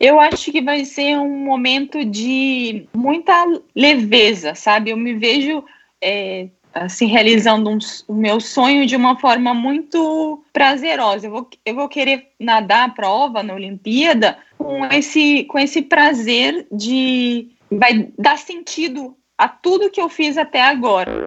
Eu acho que vai ser um momento de muita leveza, sabe? Eu me vejo é, assim realizando um, o meu sonho de uma forma muito prazerosa. Eu vou, eu vou querer nadar a prova na Olimpíada com esse, com esse prazer de vai dar sentido a tudo que eu fiz até agora.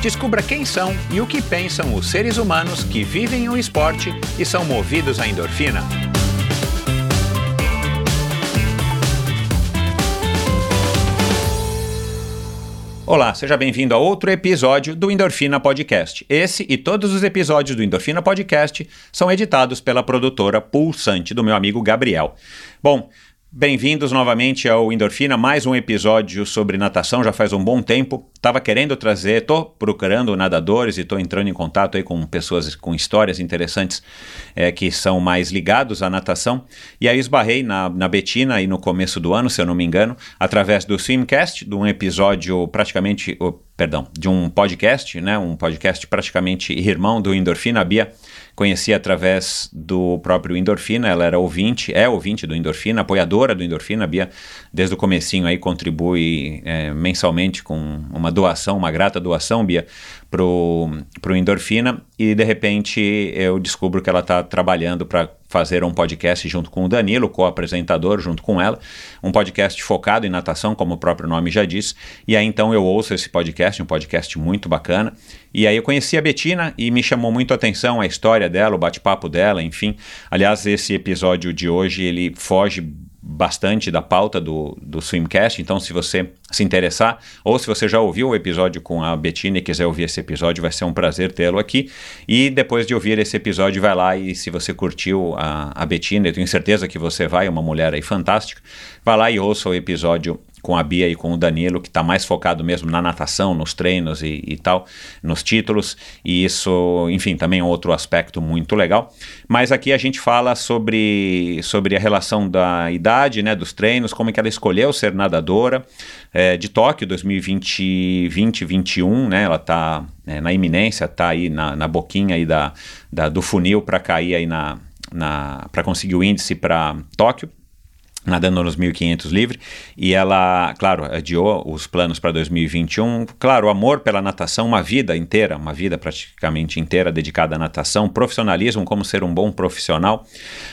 Descubra quem são e o que pensam os seres humanos que vivem o esporte e são movidos à endorfina. Olá, seja bem-vindo a outro episódio do Endorfina Podcast. Esse e todos os episódios do Endorfina Podcast são editados pela produtora Pulsante do meu amigo Gabriel. Bom, Bem-vindos novamente ao Endorfina, mais um episódio sobre natação, já faz um bom tempo. Estava querendo trazer, estou procurando nadadores e estou entrando em contato aí com pessoas com histórias interessantes é, que são mais ligados à natação. E aí esbarrei na, na Betina aí no começo do ano, se eu não me engano, através do Swimcast, de um episódio praticamente, oh, perdão, de um podcast, né, um podcast praticamente irmão do Endorfina, a Bia Conheci através do próprio Endorfina, ela era ouvinte, é ouvinte do Endorfina, apoiadora do Endorfina, a Bia desde o comecinho aí contribui é, mensalmente com uma doação, uma grata doação, Bia, pro, pro Endorfina, e de repente eu descubro que ela está trabalhando para fazer um podcast junto com o Danilo, co-apresentador, junto com ela, um podcast focado em natação, como o próprio nome já diz. E aí então eu ouço esse podcast, um podcast muito bacana. E aí eu conheci a Betina e me chamou muito a atenção a história dela, o bate-papo dela, enfim. Aliás, esse episódio de hoje ele foge bastante da pauta do, do Swimcast, então se você se interessar, ou se você já ouviu o episódio com a Bettina e quiser ouvir esse episódio, vai ser um prazer tê-lo aqui. E depois de ouvir esse episódio, vai lá e se você curtiu a, a Bettina, eu tenho certeza que você vai, é uma mulher aí fantástica, vai lá e ouça o episódio com a Bia e com o Danilo, que está mais focado mesmo na natação, nos treinos e, e, tal, nos títulos, e isso, enfim, também é outro aspecto muito legal. Mas aqui a gente fala sobre, sobre a relação da idade, né, dos treinos, como é que ela escolheu ser nadadora, é, de Tóquio 2020-2021, né, ela está é, na iminência, está aí na, na boquinha aí da, da do funil para cair aí na, na para conseguir o índice para Tóquio nadando nos 1500 livre, e ela, claro, adiou os planos para 2021. Claro, o amor pela natação, uma vida inteira, uma vida praticamente inteira dedicada à natação, profissionalismo, como ser um bom profissional,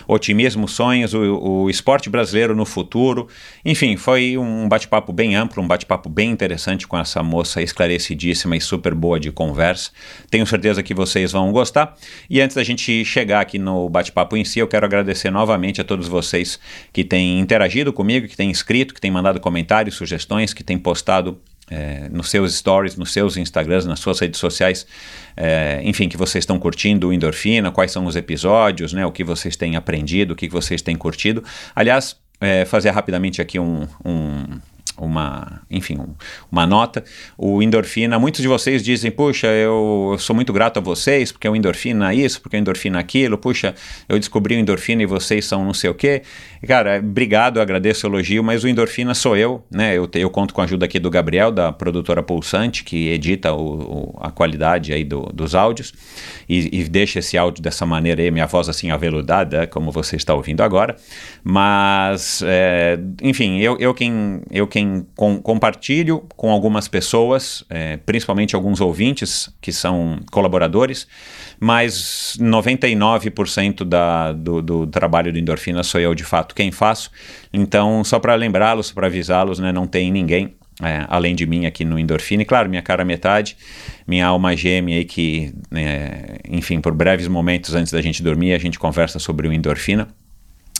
otimismo, sonhos, o, o esporte brasileiro no futuro. Enfim, foi um bate-papo bem amplo, um bate-papo bem interessante com essa moça esclarecidíssima e super boa de conversa. Tenho certeza que vocês vão gostar. E antes da gente chegar aqui no bate-papo em si, eu quero agradecer novamente a todos vocês que têm interagido comigo, que tem escrito, que tem mandado comentários, sugestões, que tem postado é, nos seus stories, nos seus Instagrams, nas suas redes sociais, é, enfim, que vocês estão curtindo o Endorfina, quais são os episódios, né, o que vocês têm aprendido, o que vocês têm curtido. Aliás, é, fazer rapidamente aqui um, um uma, enfim, um, uma nota. O endorfina, muitos de vocês dizem, puxa, eu, eu, sou muito grato a vocês, porque o endorfina isso, porque o endorfina aquilo, puxa, eu descobri o endorfina e vocês são não sei o quê. Cara, obrigado, agradeço o elogio, mas o endorfina sou eu, né? Eu, eu conto com a ajuda aqui do Gabriel, da produtora Pulsante, que edita o, o, a qualidade aí do, dos áudios e, e, deixa esse áudio dessa maneira aí, minha voz assim aveludada, como você está ouvindo agora. Mas, é, enfim, eu, eu quem, eu quem com, compartilho com algumas pessoas, é, principalmente alguns ouvintes que são colaboradores, mas 99% da, do, do, trabalho do Endorfina sou eu de fato quem faço. Então, só para lembrá-los, para avisá-los, né, não tem ninguém é, além de mim aqui no Endorfina. E claro, minha cara metade, minha alma gêmea aí que, é, enfim, por breves momentos antes da gente dormir, a gente conversa sobre o Endorfina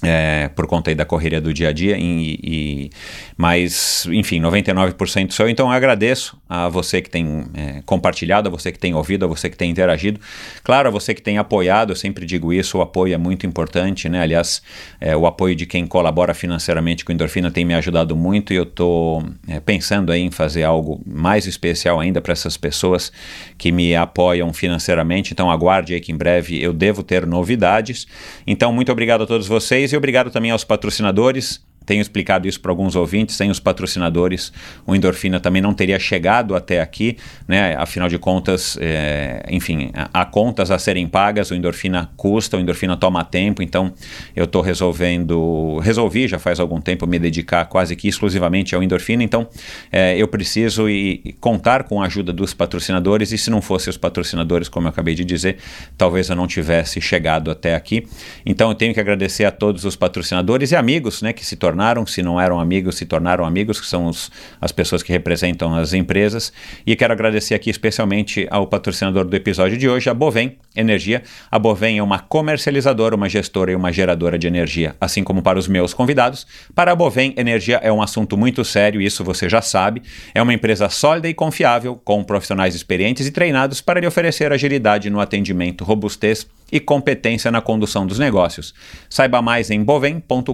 é, por conta aí da correria do dia a dia, e, e, mas, enfim, 99% sou eu, então eu agradeço a você que tem é, compartilhado, a você que tem ouvido, a você que tem interagido. Claro, a você que tem apoiado, eu sempre digo isso, o apoio é muito importante, né? Aliás, é, o apoio de quem colabora financeiramente com Endorfina tem me ajudado muito e eu estou é, pensando aí em fazer algo mais especial ainda para essas pessoas que me apoiam financeiramente. Então aguarde aí que em breve eu devo ter novidades. Então, muito obrigado a todos vocês e obrigado também aos patrocinadores tenho explicado isso para alguns ouvintes, sem os patrocinadores, o Endorfina também não teria chegado até aqui, né? Afinal de contas, é, enfim, há contas a serem pagas, o Endorfina custa, o Endorfina toma tempo, então eu estou resolvendo, resolvi já faz algum tempo me dedicar quase que exclusivamente ao Endorfina, então é, eu preciso e, contar com a ajuda dos patrocinadores, e se não fossem os patrocinadores, como eu acabei de dizer, talvez eu não tivesse chegado até aqui. Então eu tenho que agradecer a todos os patrocinadores e amigos, né, que se tornaram tornaram, se não eram amigos, se tornaram amigos, que são os, as pessoas que representam as empresas. E quero agradecer aqui especialmente ao patrocinador do episódio de hoje, a Bovem Energia. A Bovem é uma comercializadora, uma gestora e uma geradora de energia, assim como para os meus convidados. Para a Bovem, energia é um assunto muito sério, isso você já sabe. É uma empresa sólida e confiável, com profissionais experientes e treinados para lhe oferecer agilidade no atendimento, robustez e competência na condução dos negócios. Saiba mais em bovem.com.br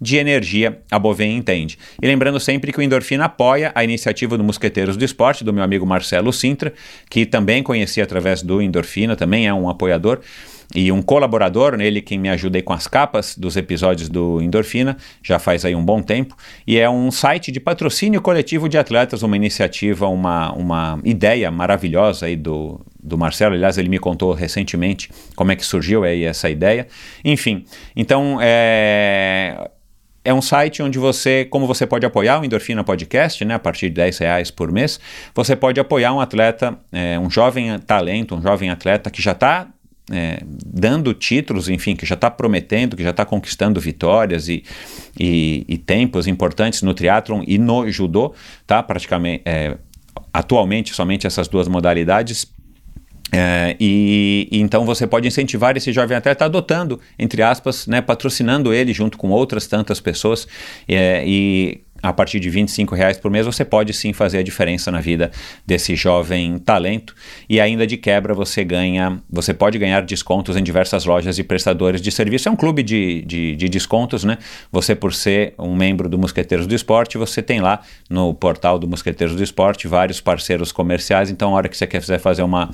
de energia a Bovem entende. E lembrando sempre que o Endorfina apoia a iniciativa do Mosqueteiros do Esporte, do meu amigo Marcelo Sintra, que também conheci através do Endorfina, também é um apoiador e um colaborador, nele quem me ajuda aí com as capas dos episódios do Endorfina, já faz aí um bom tempo, e é um site de patrocínio coletivo de atletas, uma iniciativa, uma, uma ideia maravilhosa aí do, do Marcelo, aliás, ele me contou recentemente como é que surgiu aí essa ideia. Enfim, então é, é um site onde você, como você pode apoiar o Endorfina Podcast, né, a partir de 10 reais por mês, você pode apoiar um atleta, é, um jovem talento, um jovem atleta que já está é, dando títulos, enfim, que já está prometendo, que já está conquistando vitórias e, e, e, tempos importantes no triatlon e no judô, tá? Praticamente, é, atualmente somente essas duas modalidades é, e, e, então você pode incentivar esse jovem atleta adotando, entre aspas, né, patrocinando ele junto com outras tantas pessoas é, e a partir de 25 reais por mês você pode sim fazer a diferença na vida desse jovem talento e ainda de quebra você ganha, você pode ganhar descontos em diversas lojas e prestadores de serviço. É um clube de, de, de descontos, né? Você por ser um membro do Mosqueteiros do Esporte, você tem lá no portal do Mosqueteiros do Esporte vários parceiros comerciais, então a hora que você quiser fazer uma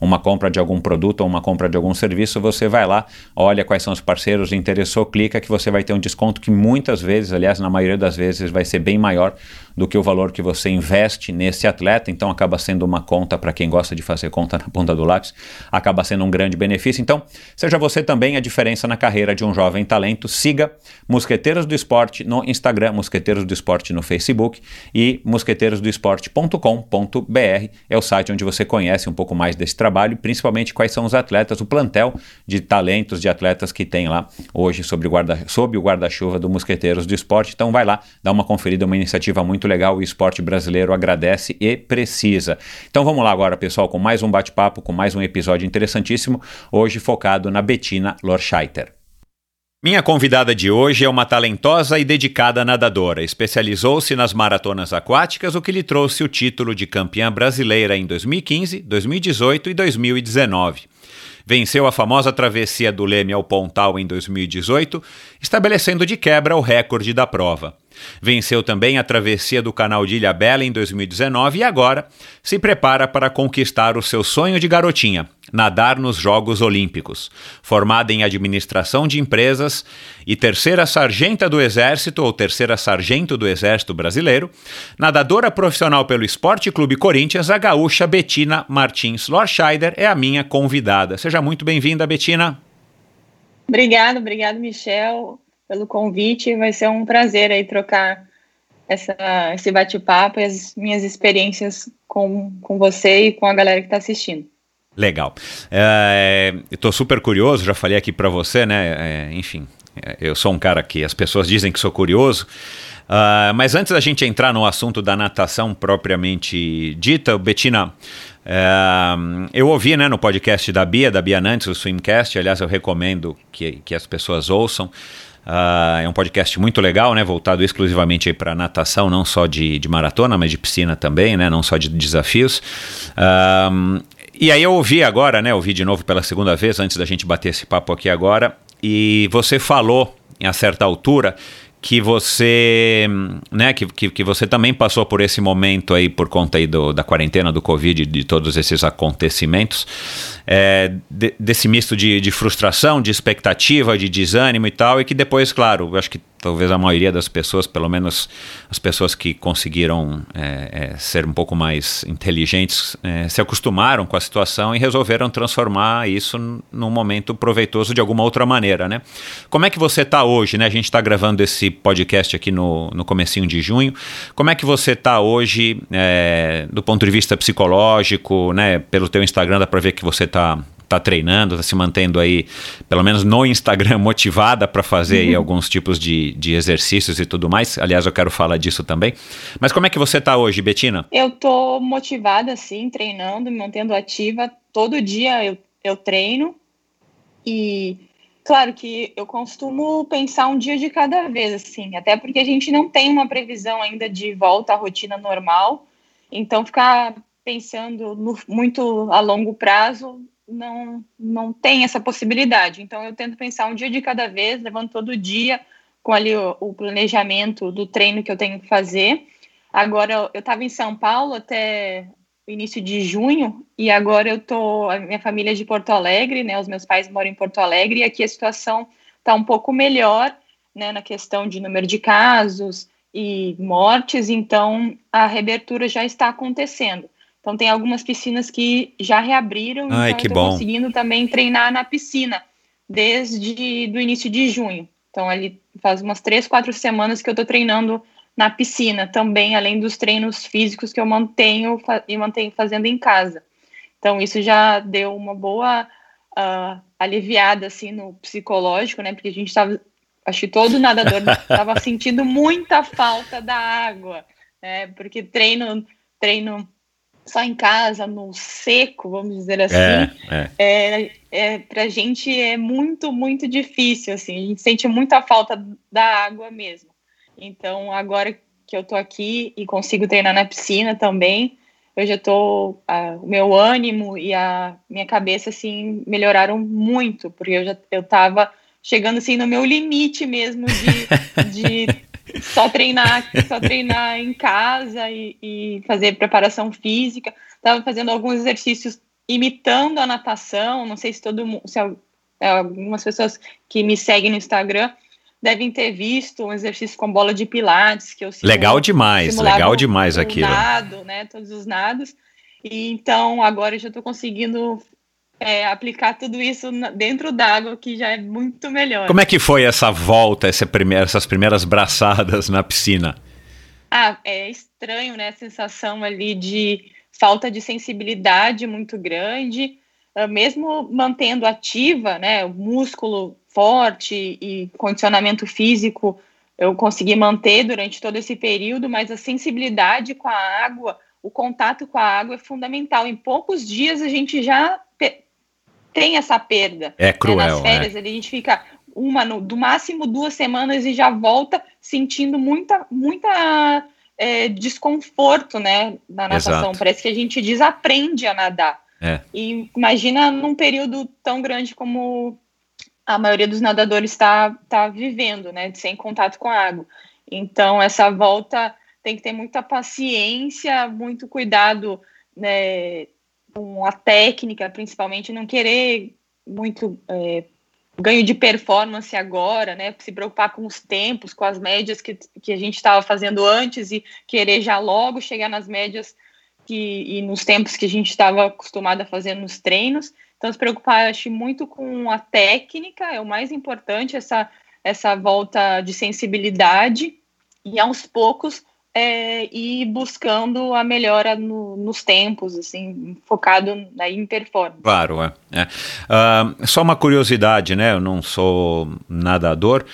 uma compra de algum produto ou uma compra de algum serviço, você vai lá, olha quais são os parceiros, interessou, clica que você vai ter um desconto que muitas vezes, aliás, na maioria das vezes, vai ser bem maior do que o valor que você investe nesse atleta, então acaba sendo uma conta para quem gosta de fazer conta na ponta do lápis, acaba sendo um grande benefício. Então, seja você também a diferença na carreira de um jovem talento, siga Mosqueteiros do Esporte no Instagram, Mosqueteiros do Esporte no Facebook e mosqueteirosdoesporte.com.br é o site onde você conhece um pouco mais desse trabalho, principalmente quais são os atletas, o plantel de talentos de atletas que tem lá hoje sobre guarda, sob o guarda-chuva do Mosqueteiros do Esporte. Então vai lá, dá uma conferida, uma iniciativa muito muito legal, o esporte brasileiro agradece e precisa. Então vamos lá agora, pessoal, com mais um bate-papo, com mais um episódio interessantíssimo, hoje focado na Bettina Lorscheiter. Minha convidada de hoje é uma talentosa e dedicada nadadora. Especializou-se nas maratonas aquáticas, o que lhe trouxe o título de campeã brasileira em 2015, 2018 e 2019. Venceu a famosa travessia do Leme ao Pontal em 2018, estabelecendo de quebra o recorde da prova. Venceu também a travessia do Canal de Ilha Bela em 2019 e agora se prepara para conquistar o seu sonho de garotinha, nadar nos Jogos Olímpicos. Formada em administração de empresas e terceira sargenta do Exército ou terceira sargento do Exército Brasileiro, nadadora profissional pelo Esporte Clube Corinthians, a gaúcha Betina Martins Lorscheider é a minha convidada. Seja muito bem-vinda, Betina. Obrigado, obrigado, Michel pelo convite. Vai ser um prazer aí trocar essa, esse bate-papo e as minhas experiências com, com você e com a galera que está assistindo. Legal. É, Estou super curioso, já falei aqui para você, né? É, enfim, é, eu sou um cara que as pessoas dizem que sou curioso. Uh, mas antes da gente entrar no assunto da natação propriamente dita, Betina, uh, eu ouvi né, no podcast da Bia, da Bia Nantes, o Swimcast, aliás, eu recomendo que, que as pessoas ouçam. Uh, é um podcast muito legal, né? Voltado exclusivamente para natação, não só de, de, maratona, mas de piscina também, né? Não só de desafios. Uh, e aí eu ouvi agora, né? Ouvi de novo pela segunda vez, antes da gente bater esse papo aqui agora. E você falou, em certa altura, que você, né, que, que, que, você também passou por esse momento aí por conta aí do, da quarentena, do Covid, de todos esses acontecimentos, é, de, desse misto de, de frustração, de expectativa, de desânimo e tal, e que depois, claro, acho que talvez a maioria das pessoas, pelo menos as pessoas que conseguiram é, é, ser um pouco mais inteligentes, é, se acostumaram com a situação e resolveram transformar isso num momento proveitoso de alguma outra maneira, né? Como é que você está hoje, né? A gente está gravando esse podcast aqui no, no comecinho de junho. Como é que você está hoje é, do ponto de vista psicológico, né? Pelo teu Instagram dá para ver que você está está treinando, está se mantendo aí, pelo menos no Instagram, motivada para fazer uhum. alguns tipos de, de exercícios e tudo mais. Aliás, eu quero falar disso também. Mas como é que você está hoje, Betina? Eu estou motivada, sim, treinando, me mantendo ativa. Todo dia eu, eu treino e Claro que eu costumo pensar um dia de cada vez, assim, até porque a gente não tem uma previsão ainda de volta à rotina normal, então ficar pensando no, muito a longo prazo não, não tem essa possibilidade. Então, eu tento pensar um dia de cada vez, levando todo dia com ali o, o planejamento do treino que eu tenho que fazer. Agora, eu estava em São Paulo até início de junho e agora eu tô a minha família é de Porto Alegre, né? Os meus pais moram em Porto Alegre e aqui a situação está um pouco melhor, né? Na questão de número de casos e mortes, então a reabertura já está acontecendo. Então tem algumas piscinas que já reabriram, Ai, então que eu bom. conseguindo também treinar na piscina desde do início de junho. Então ali faz umas três, quatro semanas que eu estou treinando na piscina também, além dos treinos físicos que eu mantenho e mantenho fazendo em casa. Então isso já deu uma boa uh, aliviada assim no psicológico, né? Porque a gente estava, acho que todo nadador estava sentindo muita falta da água, né? Porque treino treino só em casa, no seco, vamos dizer assim, é, é. é, é gente é muito, muito difícil, assim, a gente sente muita falta da água mesmo. Então, agora que eu tô aqui e consigo treinar na piscina também, eu já tô, a, o meu ânimo e a minha cabeça, assim, melhoraram muito, porque eu já, eu tava chegando, assim, no meu limite mesmo de, de só treinar, só treinar em casa e, e fazer preparação física. Estava fazendo alguns exercícios imitando a natação. Não sei se todo mundo, se algumas pessoas que me seguem no Instagram devem ter visto um exercício com bola de pilates que eu legal demais, legal demais aquilo. Nado, né? Todos os nados. E então agora eu já estou conseguindo é, aplicar tudo isso dentro d'água, que já é muito melhor. Como é que foi essa volta, essa primeira, essas primeiras braçadas na piscina? Ah, é estranho, né? A sensação ali de falta de sensibilidade muito grande, ah, mesmo mantendo ativa, né? O músculo forte e condicionamento físico eu consegui manter durante todo esse período, mas a sensibilidade com a água, o contato com a água é fundamental. Em poucos dias a gente já tem essa perda. É cruel. Né? Nas férias, é. a gente fica uma, no, do máximo duas semanas e já volta sentindo muita, muita é, desconforto, né, na natação. Exato. Parece que a gente desaprende a nadar. É. E imagina num período tão grande como a maioria dos nadadores está tá vivendo, né, sem contato com a água. Então, essa volta tem que ter muita paciência, muito cuidado né, com a técnica, principalmente, não querer muito é, ganho de performance agora, né? Se preocupar com os tempos, com as médias que, que a gente estava fazendo antes e querer já logo chegar nas médias que, e nos tempos que a gente estava acostumado a fazer nos treinos. Então, se preocupar, acho, muito com a técnica, é o mais importante, essa, essa volta de sensibilidade, e aos poucos é, e buscando a melhora no, nos tempos, assim, focado na, em performance. Claro, é. é. Uh, só uma curiosidade, né? Eu não sou nadador.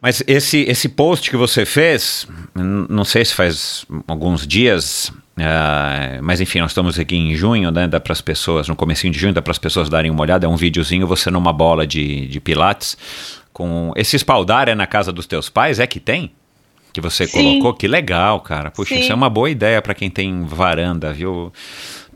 Mas esse, esse post que você fez, não sei se faz alguns dias, uh, mas enfim, nós estamos aqui em junho, né? Dá para as pessoas, no comecinho de junho, dá para as pessoas darem uma olhada. É um videozinho você numa bola de, de pilates com. Esse espaldar é na casa dos teus pais? É que tem? Que você Sim. colocou? Que legal, cara. Puxa, Sim. isso é uma boa ideia para quem tem varanda, viu?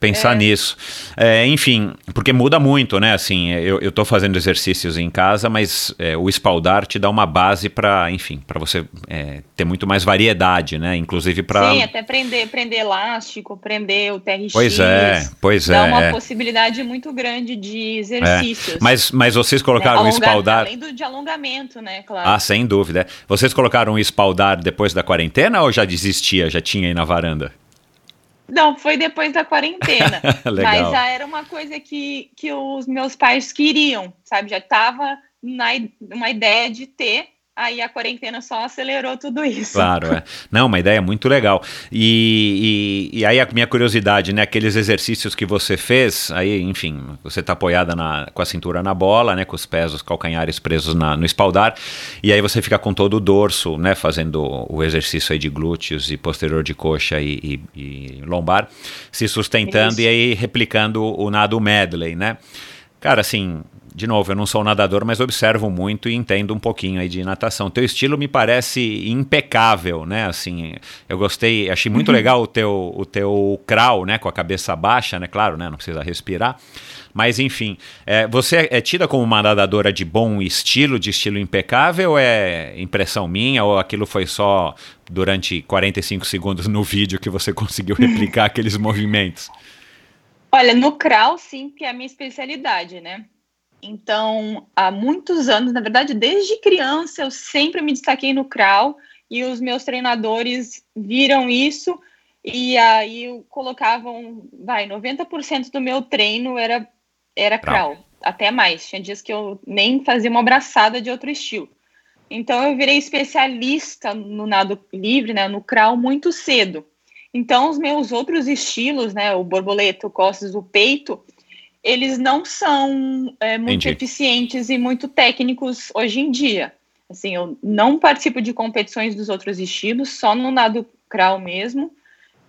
Pensar nisso. É, enfim, porque muda muito, né? Assim, eu, eu tô fazendo exercícios em casa, mas é, o espaldar te dá uma base para, enfim, para você é, ter muito mais variedade, né? Inclusive para. Sim, até prender, prender elástico, prender o TRX. Pois é, pois Dá é. uma é. possibilidade muito grande de É. exercícios. Mas, mas vocês né? colocaram o Alonga- espaldar. Além do, de alongamento, né? Claro. Ah, sem dúvida. Vocês colocaram o espaldar depois da quarentena ou já desistia, já tinha aí na varanda? Não, foi depois da quarentena. Mas já era uma coisa que, que os meus pais queriam, sabe? Já estava na uma ideia de ter, aí a quarentena só acelerou tudo isso. Claro, é. Não, uma ideia muito legal. E, e, e aí a minha curiosidade, né? Aqueles exercícios que você fez, aí, enfim, você tá apoiada na, com a cintura na bola, né? Com os pés, os calcanhares presos na- no espaldar. E aí você fica com todo o dorso, né? Fazendo o exercício aí de glúteos e posterior de coxa e, e- lombar, se sustentando Isso. e aí replicando o nado medley, né? Cara, assim, de novo, eu não sou nadador, mas observo muito e entendo um pouquinho aí de natação. Teu estilo me parece impecável, né? Assim, eu gostei, achei muito legal o teu, o teu crawl, né? Com a cabeça baixa, né? Claro, né? Não precisa respirar. Mas, enfim, é, você é tida como uma nadadora de bom estilo, de estilo impecável, ou é impressão minha, ou aquilo foi só durante 45 segundos no vídeo que você conseguiu replicar aqueles movimentos? Olha, no crawl, sim, que é a minha especialidade, né? Então, há muitos anos, na verdade, desde criança, eu sempre me destaquei no crawl e os meus treinadores viram isso e aí colocavam, vai, 90% do meu treino era, era Crawl. crawl, até mais. Tinha dias que eu nem fazia uma abraçada de outro estilo. Então, eu virei especialista no nado livre, né, no crawl, muito cedo. Então, os meus outros estilos, né, o borboleta, o costas, o peito, eles não são é, muito Entendi. eficientes e muito técnicos hoje em dia. Assim, eu não participo de competições dos outros estilos, só no nado crawl mesmo.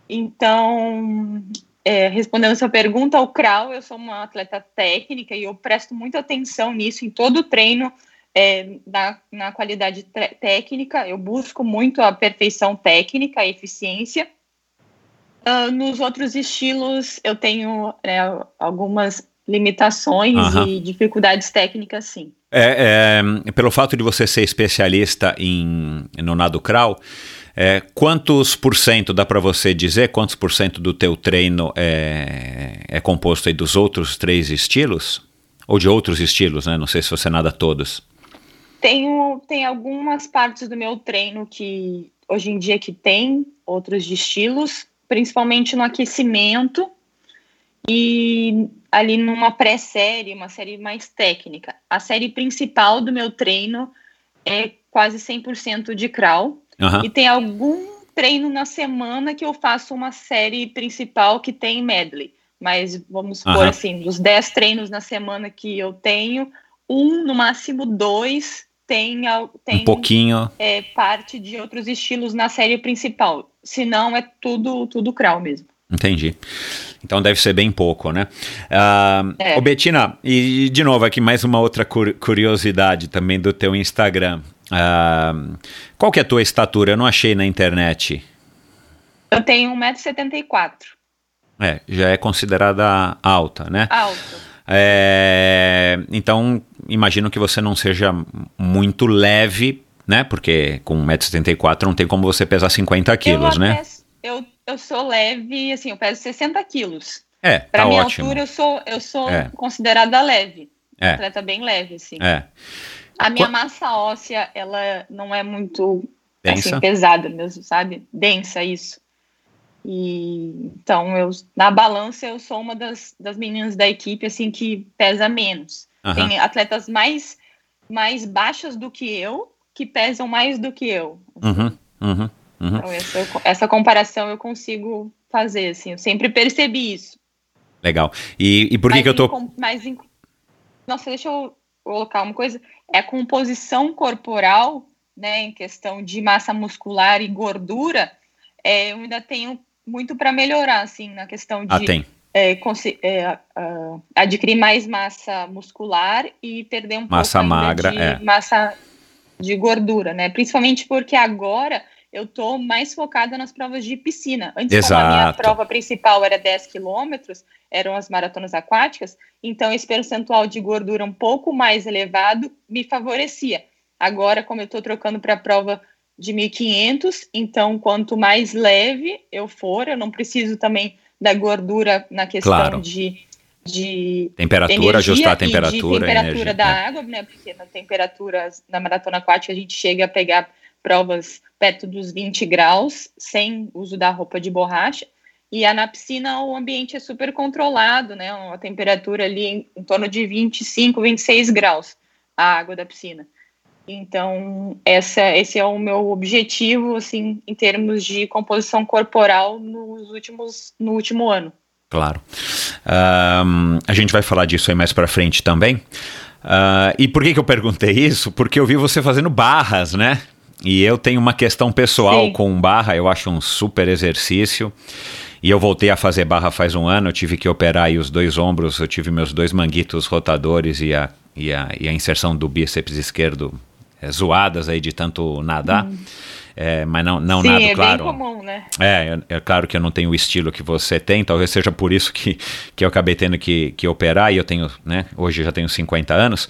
Então, é, respondendo a sua pergunta, o crawl, eu sou uma atleta técnica e eu presto muita atenção nisso em todo o treino, é, na, na qualidade técnica, eu busco muito a perfeição técnica, a eficiência. Ah, nos outros estilos, eu tenho né, algumas limitações Aham. e dificuldades técnicas, sim. É, é, pelo fato de você ser especialista em, no nado crawl, é, quantos por cento dá para você dizer? Quantos por cento do teu treino é, é composto aí dos outros três estilos? Ou de outros estilos, né? Não sei se você nada todos. Tenho, tem algumas partes do meu treino que hoje em dia que tem outros de estilos, principalmente no aquecimento e ali numa pré-série, uma série mais técnica. A série principal do meu treino é quase 100% de crawl Aham. e tem algum treino na semana que eu faço uma série principal que tem medley. Mas vamos supor Aham. assim, dos 10 treinos na semana que eu tenho, um, no máximo dois, tem, tem Um pouquinho. é, parte de outros estilos na série principal. Se não, é tudo, tudo crawl mesmo. Entendi. Então deve ser bem pouco, né? Ah, É. ô Betina, e de novo aqui mais uma outra cur- curiosidade também do teu Instagram. Ah, qual que é a tua estatura? Eu não achei na internet. Eu tenho 1,74m, É, já é considerada alta, né? alto. É, então, imagino que você não seja muito leve, né? Porque com 1,74m não tem como você pesar 50 quilos, eu, né? até- eu, eu sou leve, assim, eu peso 60 quilos. É, Pra tá minha ótimo. altura, eu sou, eu sou É. considerada leve. É. Atleta bem leve, assim. É, A minha Qua- massa óssea, ela não é muito assim, pesada mesmo, sabe? Densa, isso. E então eu na balança eu sou uma das, das meninas da equipe assim que pesa menos. Tem atletas mais mais baixas do que eu que pesam mais do que eu. Uhum, uhum, uhum. Então essa, essa comparação eu consigo fazer assim. Eu sempre percebi isso. Legal. E, e por que, Mas que eu tô. mas em- Nossa, deixa eu colocar uma coisa. É a composição corporal, né, em questão de massa muscular e gordura, é, eu ainda tenho muito para melhorar, assim, na questão de Ah, tem. é, é, uh, adquirir mais massa muscular e perder um massa pouco magra, de é. massa de gordura, né? Principalmente porque agora eu tô mais focada nas provas de piscina. Antes, Exato. como a minha prova principal era 10 quilômetros, eram as maratonas aquáticas, então esse percentual de gordura um pouco mais elevado me favorecia. Agora, como eu estou trocando para a prova de 1.500, então quanto mais leve eu for, eu não preciso também da gordura na questão Claro. de, de Temperatura, ajustar a e de temperatura. temperatura energia, da é. água, né? Porque na temperatura, na maratona aquática, a gente chega a pegar provas perto dos 20 graus, sem uso da roupa de borracha. E a, na piscina o ambiente é super controlado, né? Uma temperatura ali em, em torno de 25, 26 graus, a água da piscina. Então, essa, esse é o meu objetivo, assim, em termos de composição corporal nos últimos, no último ano. Claro. Ahn, a gente vai falar disso aí mais pra frente também. Ah, e por que, que eu perguntei isso? Porque eu vi você fazendo barras, né? E eu tenho uma questão pessoal Sim. com barra, eu acho um super exercício. E eu voltei a fazer barra faz um ano, eu tive que operar aí os dois ombros, eu tive meus dois manguitos rotadores e a, e a, e a inserção do bíceps esquerdo é, zoadas aí de tanto nadar. É, mas não, não Sim, nado, é claro. bem comum, né? É, é, é claro que eu não tenho o estilo que você tem, talvez seja por isso que, que eu acabei tendo que, que operar, e eu tenho, né, hoje eu já tenho 50 anos,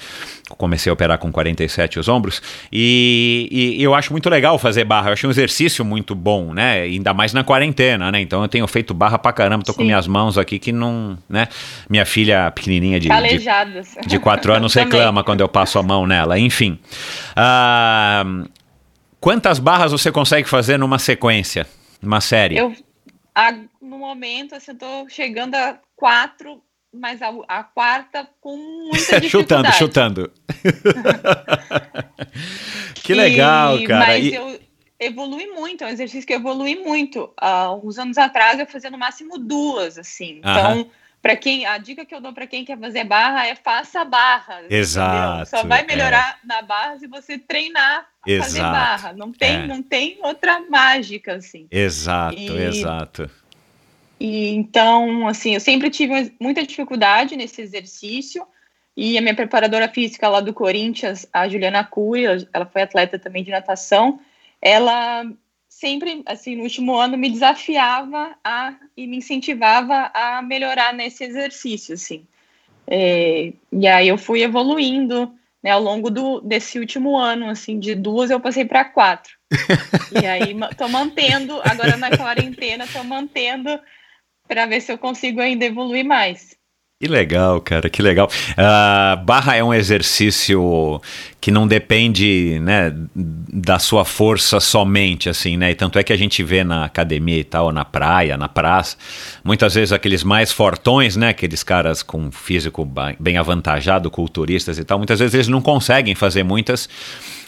comecei a operar com 47 os ombros, e, e- eu acho muito legal fazer barra, eu acho um exercício muito bom, né, ainda mais na quarentena, né, então eu tenho feito barra pra caramba, tô com Sim. minhas mãos aqui que não, né, minha filha pequenininha de, de Calejadas. de quatro anos Também. reclama quando eu passo a mão nela. Enfim. Ah, quantas barras você consegue fazer numa sequência? Numa série? Eu, a- no momento, assim, eu tô chegando a quatro, mas a, a quarta com muita chutando, dificuldade. chutando. que legal, E- cara. Mas E- eu evolui muito, é um exercício que evolui muito. Há uns anos atrás eu fazia no máximo duas, assim. Aham. Para quem a dica que eu dou para quem quer fazer barra é faça barra. entendeu? Exato, Só vai é. melhorar na barra se você treinar a fazer Exato, barra. Não tem, é. não tem outra mágica assim. Exato, E- exato. E então, assim, eu sempre tive muita dificuldade nesse exercício. E a minha preparadora física lá do Corinthians, a Juliana Cury, ela foi atleta também de natação, ela sempre, assim, no último ano me desafiava a, e me incentivava a melhorar nesse exercício, assim. É, e aí eu fui evoluindo, né, ao longo do, desse último ano, assim, de duas eu passei para quatro. e aí tô mantendo, agora na quarentena, tô mantendo para ver se eu consigo ainda evoluir mais. Que legal, cara, que legal. Ah, barra é um exercício que não depende, né, da sua força somente, assim, né? E tanto é que a gente vê na academia e tal, na praia, na praça, muitas vezes aqueles mais fortões, né, aqueles caras com físico bem avantajado, culturistas e tal, muitas vezes eles não conseguem fazer muitas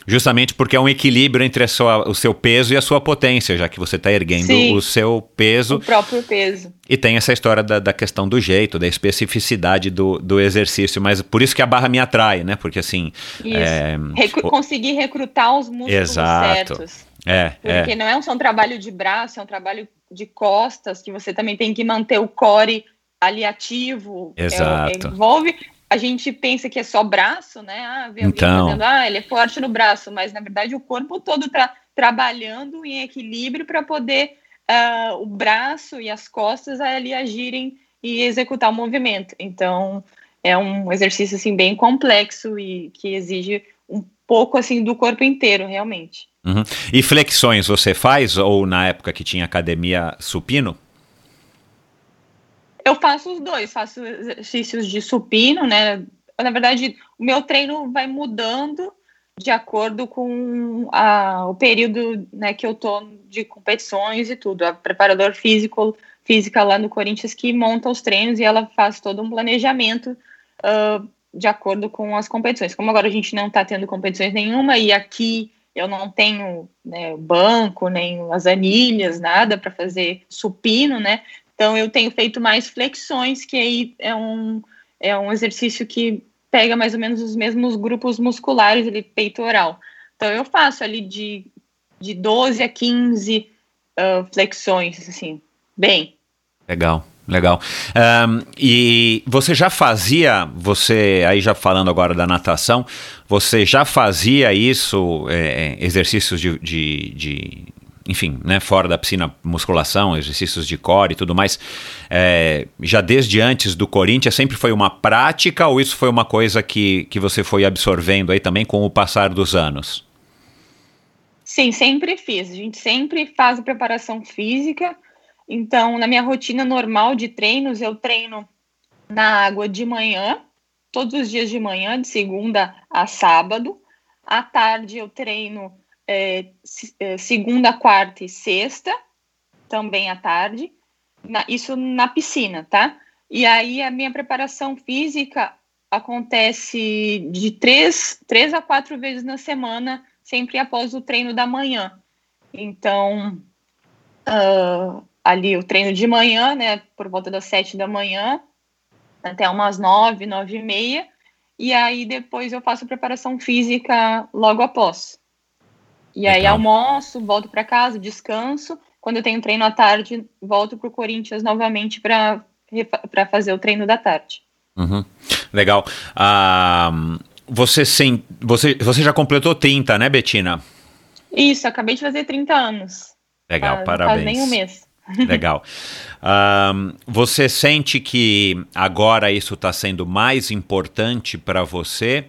justamente porque é um equilíbrio entre sua- o seu peso e a sua potência, já que você está erguendo Sim. o seu peso O próprio peso. e tem essa história da, da questão do jeito, da especificidade do, do exercício, mas por isso que a barra me atrai, né? Porque assim. Isso. É, Recru- o- conseguir recrutar os músculos Exato. certos. é, Porque é, não é um só um trabalho de braço, é um trabalho de costas, que você também tem que manter o core ali ativo. É- Exato. é- envolve. A gente pensa que é só braço, né? Ah, vê Então. fazendo, ah, ele é forte no braço, mas na verdade o corpo todo está trabalhando em equilíbrio para poder ah, o braço e as costas ali agirem e executar o movimento. Então, é um exercício assim bem complexo e que exige um pouco assim do corpo inteiro, realmente. uhum. E flexões você faz ou na época que tinha academia supino? Eu faço os dois, faço exercícios de supino, né? Na verdade, o meu treino vai mudando de acordo com a, o período né, que eu tô de competições e tudo. A preparador físico, física lá no Corinthians que monta os treinos e ela faz todo um planejamento ah, de acordo com as competições. Como agora a gente não está tendo competições nenhuma e aqui eu não tenho né, banco, nem as anilhas, nada para fazer supino, né? Então eu tenho feito mais flexões, que aí é um, é um exercício que pega mais ou menos os mesmos grupos musculares ali, peitoral. Então eu faço ali de, de 12 a 15 ah, flexões, assim, bem. Legal, Legal. Um, e você já fazia, você aí já falando agora da natação, você já fazia isso, é, exercícios de, de, de, enfim, né, fora da piscina, musculação, exercícios de core e tudo mais, é, já desde antes do Corinthians, sempre foi uma prática ou isso foi uma coisa que, que você foi absorvendo aí também com o passar dos anos? Sim, sempre fiz. A gente sempre faz a preparação física. Então, na minha rotina normal de treinos, eu treino na água de manhã, todos os dias de manhã, de segunda a sábado. À tarde, eu treino é, é, segunda, quarta e sexta, também à tarde. Na, isso na piscina, tá? E aí, a minha preparação física acontece de três, três a quatro vezes na semana sempre após o treino da manhã. Então, uh, ali o treino de manhã, né, por volta das sete da manhã, até umas nove, nove e meia, e aí depois eu faço preparação física logo após. E aí almoço, volto para casa, descanso. Quando eu tenho treino à tarde, volto para o Corinthians novamente para fazer o treino da tarde. Uhum. Legal. Ah, você, sem, você, você já completou 30, né, Betina? Isso, acabei de fazer 30 anos. Legal, ah, parabéns. Faz nem um mês. Legal. Um, você sente que agora isso está sendo mais importante para você?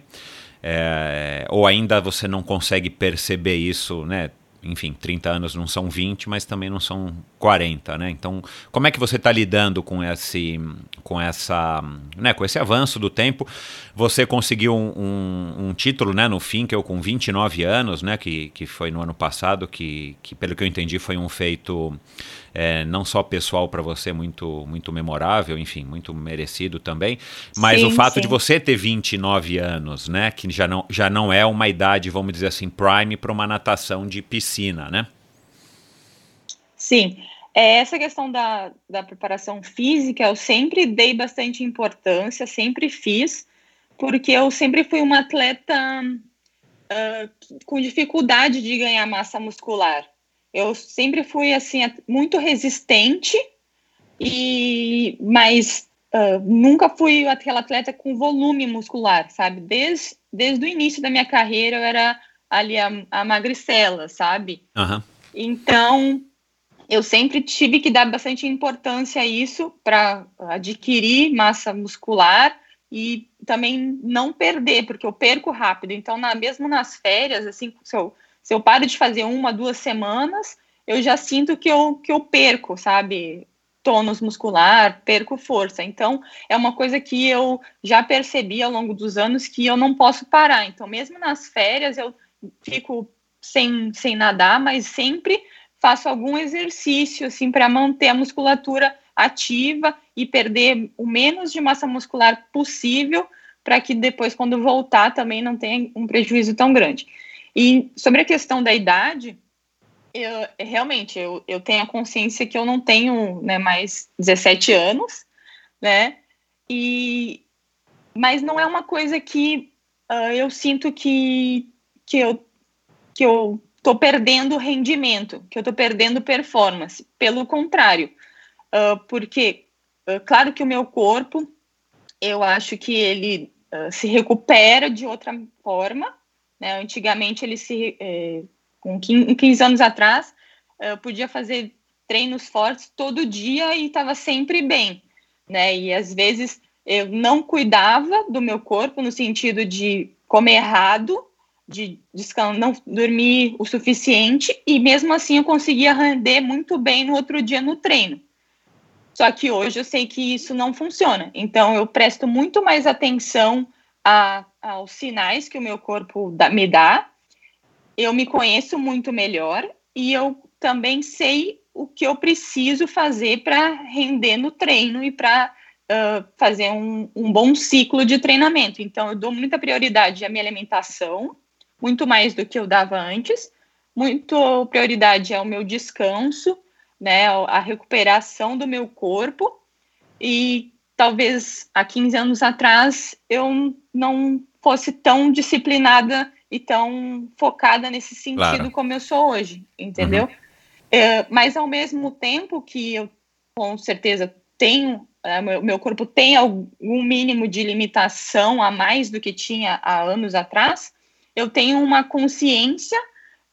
É, ou ainda você não consegue perceber isso, né? enfim, 30 anos não são 20, mas também não são 40, né? Então, como é que você está lidando com esse, com essa, né, com esse avanço do tempo? Você conseguiu um, um, um título, né, no Finkel com 29 anos, né, que, que foi no ano passado, que, que pelo que eu entendi foi um feito é, não só pessoal para você muito muito memorável, enfim, muito merecido também, mas sim, o fato sim. de você ter 29 anos, né, que já não, já não é uma idade, vamos dizer assim, prime para uma natação de piscina, né? Sim. É, essa questão da, da preparação física, eu sempre dei bastante importância, sempre fiz, porque eu sempre fui uma atleta uh, com dificuldade de ganhar massa muscular. Eu sempre fui assim muito resistente e mas uh, nunca fui aquela atleta com volume muscular, sabe? Desde, desde o início da minha carreira eu era ali a, a magricela, sabe? Uhum. Então eu sempre tive que dar bastante importância a isso para adquirir massa muscular e também não perder, porque eu perco rápido. Então, na, mesmo nas férias, assim, se eu se eu paro de fazer uma, duas semanas, eu já sinto que eu, que eu perco, sabe? Tônus muscular, perco força. Então, é uma coisa que eu já percebi ao longo dos anos que eu não posso parar. Então, mesmo nas férias, eu fico sem, sem nadar, mas sempre faço algum exercício, assim, para manter a musculatura ativa e perder o menos de massa muscular possível, para que depois, quando voltar, também não tenha um prejuízo tão grande. E sobre a questão da idade, eu, realmente, eu, eu tenho a consciência que eu não tenho né, mais 17 anos, né? E, mas não é uma coisa que uh, eu sinto que, que eu que eu tô perdendo rendimento, que eu tô perdendo performance. Pelo contrário, uh, porque, uh, claro que o meu corpo, eu acho que ele se recupera de outra forma, né? Antigamente, ele se, é, com 15, 15 anos atrás, eu podia fazer treinos fortes todo dia e estava sempre bem. Né? E às vezes eu não cuidava do meu corpo no sentido de comer errado, de não dormir o suficiente e mesmo assim eu conseguia render muito bem no outro dia no treino. Só que hoje eu sei que isso não funciona. Então eu presto muito mais atenção a, aos sinais que o meu corpo me dá, eu me conheço muito melhor e eu também sei o que eu preciso fazer para render no treino e para uh, fazer um, um, bom ciclo de treinamento. Então, eu dou muita prioridade à minha alimentação, muito mais do que eu dava antes, muito prioridade ao meu descanso, né, a recuperação do meu corpo e talvez há 15 anos atrás eu não fosse tão disciplinada e tão focada nesse sentido claro. como eu sou hoje, entendeu? Uhum. É, mas ao mesmo tempo que eu com certeza tenho, é, meu, meu corpo tem algum mínimo de limitação a mais do que tinha há anos atrás, eu tenho uma consciência,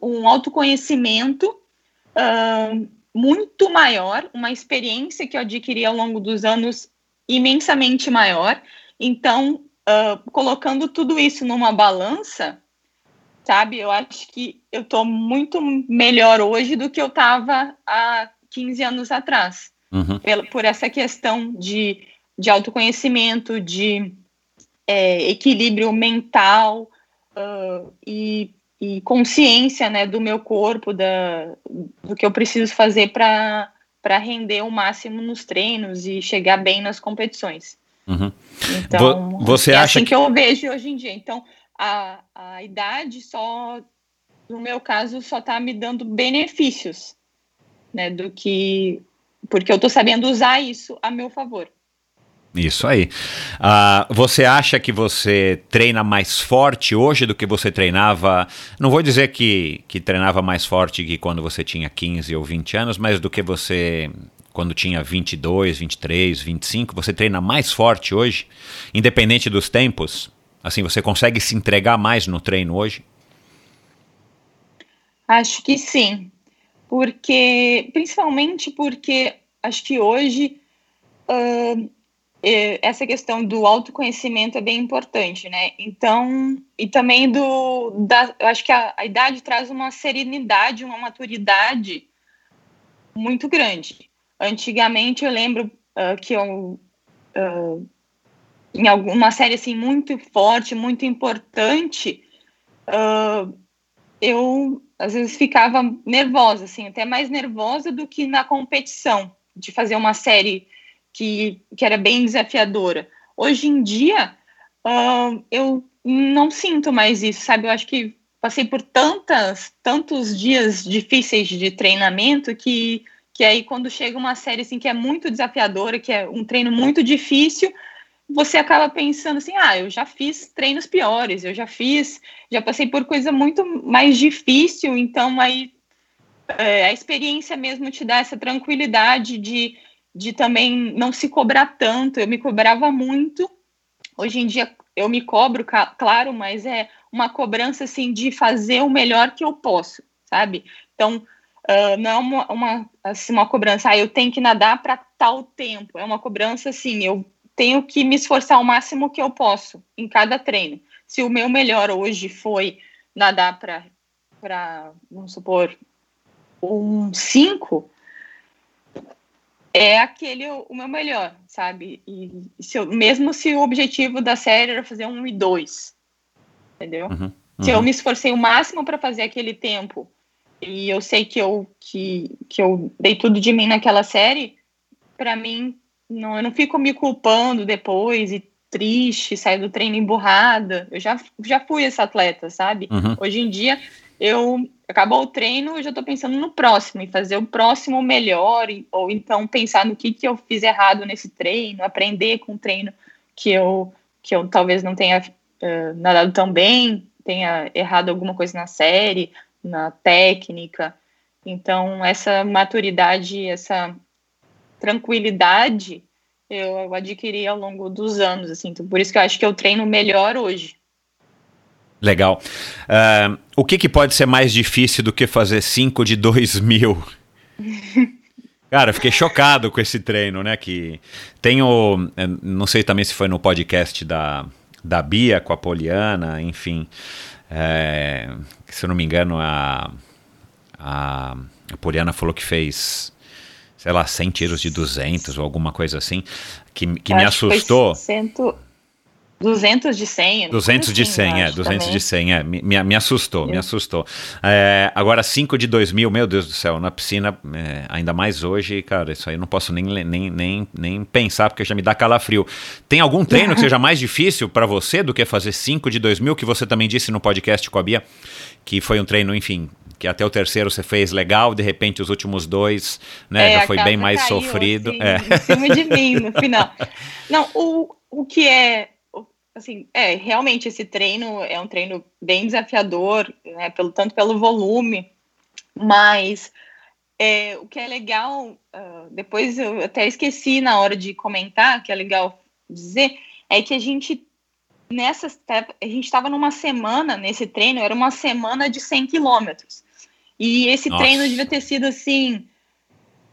um autoconhecimento uh, muito maior, uma experiência que eu adquiri ao longo dos anos imensamente maior. Então, uh, colocando tudo isso numa balança, sabe, eu acho que eu estou muito melhor hoje do que eu estava há 15 anos atrás. Uhum. Por, por essa questão de, de autoconhecimento, de é, equilíbrio mental uh, e, e, consciência né, do meu corpo, da, do que eu preciso fazer para render o máximo nos treinos e chegar bem nas competições. Uhum. Então, você é acha assim que... que eu vejo hoje em dia. Então, a, a idade só, no meu caso, só está me dando benefícios, né, do que porque eu estou sabendo usar isso a meu favor. Isso aí. Uh, você acha que você treina mais forte hoje do que você treinava? Não vou dizer que, que treinava mais forte que quando você tinha 15 ou 20 anos, mas do que você quando tinha 22, 23, 25. Você treina mais forte hoje, independente dos tempos? Assim, você consegue se entregar mais no treino hoje? Acho que sim. Porque, principalmente porque acho que hoje uh, essa questão do autoconhecimento é bem importante, né? Então, e também do, da, eu acho que a, a idade traz uma serenidade, uma maturidade muito grande. Antigamente eu lembro uh, que eu uh, em alguma série assim muito forte, muito importante, uh, eu às vezes ficava nervosa, assim, até mais nervosa do que na competição de fazer uma série que, que era bem desafiadora. Hoje em dia, uh, eu não sinto mais isso, sabe? Eu acho que passei por tantas, tantos dias difíceis de treinamento que, que aí quando chega uma série assim que é muito desafiadora, que é um treino muito difícil, você acaba pensando assim, ah, eu já fiz treinos piores, eu já fiz, já passei por coisa muito mais difícil, então aí é, a experiência mesmo te dá essa tranquilidade de, de também não se cobrar tanto. Eu me cobrava muito. Hoje em dia eu me cobro, claro, mas é uma cobrança assim de fazer o melhor que eu posso, sabe? Então, uh, não é uma, uma, assim, uma cobrança, ah, eu tenho que nadar para tal tempo. É uma cobrança assim, eu tenho que me esforçar o máximo que eu posso em cada treino. Se o meu melhor hoje foi nadar para, vamos supor, um 5 é aquele o meu melhor, sabe? E se eu, mesmo se o objetivo da série era fazer um e dois, entendeu? Uhum, uhum. Se eu me esforcei o máximo para fazer aquele tempo e eu sei que eu que, que eu dei tudo de mim naquela série, para mim não, eu não fico me culpando depois e triste, sair do treino emburrada. Eu já, já fui essa atleta, sabe? Uhum. Hoje em dia eu acabou o treino, eu já estou pensando no próximo, em fazer o próximo melhor, ou então pensar no que, que eu fiz errado nesse treino, aprender com o treino que eu, que eu talvez não tenha uh, nadado tão bem, tenha errado alguma coisa na série, na técnica. Então, essa maturidade, essa tranquilidade eu adquiri ao longo dos anos, assim, então, por isso que eu acho que eu treino melhor hoje. Legal. Uh, o que, que pode ser mais difícil do que fazer 5 de 2 mil? Cara, fiquei chocado com esse treino, né? Que tem o. Eh, não sei também se foi no podcast da, da Bia com a Poliana, enfim. É, se eu não me engano, a, a, a Poliana falou que fez, sei lá, 100 tiros de 200 ou alguma coisa assim, que, que me assustou. Que foi cento, 200 de 100. 200 de 100, assim, é, 200 também. de 100, é, me, me assustou, me assustou. É, agora 5 de 2000, meu Deus do céu, na piscina, é, ainda mais hoje, cara, isso aí eu não posso nem, nem, nem, nem pensar, porque já me dá calafrio. Tem algum treino que seja mais difícil para você do que fazer 5 de 2000, que você também disse no podcast com a Bia, que foi um treino, enfim, que até o terceiro você fez legal, de repente os últimos dois, né, é, já foi bem mais sofrido. Assim, é. Em cima de mim no final. Não, o, o que é assim, é, realmente esse treino é um treino bem desafiador, né, pelo, tanto pelo volume, mas é, o que é legal, uh, depois eu até esqueci na hora de comentar, que é legal dizer, é que a gente nessa a gente estava numa semana nesse treino, era uma semana de 100 quilômetros. E esse Nossa. treino devia ter sido assim,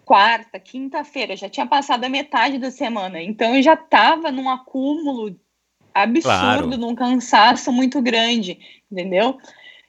quarta, quinta-feira, já tinha passado a metade da semana. Então eu já estava num acúmulo absurdo, claro. num cansaço muito grande, entendeu?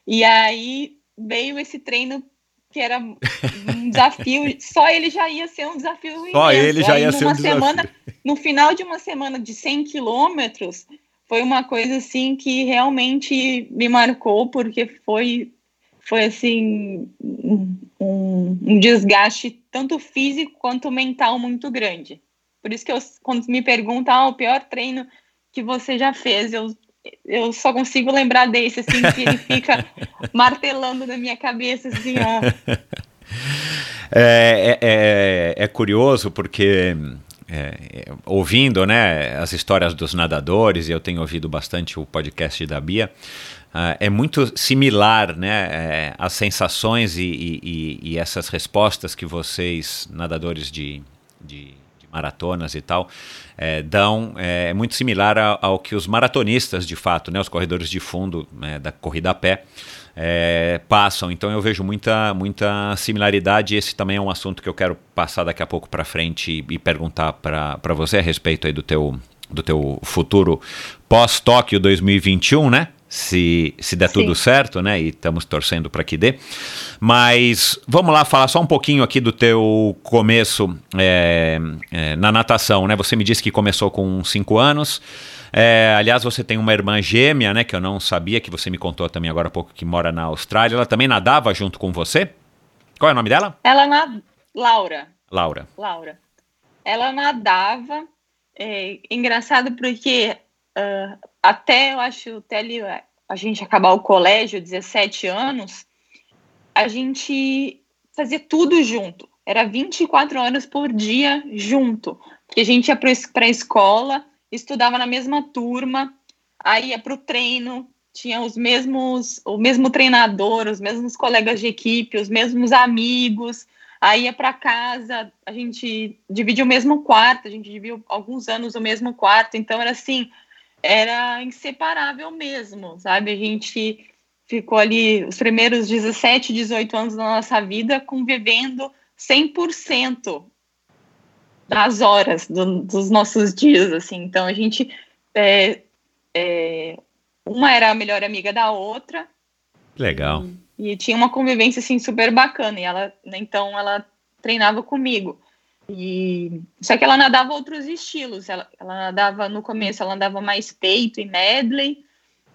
E aí veio esse treino que era um desafio, só ele já ia ser um desafio Só imenso. ele já ia ser um semana, desafio. No final de uma semana de 100 quilômetros, foi uma coisa assim que realmente me marcou, porque foi, foi assim, um, um desgaste tanto físico quanto mental muito grande. Por isso que eu, quando me perguntam ah, o pior treino que você já fez, eu eu só consigo lembrar desse, assim, que ele fica martelando na minha cabeça, assim, ó. É, é, é, é curioso porque é, ouvindo né, as histórias dos nadadores, e eu tenho ouvido bastante o podcast da Bia, uh, é muito similar né, é, as sensações e, e, e, essas respostas que vocês, nadadores de, de maratonas e tal, é, dão é, é muito similar ao, ao, que os maratonistas, de fato, né, os corredores de fundo né, da corrida a pé, é, passam. Então eu vejo muita, muita similaridade. Esse também é um assunto que eu quero passar daqui a pouco para frente e, e perguntar para você a respeito aí do teu, do teu futuro pós-Tóquio 2021, né? Se, se der Sim. tudo certo, né? E estamos torcendo para que dê. Mas vamos lá falar só um pouquinho aqui do teu começo é, é, na natação, né? Você me disse que começou com 5 anos. É, aliás, você tem uma irmã gêmea, né? Que eu não sabia, que você me contou também agora há pouco, que mora na Austrália. Ela também nadava junto com você? Qual é o nome dela? Ela na Laura. Laura. Laura. Ela nadava. É, engraçado porque uh, até eu acho até a gente acabar o colégio, 17 anos, a gente fazia tudo junto. Era 24 horas por dia junto. Porque a gente ia para a escola, estudava na mesma turma, aí ia para o treino, tinha os mesmos, o mesmo treinador, os mesmos colegas de equipe, os mesmos amigos. Aí ia para casa, a gente dividia o mesmo quarto, a gente dividiu alguns anos o mesmo quarto, então era assim, era inseparável mesmo, sabe? A gente ficou ali os primeiros 17, 18 anos da nossa vida convivendo 100% das horas do, dos nossos dias, assim. Então a gente é, é, uma era a melhor amiga da outra. Legal. E, e, tinha uma convivência assim super bacana. E ela, então, ela treinava comigo. E só que ela nadava outros estilos. Ela, ela nadava no começo, ela nadava mais peito e medley,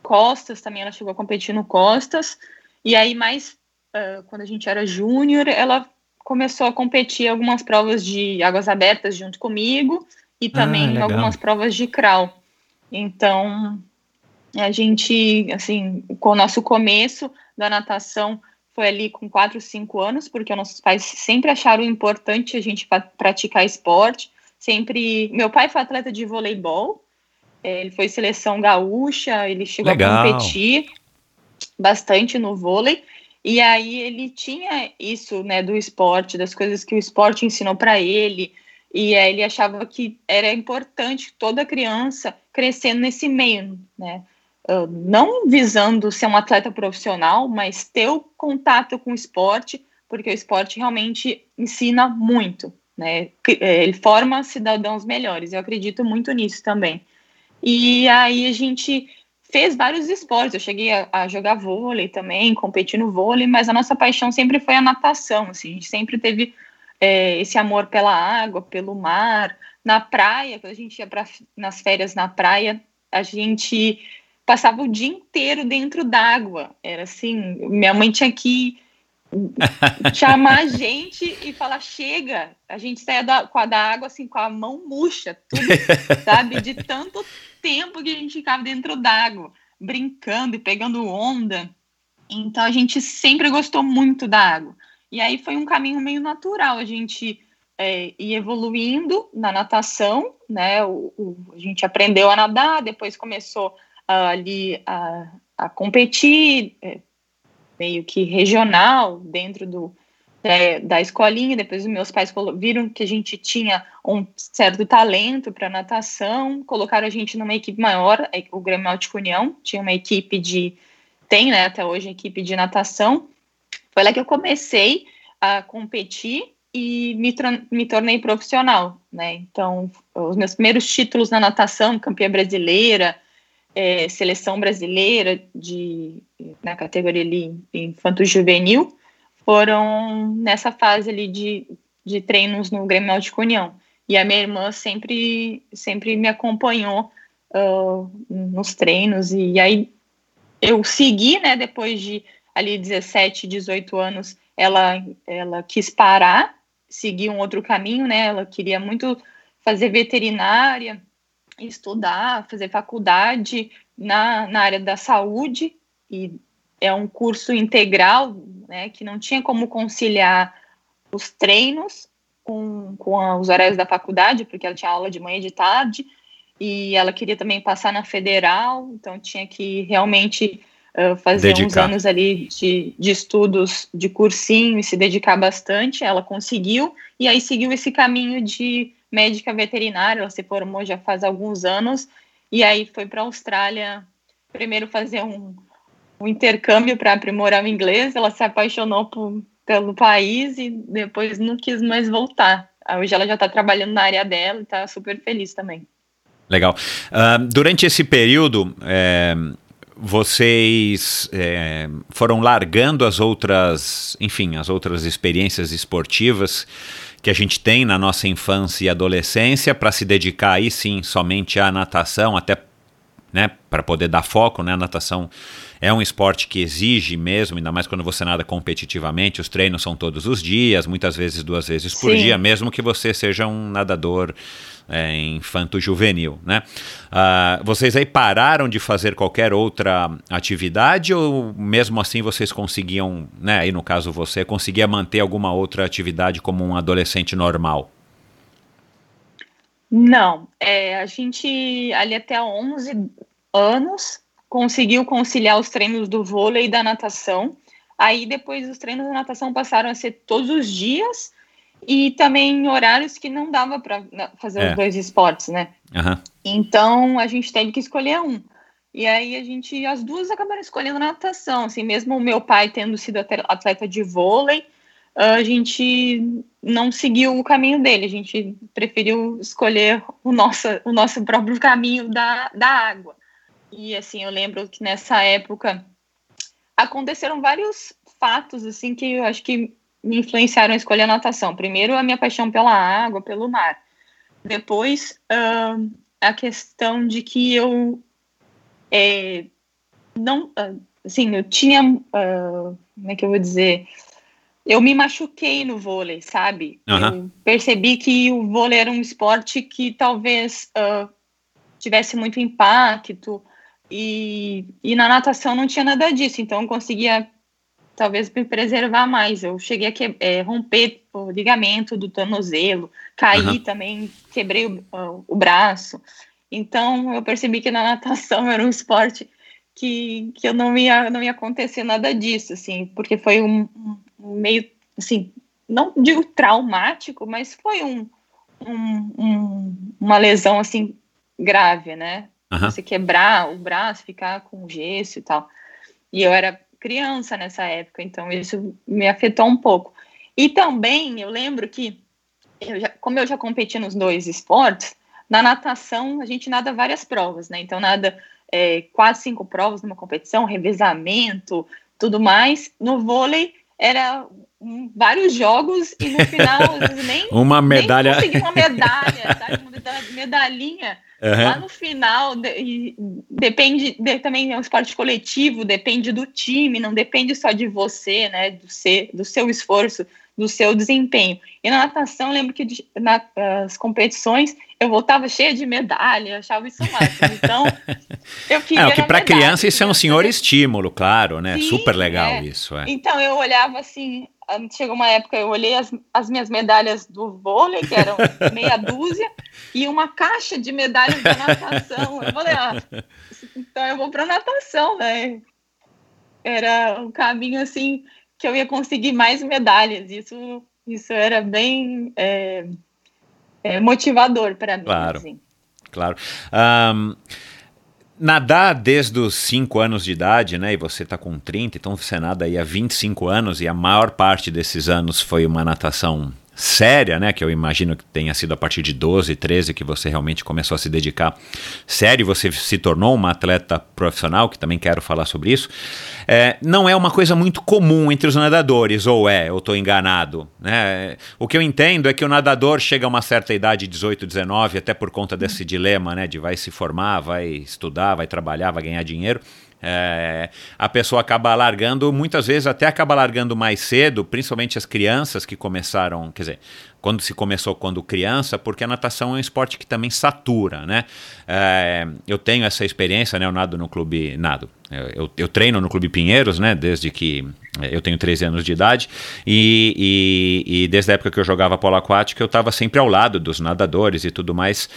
costas também. Ela chegou a competir no costas. E aí mais uh, quando a gente era júnior, ela começou a competir algumas provas de águas abertas junto comigo e também ah, algumas provas de crawl. Então a gente, assim, com o nosso começo da natação foi ali com 4, 5 anos, porque nossos pais sempre acharam importante a gente praticar esporte. Sempre. Meu pai foi atleta de voleibol, é, ele foi seleção gaúcha, ele chegou Legal. a competir bastante no vôlei. E aí ele tinha isso, né, do esporte, das coisas que o esporte ensinou para ele. E aí ele achava que era importante toda criança crescendo nesse meio, né? Não visando ser um atleta profissional, mas ter o contato com o esporte, porque o esporte realmente ensina muito, né? É, ele forma cidadãos melhores. Eu acredito muito nisso também. E aí a gente fez vários esportes. Eu cheguei a, a jogar vôlei também, competir no vôlei, mas a nossa paixão sempre foi a natação. Assim, a gente sempre teve é, esse amor pela água, pelo mar, na praia. Quando a gente ia pra, nas férias na praia, a gente passava o dia inteiro dentro d'água. Era assim, minha mãe tinha que chamar a gente e falar chega. A gente saía da, com a da água assim com a mão murcha, tudo, sabe? De tanto tempo que a gente ficava dentro d'água, brincando e pegando onda. Então a gente sempre gostou muito da água. E aí foi um caminho meio natural. A gente é, ir evoluindo na natação, né? O, o, a gente aprendeu a nadar, depois começou ali a, a competir, é, meio que regional, dentro do, da, da escolinha, depois os meus pais viram que a gente tinha um certo talento para natação, colocaram a gente numa equipe maior, o Grêmio Náutico União, tinha uma equipe de, tem né, até hoje, equipe de natação, foi lá que eu comecei a competir e me, me tornei profissional, né, então os meus primeiros títulos na natação, campeã brasileira, é, seleção brasileira de, na categoria ali infanto-juvenil, foram nessa fase ali de, de treinos no Grêmio Náutico União. E a minha irmã sempre, sempre me acompanhou uh, nos treinos. E aí eu segui, né, depois de ali 17, 18 anos, ela, ela quis parar, seguir um outro caminho, né, ela queria muito fazer veterinária, estudar, fazer faculdade na, na área da saúde, e é um curso integral, né, que não tinha como conciliar os treinos com, com os horários da faculdade, porque ela tinha aula de manhã e de tarde, e ela queria também passar na federal, então tinha que realmente uh, fazer dedicar. uns anos ali de, de estudos de cursinho e se dedicar bastante. Ela conseguiu, e aí seguiu esse caminho de médica veterinária, ela se formou já faz alguns anos, e aí foi para a Austrália primeiro fazer um, um intercâmbio para aprimorar o inglês. Ela se apaixonou por, pelo país e depois não quis mais voltar. Hoje ela já está trabalhando na área dela e está super feliz também. Legal. Uh, durante esse período, é, vocês é, foram largando as outras, enfim, as outras experiências esportivas que a gente tem na nossa infância e adolescência para se dedicar aí sim somente à natação, até né, para poder dar foco, né, a natação é um esporte que exige mesmo, ainda mais quando você nada competitivamente, os treinos são todos os dias, muitas vezes duas vezes por Sim. dia, mesmo que você seja um nadador é, infanto-juvenil, né? Uh, vocês aí pararam de fazer qualquer outra atividade ou mesmo assim vocês conseguiam, né, aí no caso você, conseguia manter alguma outra atividade como um adolescente normal? Não, é, a gente ali até 11 anos conseguiu conciliar os treinos do vôlei e da natação. Aí depois os treinos da natação passaram a ser todos os dias e também em horários que não dava para né, fazer é. os dois esportes, né? Uhum. Então a gente teve que escolher um. E aí a gente, as duas acabaram escolhendo natação, assim, mesmo o meu pai tendo sido atleta de vôlei, a gente não seguiu o caminho dele, a gente preferiu escolher o nosso, o nosso próprio caminho da, da água. E assim, eu lembro que nessa época aconteceram vários fatos assim que eu acho que me influenciaram a escolher a natação. Primeiro, a minha paixão pela água, pelo mar. Depois, uh, a questão de que eu é, não, assim, eu tinha, uh, como é que eu vou dizer? Eu me machuquei no vôlei, sabe? Uhum. Eu percebi que o vôlei era um esporte que talvez uh, tivesse muito impacto, e, e na natação não tinha nada disso, então eu conseguia talvez me preservar mais. Eu cheguei a que, é, romper o ligamento do tornozelo, caí uhum. também, quebrei o, o, braço. Então eu percebi que na natação era um esporte que, que eu não ia, não ia acontecer nada disso, assim, porque foi um, um meio, assim, não digo traumático, mas foi um, um, uma lesão, assim, grave, né? Uhum. Você quebrar o braço, ficar com gesso e tal. E eu era criança nessa época, então isso me afetou um pouco. E também eu lembro que, eu já, como eu já competi nos dois esportes, na natação a gente nada várias provas, né? Então nada é, quase cinco provas numa competição, revezamento, tudo mais. No vôlei era um, vários jogos e no final nem uma medalha, nem uma medalha, sabe? Uma medalhinha Uhum. Lá no final, de, depende, de, também é um esporte coletivo, depende do time, não depende só de você, né, do, ser, do seu esforço, do seu desempenho. E na natação, lembro que nas competições eu voltava cheia de medalha, achava isso máximo. Então, eu queria. É, que para criança isso é um senhor estímulo, claro, né? Sim, Super legal é. isso. É. Então, eu olhava assim, chegou uma época eu olhei as, as minhas medalhas do vôlei, que eram meia dúzia, e uma caixa de medalhas da natação. Eu falei, ah, então eu vou para natação, né? Era um caminho assim que eu ia conseguir mais medalhas. Isso, isso era bem é, é, motivador para mim. Claro, assim. claro. Um, nadar desde os 5 anos de idade, né? E você está com 30, então você nada aí há 25 anos e a maior parte desses anos foi uma natação séria, né, que eu imagino que tenha sido a partir de 12, 13 que você realmente começou a se dedicar sério, você se tornou uma atleta profissional, que também quero falar sobre isso, é, não é uma coisa muito comum entre os nadadores, ou é, eu estou enganado. Né? O que eu entendo é que o nadador chega a uma certa idade, 18, 19, até por conta desse dilema, né, de vai se formar, vai estudar, vai trabalhar, vai ganhar dinheiro, é, a pessoa acaba largando, muitas vezes até acaba largando mais cedo, principalmente as crianças que começaram, quer dizer, quando se começou quando criança, porque a natação é um esporte que também satura, né? É, eu tenho essa experiência, né? Eu nado no clube, nado. Eu, eu, treino no Clube Pinheiros, né? Desde que eu tenho 13 anos de idade e, e, e desde a época que eu jogava polo aquático eu estava sempre ao lado dos nadadores e tudo mais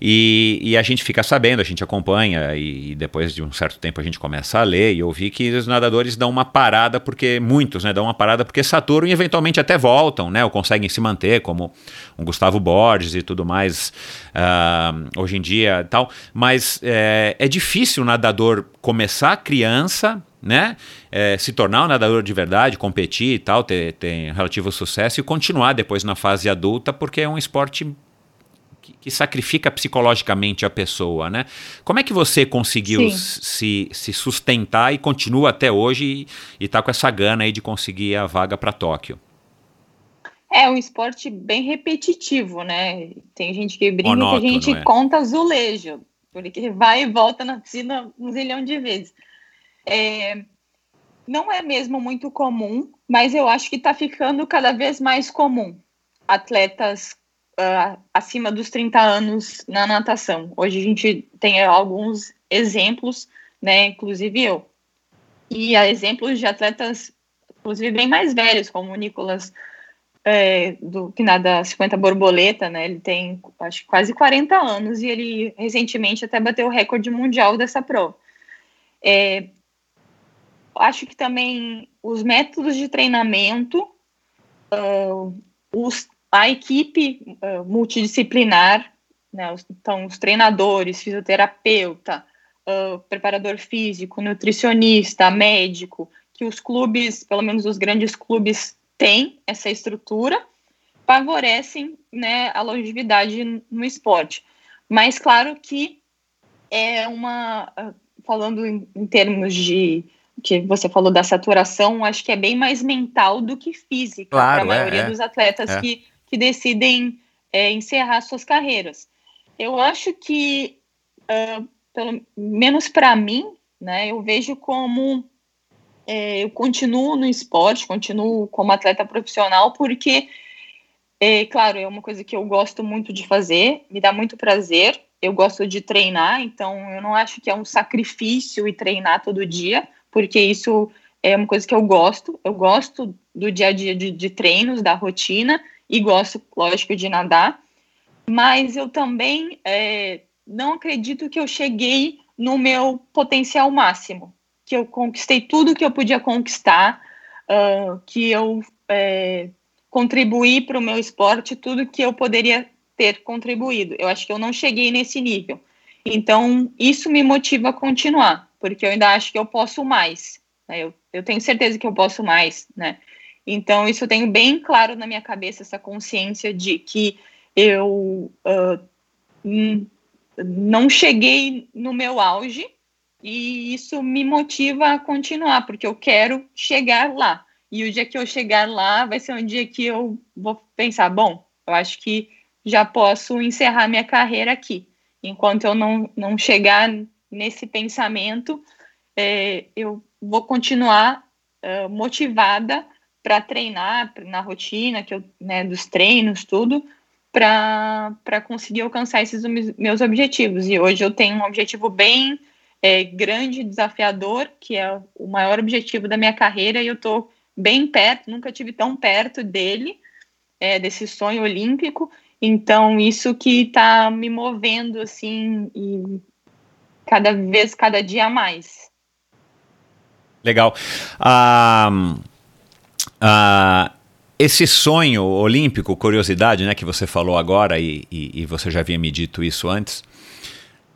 e, e a gente fica sabendo, a gente acompanha e, depois de um certo tempo a gente começa a ler e ouvir que os nadadores dão uma parada porque muitos, né? Dão uma parada porque saturam e eventualmente até voltam, né? Ou conseguem se manter como um Gustavo Borges e tudo mais uh, hoje em dia tal, mas é, é difícil o nadador começar criança né? É, se tornar um nadador de verdade, competir e tal, ter, ter relativo sucesso e continuar depois na fase adulta, porque é um esporte que, sacrifica psicologicamente a pessoa, né? Como é que você conseguiu se, se sustentar e continua até hoje e está com essa gana aí de conseguir a vaga para Tóquio? É um esporte bem repetitivo, né? Tem gente que brinca Monótono, que a gente é? conta azulejo, porque vai e volta na piscina um zilhão de vezes. É, não é mesmo muito comum, mas eu acho que está ficando cada vez mais comum atletas uh, acima dos 30 anos na natação. Hoje a gente tem alguns exemplos, né, inclusive eu. E há exemplos de atletas, inclusive bem mais velhos, como o Nicolas, é, do que nada 50 borboleta, né? Ele tem acho quase 40 anos e ele recentemente até bateu o recorde mundial dessa prova. É, acho que também os métodos de treinamento, uh, os, a equipe uh, multidisciplinar, né, os, então os treinadores, fisioterapeuta, uh, preparador físico, nutricionista, médico, que os clubes, pelo menos os grandes clubes, têm essa estrutura, favorecem né, a longevidade no esporte. Mas claro que é uma, falando em, em termos de que você falou da saturação, acho que é bem mais mental do que física claro, para a maioria é, dos atletas é. que, que decidem é, encerrar suas carreiras. Eu acho que, uh, pelo menos para mim, né, eu vejo como é, eu continuo no esporte, continuo como atleta profissional, porque, é, claro, é uma coisa que eu gosto muito de fazer, me dá muito prazer, eu gosto de treinar, então eu não acho que é um sacrifício e treinar todo dia porque isso é uma coisa que eu gosto. Eu gosto do dia a dia de, de treinos, da rotina, e gosto, lógico, de nadar. Mas eu também é, não acredito que eu cheguei no meu potencial máximo, que eu conquistei tudo que eu podia conquistar, uh, que eu é, contribuí para o meu esporte, tudo que eu poderia ter contribuído. Eu acho que eu não cheguei nesse nível. Então, isso me motiva a continuar porque eu ainda acho que eu posso mais. Né? Eu, eu tenho certeza que eu posso mais, né? Então, isso eu tenho bem claro na minha cabeça, essa consciência de que eu uh, não cheguei no meu auge e isso me motiva a continuar, porque eu quero chegar lá. E o dia que eu chegar lá vai ser um dia que eu vou pensar: bom, eu acho que já posso encerrar minha carreira aqui. Enquanto eu não, não chegar nesse pensamento, é, eu vou continuar uh, motivada para treinar na rotina que eu, né, dos treinos, tudo, para conseguir alcançar esses meus objetivos. E hoje eu tenho um objetivo bem é, grande, desafiador, que é o maior objetivo da minha carreira, e eu estou bem perto, nunca tive tão perto dele, é, desse sonho olímpico. Então, isso que está me movendo, assim, e cada vez, cada dia mais. Legal. Ah, Uh, esse sonho olímpico, curiosidade, né, que você falou agora e, e, e você já havia me dito isso antes.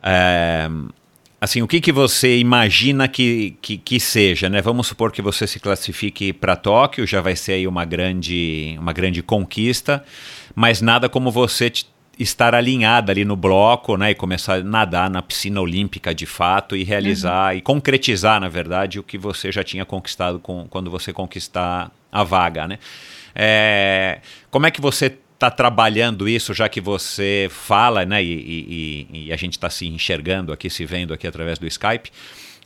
É, assim, o que, que você imagina que, que, que, seja, né? Vamos supor que você se classifique para Tóquio, já vai ser aí uma grande, uma grande conquista, mas nada como você estar alinhada ali no bloco, né, e começar a nadar na piscina olímpica de fato e realizar uhum. e concretizar, na verdade, o que você já tinha conquistado com, quando você conquistar a vaga, né? É, como é que você está trabalhando isso, já que você fala, né, e, e, e a gente está se enxergando aqui, se vendo aqui através do Skype?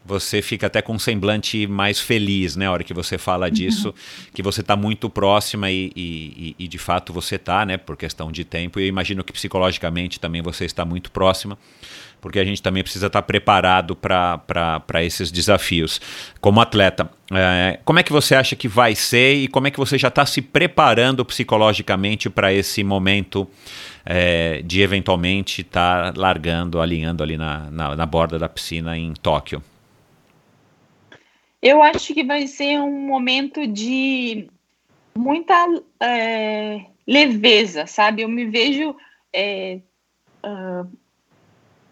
Você fica até com um semblante mais feliz, né? A hora que você fala disso, uhum. que você está muito próxima e, e, e, de fato você está, né? Por questão de tempo. E eu imagino que psicologicamente também você está muito próxima, porque a gente também precisa estar tá preparado para esses desafios. Como atleta, é, como é que você acha que vai ser e como é que você já está se preparando psicologicamente para esse momento? É, de eventualmente estar tá largando, alinhando ali na, na, na borda da piscina em Tóquio? Eu acho que vai ser um momento de muita é, leveza, sabe? Eu me vejo é, uh,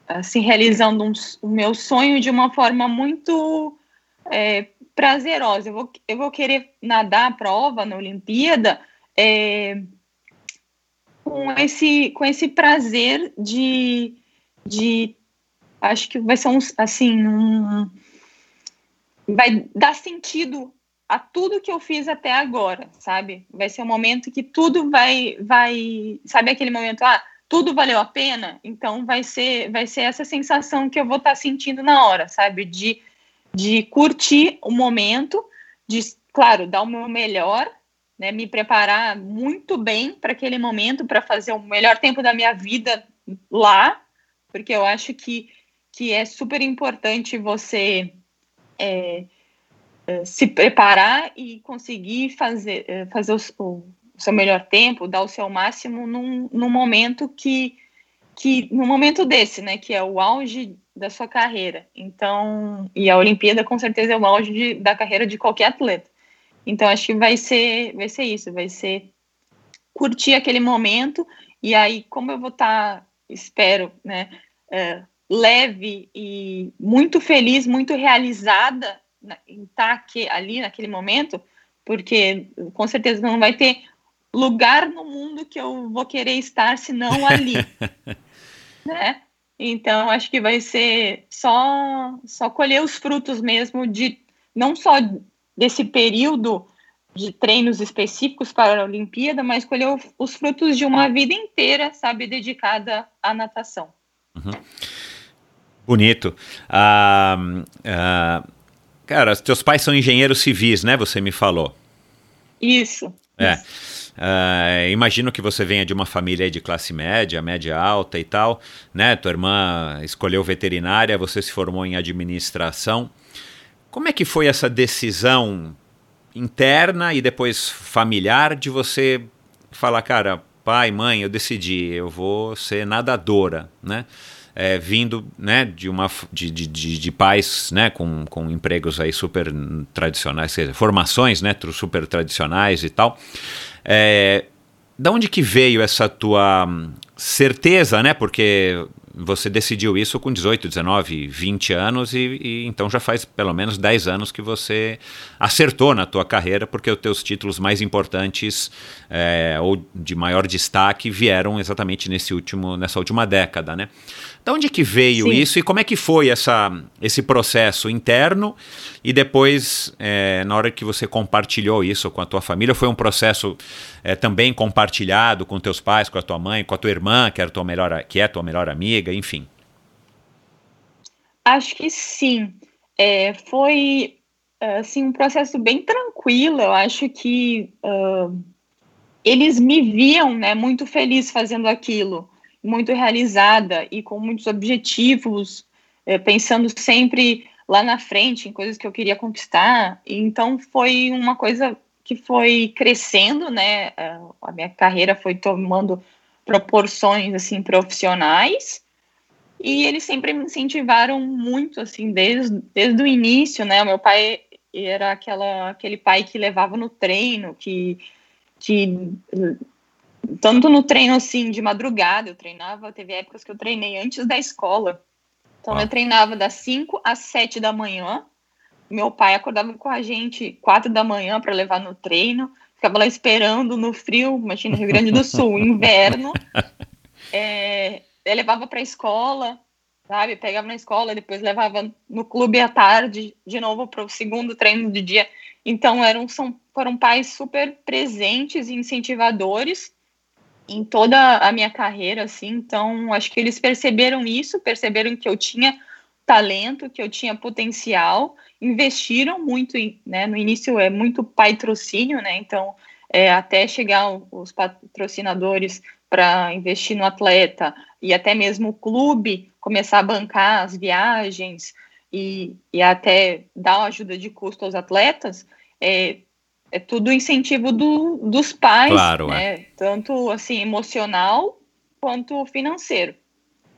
assim realizando um, o meu sonho de uma forma muito é, prazerosa. Eu vou, eu vou querer nadar a prova na Olimpíada é, com esse com esse prazer de, de acho que vai ser um, assim um vai dar sentido a tudo que eu fiz até agora, sabe? Vai ser um momento que tudo vai, vai, sabe aquele momento, ah, tudo valeu a pena. Então vai ser, vai ser essa sensação que eu vou estar tá sentindo na hora, sabe? De, de curtir o momento, de, claro, dar o meu melhor, né? Me preparar muito bem para aquele momento, para fazer o melhor tempo da minha vida lá, porque eu acho que que é super importante você é, é, se preparar e conseguir fazer, é, fazer o, o, seu melhor tempo, dar o seu máximo num, num momento que, que no momento desse, né, que é o auge da sua carreira. Então, e a Olimpíada com certeza é o auge de, da carreira de qualquer atleta. Então, acho que vai ser, vai ser isso, vai ser curtir aquele momento e aí, como eu vou estar, tá, espero, né, é, leve e muito feliz, muito realizada em estar aqui, ali naquele momento, porque com certeza não vai ter lugar no mundo que eu vou querer estar senão ali, né? Então acho que vai ser só só colher os frutos mesmo de não só desse período de treinos específicos para a Olimpíada, mas colher os frutos de uma vida inteira, sabe, dedicada à natação. Uhum. Bonito. Ah, ah, cara, teus pais são engenheiros civis, né? Você me falou. Isso. É. Isso. Uh, imagino que você venha de uma família de classe média, média alta e tal, né? Tua irmã escolheu veterinária, você se formou em administração. Como é que foi essa decisão interna e depois familiar de você falar, cara, pai, mãe, eu decidi, eu vou ser nadadora, né? É, vindo né, de, uma, de, de, de, de, pais né, com, com empregos aí super tradicionais, seja, formações né, super tradicionais e tal. É, da onde que veio essa tua certeza, né? Porque você decidiu isso com 18, 19, 20 anos e, e, então já faz pelo menos 10 anos que você acertou na tua carreira porque os teus títulos mais importantes é, ou de maior destaque vieram exatamente nesse último, nessa última década, né? Da onde que veio Sim. isso e como é que foi essa, esse processo interno e depois, é, na hora que você compartilhou isso com a tua família, foi um processo é, também compartilhado com teus pais, com a tua mãe, com a tua irmã, que, era tua melhor, que é tua melhor amiga, enfim? Acho que sim. É, foi assim, um processo bem tranquilo. Eu acho que uh, eles me viam né, muito feliz fazendo aquilo muito realizada e com muitos objetivos, é, pensando sempre lá na frente em coisas que eu queria conquistar. Então foi uma coisa que foi crescendo, né? Eh, a minha carreira foi tomando proporções assim profissionais e eles sempre me incentivaram muito assim desde, desde o início, né? O meu pai era aquela, aquele pai que levava no treino, que, que tanto no treino assim de madrugada, eu treinava, teve épocas que eu treinei antes da escola. Então ah. eu treinava das 5 às 7 da manhã. Meu pai acordava com a gente 4 da manhã para levar no treino. Ficava lá esperando no frio, imagina Rio Grande do Sul, inverno. É, levava para a escola, sabe? Pegava na escola, depois levava no clube à tarde, de novo para o segundo treino do dia. Então eram são, foram pais super presentes e incentivadores em toda a minha carreira, assim. Então acho que eles perceberam isso, perceberam que eu tinha talento, que eu tinha potencial, investiram muito, em, né? No início é muito patrocínio, né? Então é, até chegar os patrocinadores para investir no atleta e até mesmo o clube começar a bancar as viagens e, e até dar ajuda de custo aos atletas, é, é tudo incentivo do, dos pais, claro, né? É. tanto assim emocional quanto financeiro.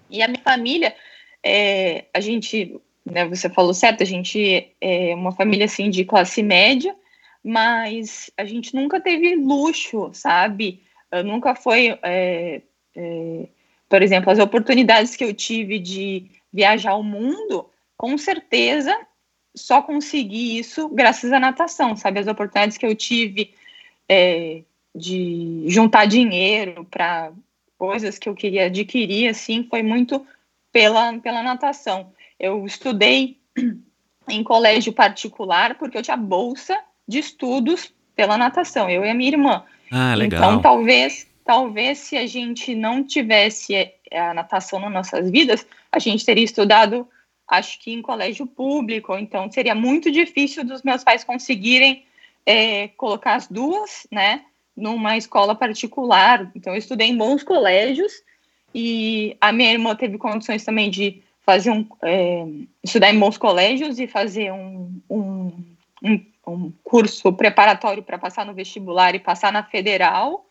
E a minha família, é, a gente, né, você falou certo, a gente é uma família assim de classe média, mas a gente nunca teve luxo, sabe? Eu nunca foi, é, é, por exemplo, as oportunidades que eu tive de viajar ao mundo, com certeza só consegui isso graças à natação, sabe? As oportunidades que eu tive é, de juntar dinheiro para coisas que eu queria adquirir, assim, foi muito pela, pela natação. Eu estudei em colégio particular porque eu tinha bolsa de estudos pela natação, eu e a minha irmã. Ah, legal. Então, talvez, talvez se a gente não tivesse a natação nas nossas vidas, a gente teria estudado acho que em colégio público, então seria muito difícil dos meus pais conseguirem é, colocar as duas, né, numa escola particular. Então eu estudei em bons colégios e a minha irmã teve condições também de fazer um é, estudar em bons colégios e fazer um, um, um, um curso preparatório para passar no vestibular e passar na federal,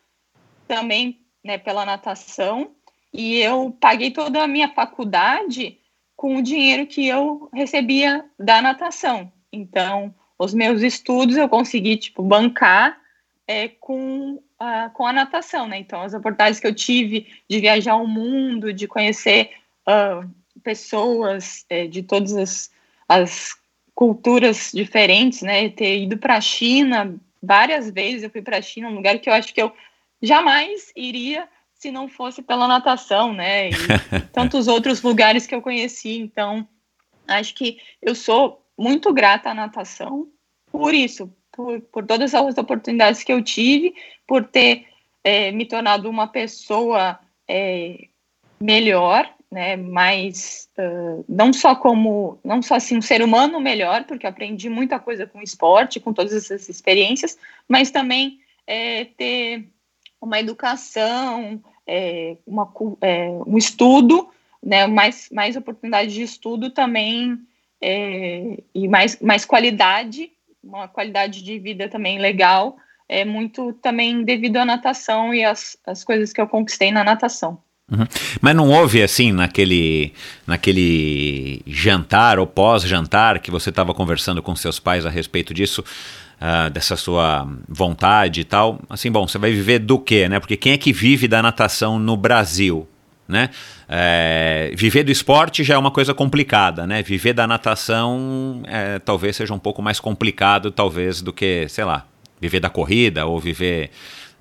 também né, pela natação. E eu paguei toda a minha faculdade com o dinheiro que eu recebia da natação. Então, os meus estudos eu consegui, tipo, bancar é, com, a, com a natação, né? Então, as oportunidades que eu tive de viajar ao mundo, de conhecer uh, pessoas é, de todas as, as culturas diferentes, né? Ter ido para a China várias vezes, eu fui para a China, um lugar que eu acho que eu jamais iria se não fosse pela natação, né? E tantos outros lugares que eu conheci. Então, acho que eu sou muito grata à natação por isso, por, por todas as oportunidades que eu tive, por ter é, me tornado uma pessoa é, melhor, né? Mais uh, não só como não só assim um ser humano melhor, porque aprendi muita coisa com esporte, com todas essas experiências, mas também é, ter uma educação, é, uma, é, um estudo, né, mais, mais oportunidade de estudo também é, e mais, mais qualidade, uma qualidade de vida também legal, é muito também devido à natação e as, as coisas que eu conquistei na natação. Uhum. Mas não houve assim naquele, naquele jantar ou pós-jantar que você estava conversando com seus pais a respeito disso? Uh, dessa sua vontade e tal. Assim, bom, você vai viver do quê, né? Porque quem é que vive da natação no Brasil? Né? É, viver do esporte já é uma coisa complicada, né? Viver da natação é, talvez seja um pouco mais complicado, talvez, do que, sei lá, viver da corrida ou viver,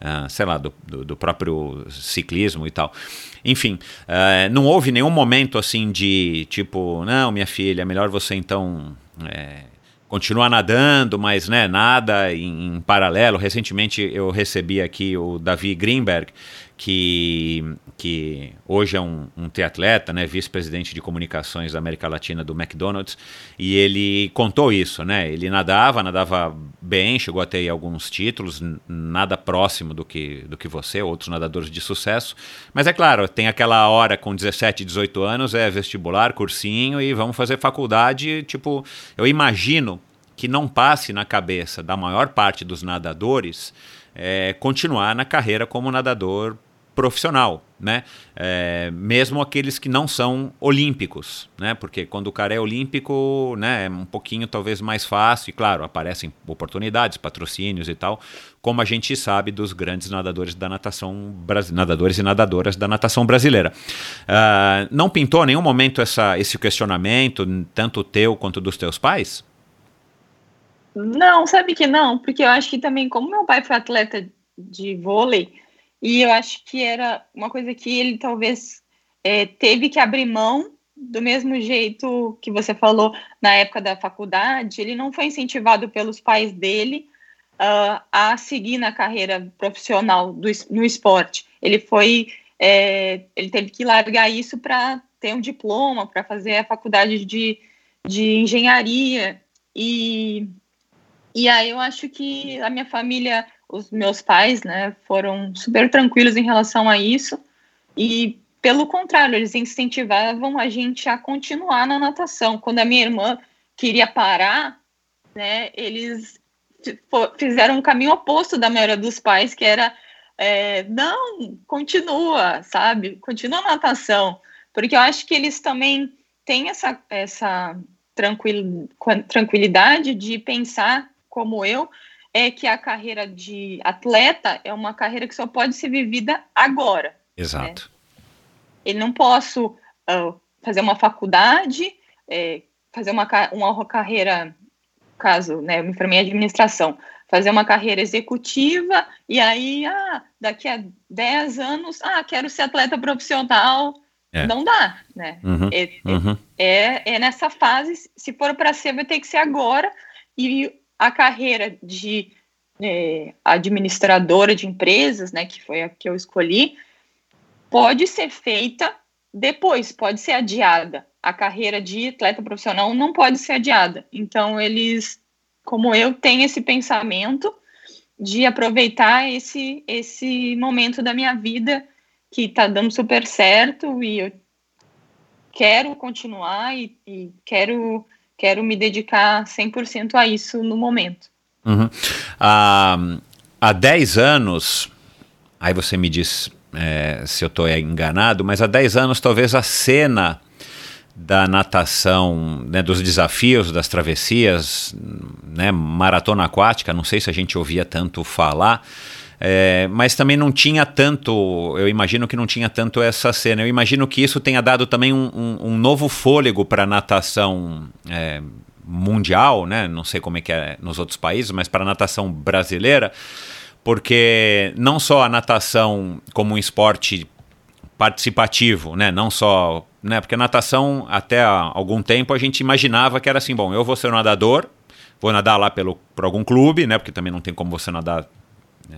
uh, sei lá, do, do, do, próprio ciclismo e tal. Enfim, uh, não houve nenhum momento assim de tipo, não, minha filha, é melhor você então é, continuar nadando, mas né, nada em, em, paralelo. Recentemente eu recebi aqui o Davi Greenberg, que, que hoje é um, um triatleta, né, vice-presidente de comunicações da América Latina do McDonald's, e ele contou isso, né? Ele nadava, nadava bem, chegou a ter alguns títulos, nada próximo do que, do que você, outros nadadores de sucesso. Mas é claro, tem aquela hora com 17, 18 anos, é vestibular, cursinho e vamos fazer faculdade. Tipo, eu imagino que não passe na cabeça da maior parte dos nadadores é, continuar na carreira como nadador profissional, né? É, mesmo aqueles que não são olímpicos, né? Porque quando o cara é olímpico, né, é um pouquinho talvez mais fácil, e claro, aparecem oportunidades, patrocínios e tal, como a gente sabe dos grandes nadadores da natação nadadores e nadadoras da natação brasileira. Uh, não pintou em nenhum momento essa, esse questionamento, tanto teu quanto dos teus pais? Não, sabe que não, porque eu acho que também, como meu pai foi atleta de vôlei, e eu acho que era uma coisa que ele talvez é, teve que abrir mão do mesmo jeito que você falou na época da faculdade, ele não foi incentivado pelos pais dele uh, a seguir na carreira profissional do, no esporte. Ele foi, é, ele teve que largar isso para ter um diploma, para fazer a faculdade de, de engenharia e e aí eu acho que a minha família, os meus pais, né, foram super tranquilos em relação a isso. E pelo contrário, eles incentivavam a gente a continuar na natação. Quando a minha irmã queria parar, né, eles fizeram um caminho oposto da maioria dos pais, que era é, não, continua, sabe? Continua a natação. Porque eu acho que eles também têm essa, essa tranquil, tranquilidade de pensar como eu, é que a carreira de atleta é uma carreira que só pode ser vivida agora. Exato. Né? Eu não posso uh, fazer uma faculdade, é, fazer uma, uma carreira, caso, né, eu me formei em administração, fazer uma carreira executiva e aí, ah, daqui a 10 anos, ah, quero ser atleta profissional. É. Não dá, né? Uhum, é, uhum. É, é, nessa fase, se for para ser, vai ter que ser agora. E a carreira de é, administradora de empresas, né, que foi a que eu escolhi, pode ser feita depois, pode ser adiada. A carreira de atleta profissional não pode ser adiada. Então, eles, como eu, têm esse pensamento de aproveitar esse, esse momento da minha vida que está dando super certo e eu quero continuar e, e quero quero me dedicar 100% a isso no momento. Uhum. Ah, há 10 anos, aí você me diz é, se eu estou enganado, mas há 10 anos talvez a cena da natação, né, dos desafios, das travessias, né, maratona aquática, não sei se a gente ouvia tanto falar, é, mas também não tinha tanto, eu imagino que não tinha tanto essa cena. Eu imagino que isso tenha dado também um, um, um novo fôlego para a natação é, mundial, né? Não sei como é que é nos outros países, mas para a natação brasileira, porque não só a natação como um esporte participativo, né? Não só, né? Porque a natação até algum tempo a gente imaginava que era assim, bom, eu vou ser um nadador, vou nadar lá pelo por algum clube, né? Porque também não tem como você nadar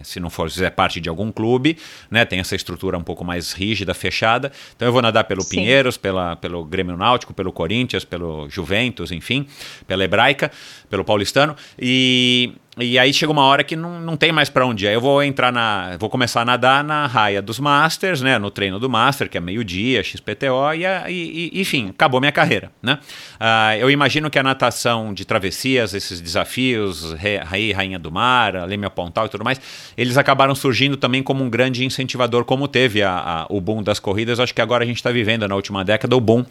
se não for fizer parte de algum clube, né, tem essa estrutura um pouco mais rígida, fechada. Então eu vou nadar pelo Sim. Pinheiros, pela, pelo Grêmio Náutico, pelo Corinthians, pelo Juventus, enfim, pela Hebraica, pelo Paulistano. E e aí chega uma hora que não, não tem mais para onde. Aí eu vou entrar na. Vou começar a nadar na raia dos Masters, né? No treino do Master, que é meio-dia, XPTO, e, e, e, enfim, acabou minha carreira. Né? Uh, eu imagino que a natação de travessias, esses desafios, Rei, Rainha do Mar, Leme Pontal e tudo mais, eles acabaram surgindo também como um grande incentivador, como teve a, a, o boom das corridas. Acho que agora a gente está vivendo na última década o boom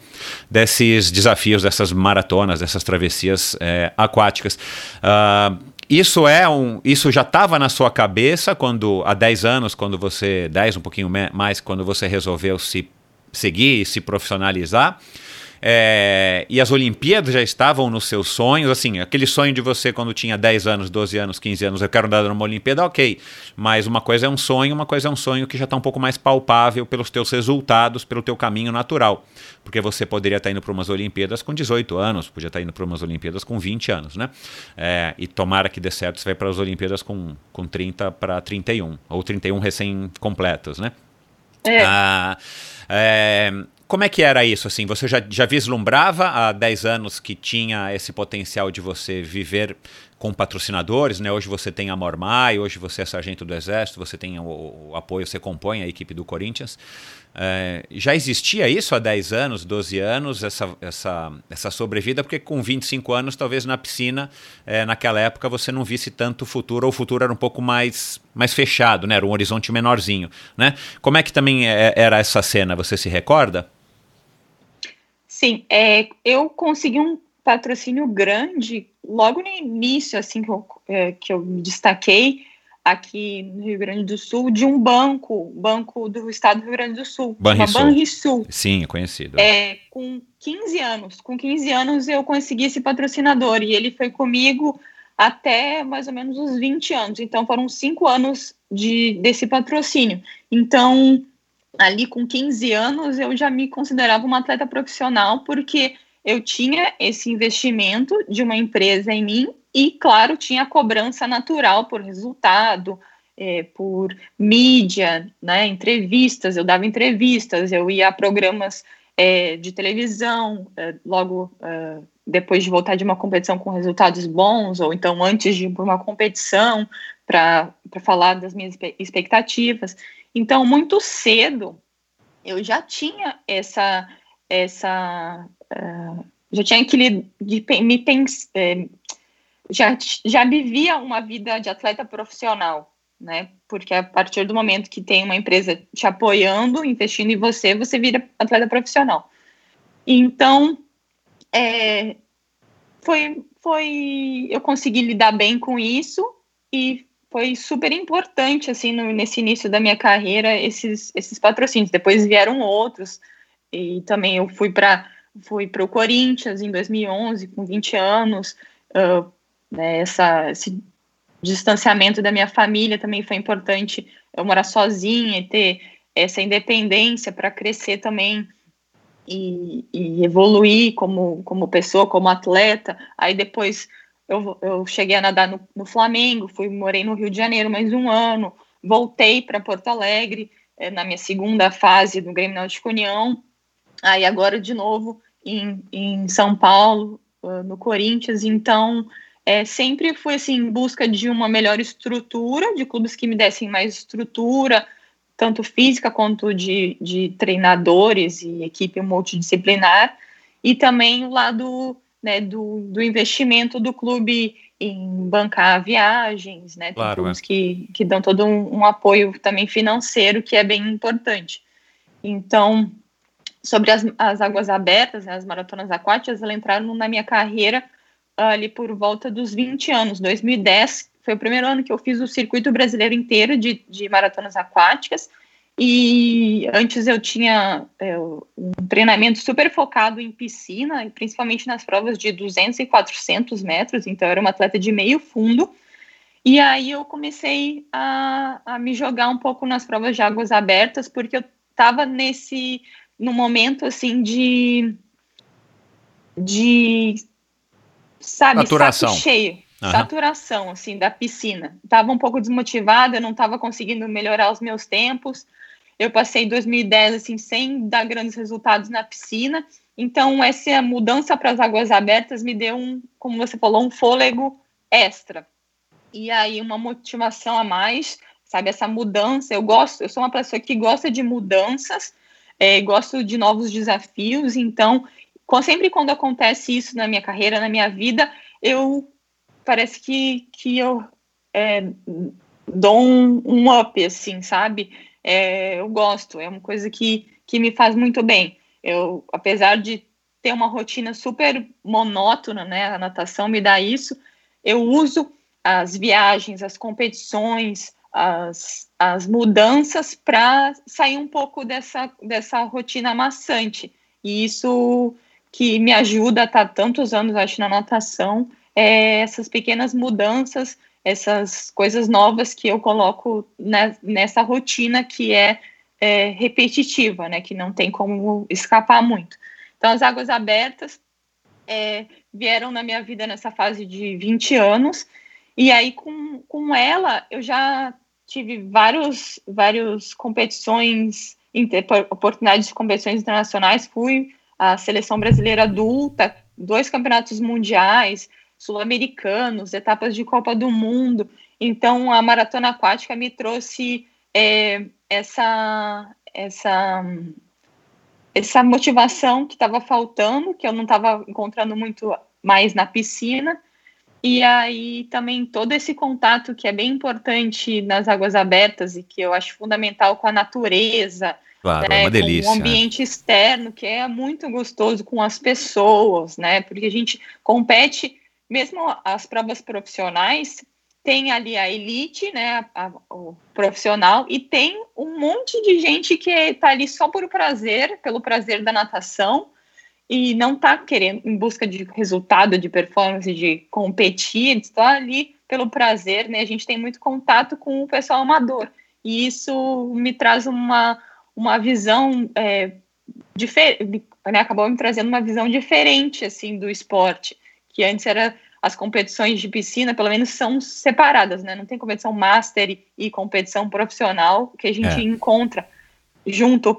desses desafios, dessas maratonas, dessas travessias é, aquáticas. Uh, isso é um, isso já estava na sua cabeça quando há 10 anos, quando você, 10 um pouquinho mais, quando você resolveu se seguir e se profissionalizar. É, e as Olimpíadas já estavam nos seus sonhos, assim, aquele sonho de você quando tinha 10 anos, 12 anos, 15 anos, eu quero andar numa Olimpíada, ok. Mas uma coisa é um sonho, uma coisa é um sonho que já está um pouco mais palpável pelos teus resultados, pelo teu caminho natural. Porque você poderia estar tá indo para umas Olimpíadas com 18 anos, podia estar tá indo para umas Olimpíadas com 20 anos, né? É, e tomara que dê certo, você vai para as Olimpíadas com, com 30 para 31, ou 31 recém-completos, né? É. Ah, é, como é que era isso? Assim, você já, já vislumbrava há 10 anos que tinha esse potencial de você viver com patrocinadores, né? Hoje você tem a Mormai, hoje você é sargento do Exército, você tem o, o apoio, você compõe a equipe do Corinthians. É, já existia isso há 10 anos, 12 anos, essa, essa, essa sobrevida, porque com 25 anos, talvez na piscina, é, naquela época, você não visse tanto futuro, ou o futuro era um pouco mais, mais fechado, né? Era um horizonte menorzinho, né? Como é que também é, era essa cena, você se recorda? Sim, é, eu consegui um patrocínio grande logo no início, assim, que eu, é, que eu me destaquei aqui no Rio Grande do Sul, de um banco, banco do estado do Rio Grande do Sul, Banrisul. Banrisul. Sim, conhecido. É, com 15 anos, com 15 anos eu consegui esse patrocinador e ele foi comigo até mais ou menos os 20 anos, então foram cinco anos de, desse patrocínio. Então, ali com 15 anos, eu já me considerava uma atleta profissional, porque eu tinha esse investimento de uma empresa em mim e, claro, tinha a cobrança natural por resultado, é, por mídia, né, entrevistas, eu dava entrevistas, eu ia a programas é, de televisão, é, logo é, depois de voltar de uma competição com resultados bons, ou então antes de ir para uma competição, para falar das minhas expectativas. Então, muito cedo, eu já tinha essa, essa uh, já tinha aquele de, me pens, é, já já vivia uma vida de atleta profissional, né? Porque a partir do momento que tem uma empresa te apoiando, investindo em você, você vira atleta profissional. Então, é, foi foi eu consegui lidar bem com isso e foi super importante assim no, nesse início da minha carreira esses esses patrocínios. Depois vieram outros e também eu fui para fui o Corinthians em 2011, com 20 anos. Uh, né, essa, esse distanciamento da minha família também foi importante. Eu morar sozinha e ter essa independência para crescer também e, e, evoluir como, como pessoa, como atleta. Aí depois eu, eu cheguei a nadar no, no Flamengo, fui morei no Rio de Janeiro mais um ano, voltei para Porto Alegre eh, na minha segunda fase do Grêmio Náutico União. Aí agora de novo em, em São Paulo, uh, no Corinthians, então é, sempre fui assim, em busca de uma melhor estrutura, de clubes que me dessem mais estrutura, tanto física quanto de, de treinadores e equipe multidisciplinar, e também o lado né, do, do investimento do clube em bancar viagens, né? Tem claro, clubes é. que, que dão todo um, um apoio também financeiro, que é bem importante. Então, sobre as, as águas abertas, né, as maratonas aquáticas, elas entraram na minha carreira ali por volta dos 20 anos. 2010 foi o primeiro ano que eu fiz o circuito brasileiro inteiro de, de maratonas aquáticas. E antes eu tinha é, um treinamento super focado em piscina, principalmente nas provas de 200 e 400 metros, então eu era uma atleta de meio fundo. E aí eu comecei a, a me jogar um pouco nas provas de águas abertas, porque eu estava nesse no momento assim de de sabe saturação. saco cheio uhum. saturação assim da piscina estava um pouco desmotivada eu não estava conseguindo melhorar os meus tempos eu passei 2010 assim sem dar grandes resultados na piscina. Então essa mudança para as águas abertas me deu um como você falou um fôlego extra. E aí uma motivação a mais sabe essa mudança. Eu gosto eu sou uma pessoa que gosta de mudanças é, gosto de novos desafios, então sempre quando acontece isso na minha carreira, na minha vida, eu parece que, que eu é, dou um, um, up, assim, sabe? É, eu gosto, é uma coisa que, que me faz muito bem. Eu, apesar de ter uma rotina super monótona, né? A natação me dá isso. Eu uso as viagens, as competições, as, as mudanças para sair um pouco dessa, dessa rotina maçante. E isso que me ajuda a estar tantos anos, acho, na natação, é essas pequenas mudanças, essas coisas novas que eu coloco nessa rotina que é, é repetitiva, né, que não tem como escapar muito. Então, as águas abertas é, vieram na minha vida nessa fase de 20 anos, e aí com, com ela eu já tive vários, vários competições, oportunidades de competições internacionais, fui à seleção brasileira adulta, dois campeonatos mundiais, sul-americanos, etapas de Copa do Mundo. Então, a maratona aquática me trouxe é, essa, essa, essa motivação que estava faltando, que eu não estava encontrando muito mais na piscina. E aí também todo esse contato que é bem importante nas águas abertas e que eu acho fundamental com a natureza, Claro, né, é uma delícia. Com o ambiente externo, que é muito gostoso, com as pessoas, né? Porque a gente compete, mesmo as provas profissionais, tem ali a elite, né? A, a, o profissional, e tem um monte de gente que está ali só por prazer, pelo prazer da natação, e não está querendo em busca de resultado, de performance, de competir, está ali pelo prazer, né? A gente tem muito contato com o pessoal amador. E isso me traz uma uma visão é, diferente, né, acabou me trazendo uma visão diferente assim do esporte, que antes era as competições de piscina, pelo menos são separadas, né? Não tem competição master e competição profissional que a gente é. encontra junto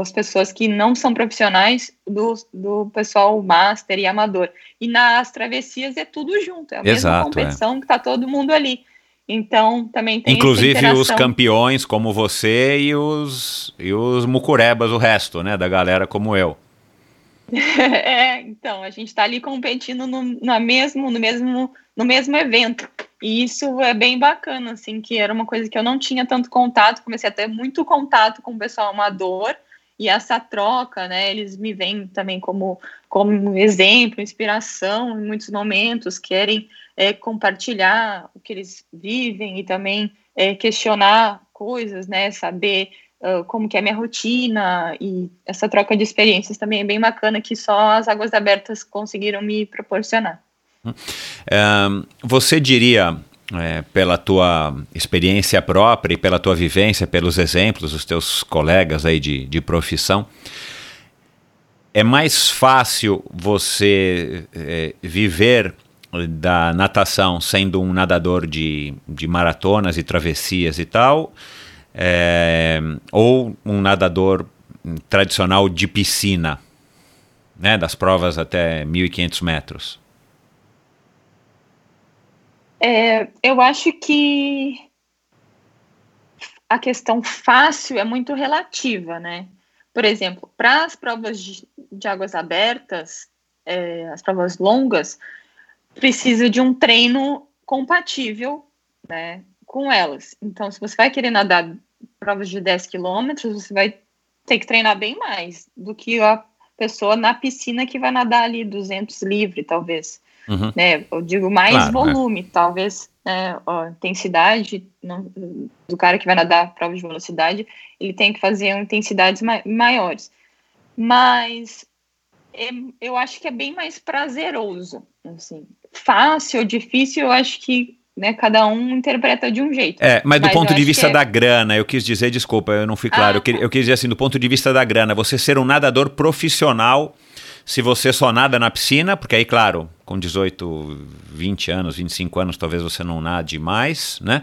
as pessoas que não são profissionais do, do pessoal master e amador. E nas travessias é tudo junto, é a Exato, mesma é. competição é. que está todo mundo ali. Então, também tem Inclusive os campeões como você e os, e os mucurebas, o resto, né, da galera como eu. é, então, a gente está ali competindo no, mesmo, no, mesmo, no mesmo evento. E isso é bem bacana, assim, que era uma coisa que eu não tinha tanto contato, comecei a ter muito contato com o pessoal amador, e essa troca, né, eles me veem também como, como exemplo, inspiração em muitos momentos, querem é, compartilhar o que eles vivem e também é, questionar coisas, né? Saber como que é minha rotina e essa troca de experiências também é bem bacana que só as águas abertas conseguiram me proporcionar. Um, você diria, é, pela tua experiência própria e pela tua vivência, pelos exemplos dos teus colegas aí de, de profissão, é mais fácil você é, viver da natação sendo um nadador de, de maratonas e travessias e tal, é, ou um nadador tradicional de piscina, né, das provas até 1.500 metros? É, eu acho que a questão fácil é muito relativa, né? Por exemplo, para as provas de, de águas abertas, é, as provas longas, precisa de um treino compatível né, com elas. Então, se você vai querer nadar provas de 10 quilômetros, você vai ter que treinar bem mais do que a pessoa na piscina que vai nadar ali 200 livre, talvez. Uhum. Né? Eu digo mais claro, volume, é. talvez né, a intensidade não, do cara que vai nadar prova de velocidade, ele tem que fazer intensidades ma maiores. Mas é, eu acho que é bem mais prazeroso, assim, fácil ou difícil, eu acho que né, cada um interpreta de um jeito. É, mas do mas ponto de vista é... da grana, eu quis dizer, desculpa, eu não fui claro, ah, eu, quis, eu quis dizer assim, do ponto de vista da grana, você ser um nadador profissional, se você só nada na piscina, porque aí, claro, com 18, 20 anos, 25 anos, talvez você não nade mais, né?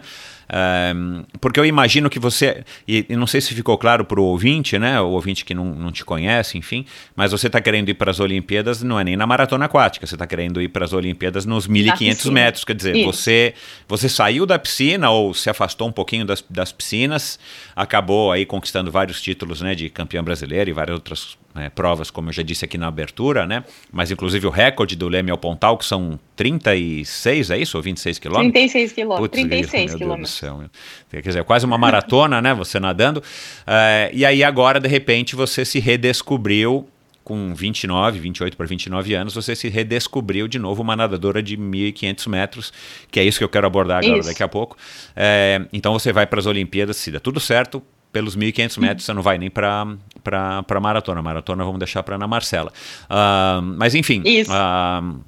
Um, porque eu imagino que você, e, e não sei se ficou claro para o ouvinte, né? O ouvinte que não, não te conhece, enfim, mas você está querendo ir para as Olimpíadas, não é nem na maratona aquática, você está querendo ir para as Olimpíadas nos 1.500 metros. Quer dizer, você, você saiu da piscina ou se afastou um pouquinho das, das piscinas, acabou aí conquistando vários títulos né, de campeão brasileiro e várias outras né, provas, como eu já disse aqui na abertura, né? Mas inclusive o recorde do Leme ao Pontal, que são 36, é isso? Ou 26 quilômetros? 36 quilômetros. 36 quilômetros céu. Quer dizer, quase uma maratona, né? Você nadando. Uh, e aí agora, de repente, você se redescobriu com 29, 28 para 29 anos, você se redescobriu de novo uma nadadora de 1.500 metros, que é isso que eu quero abordar agora isso. daqui a pouco. É, então você vai para as Olimpíadas, se der tudo certo, pelos 1.500 metros você não vai nem para para maratona. Maratona vamos deixar para Ana Marcela. Uh, mas enfim. Isso. Uh,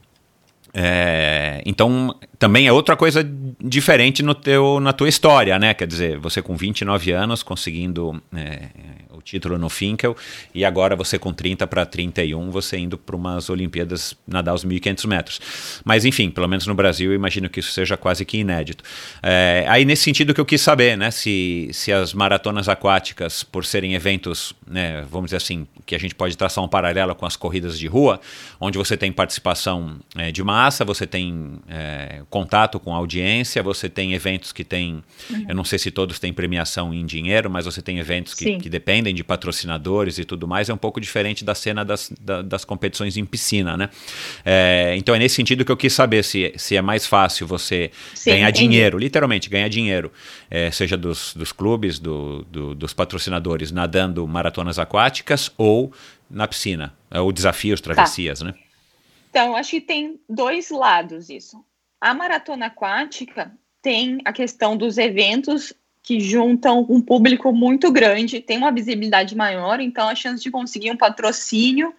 é, então, também é outra coisa diferente no teu, na tua história, né? Quer dizer, você com 29 anos conseguindo é, título no Finkel, e agora você com 30 para 31, você indo para umas Olimpíadas nadar os 1.500 metros. Mas enfim, pelo menos no Brasil, eu imagino que isso seja quase que inédito. É, aí nesse sentido que eu quis saber, né, se, se as maratonas aquáticas, por serem eventos, né, vamos dizer assim, que a gente pode traçar um paralelo com as corridas de rua, onde você tem participação é, de massa, você tem é, contato com a audiência, você tem eventos que têm, uhum. eu não sei se todos têm premiação em dinheiro, mas você tem eventos que, que dependem de patrocinadores e tudo mais, é um pouco diferente da cena das, da, das competições em piscina, né? É, então é nesse sentido que eu quis saber se, se é mais fácil você Sim, ganhar entendi. dinheiro, literalmente ganhar dinheiro, é, seja dos, dos clubes, do, do, dos patrocinadores nadando maratonas aquáticas ou na piscina, ou desafios, tá. travessias, tá. né? Então, acho que tem dois lados isso. A maratona aquática tem a questão dos eventos que juntam um público muito grande, tem uma visibilidade maior, então a chance de conseguir um patrocínio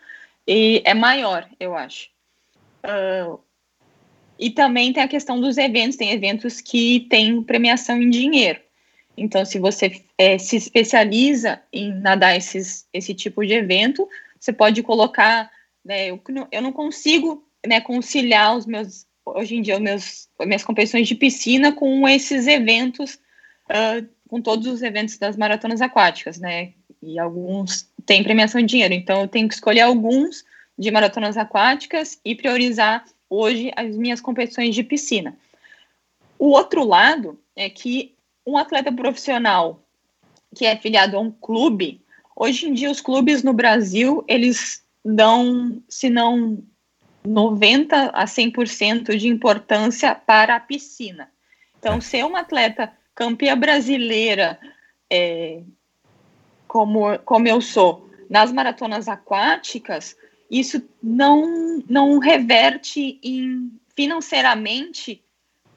é maior, eu acho. Uh, e também tem a questão dos eventos, tem eventos que têm premiação em dinheiro. Então, se você é, se especializa em nadar esses, esse tipo de evento, você pode colocar. Né, eu, eu não consigo né, conciliar os meus, hoje em dia, meus, minhas competições de piscina com esses eventos uh, com todos os eventos das maratonas aquáticas, né? E alguns têm premiação de dinheiro, então eu tenho que escolher alguns de maratonas aquáticas e priorizar hoje as minhas competições de piscina. O outro lado é que um atleta profissional que é afiliado a um clube, hoje em dia os clubes no Brasil, eles dão, se não 90 a 100% de importância para a piscina. Então, é. ser uma atleta campeã brasileira, é, como, como eu sou, nas maratonas aquáticas, isso não, não reverte em, financeiramente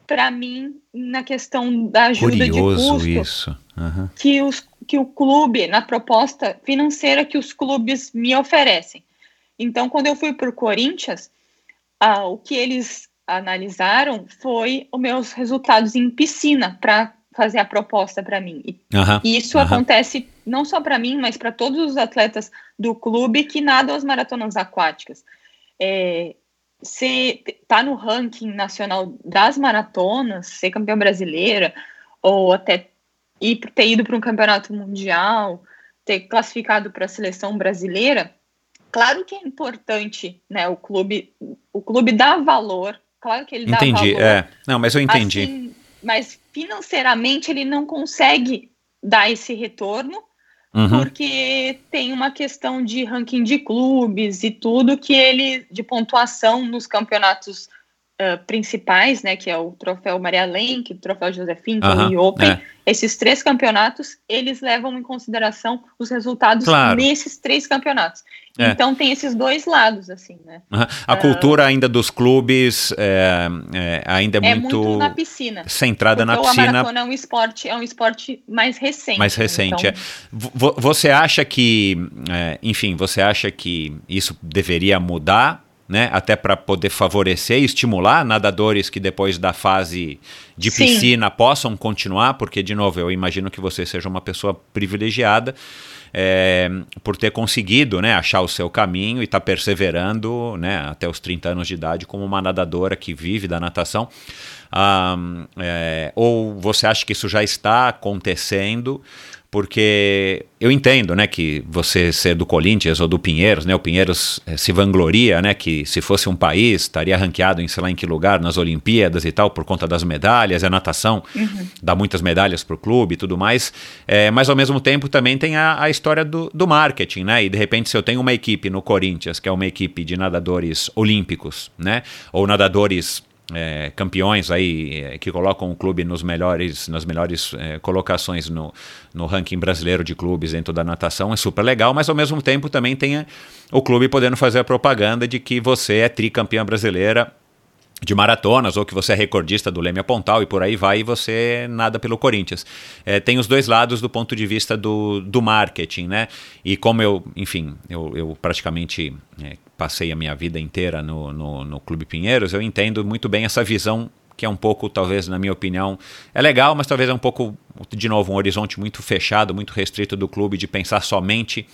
para mim na questão da ajuda Curioso de custo isso. Uhum. que, os, que o clube, na proposta financeira que os clubes me oferecem. Então, quando eu fui para o Corinthians, ah, o que eles analisaram foi os meus resultados em piscina para fazer a proposta para mim. E, uhum, isso uhum. acontece não só para mim, mas para todos os atletas do clube que nadam as maratonas aquáticas. É, ser tá no ranking nacional das maratonas, ser campeã brasileira, ou até ir ter ido para um campeonato mundial, ter classificado para a seleção brasileira, claro que é importante, né? O clube, o clube dá valor, claro que ele dá entendi, valor. Entendi, é. Não, mas eu entendi. Assim, mas financeiramente ele não consegue dar esse retorno, uhum. porque tem uma questão de ranking de clubes e tudo que ele, de pontuação nos campeonatos uh, principais, né, que é o troféu Maria Lenk, o troféu uhum. e o Open, é. esses três campeonatos, eles levam em consideração os resultados claro. nesses três campeonatos. É. Então tem esses dois lados, assim, né? Uhum. A uh, cultura ainda dos clubes é, é ainda é, é muito, muito na piscina. Centrada na piscina. A maratona é um esporte, é um esporte mais recente. Mais recente, então... é. Você acha que, é, enfim, você acha que isso deveria mudar? Né, até para poder favorecer e estimular nadadores que depois da fase de Sim. piscina possam continuar, porque, de novo, eu imagino que você seja uma pessoa privilegiada, é, por ter conseguido né, achar o seu caminho e estar tá perseverando né, até os 30 anos de idade como uma nadadora que vive da natação. Ah, é, ou você acha que isso já está acontecendo? Porque eu entendo, né, que você ser do Corinthians ou do Pinheiros, né, o Pinheiros eh, se vangloria, né, que se fosse um país estaria ranqueado em sei lá em que lugar nas Olimpíadas e tal por conta das medalhas, a natação uhum. dá muitas medalhas para o clube e tudo mais, é, mas ao mesmo tempo também tem a, a história do, do, marketing, né, e de repente se eu tenho uma equipe no Corinthians que é uma equipe de nadadores olímpicos, né, ou nadadores é, campeões aí é, que colocam o clube nos melhores, nas melhores é, colocações no, no ranking brasileiro de clubes dentro da natação é super legal, mas ao mesmo tempo também tem o clube podendo fazer a propaganda de que você é tricampeã brasileira de maratonas, ou que você é recordista do Leme Pontal e por aí vai, e você nada pelo Corinthians. É, tem os dois lados do ponto de vista do, do marketing, né? E como eu, enfim, eu, eu praticamente é, passei a minha vida inteira no, no, no Clube Pinheiros, eu entendo muito bem essa visão que é um pouco, talvez, na minha opinião, é legal, mas talvez é um pouco de novo, um horizonte muito fechado, muito restrito do clube de pensar somente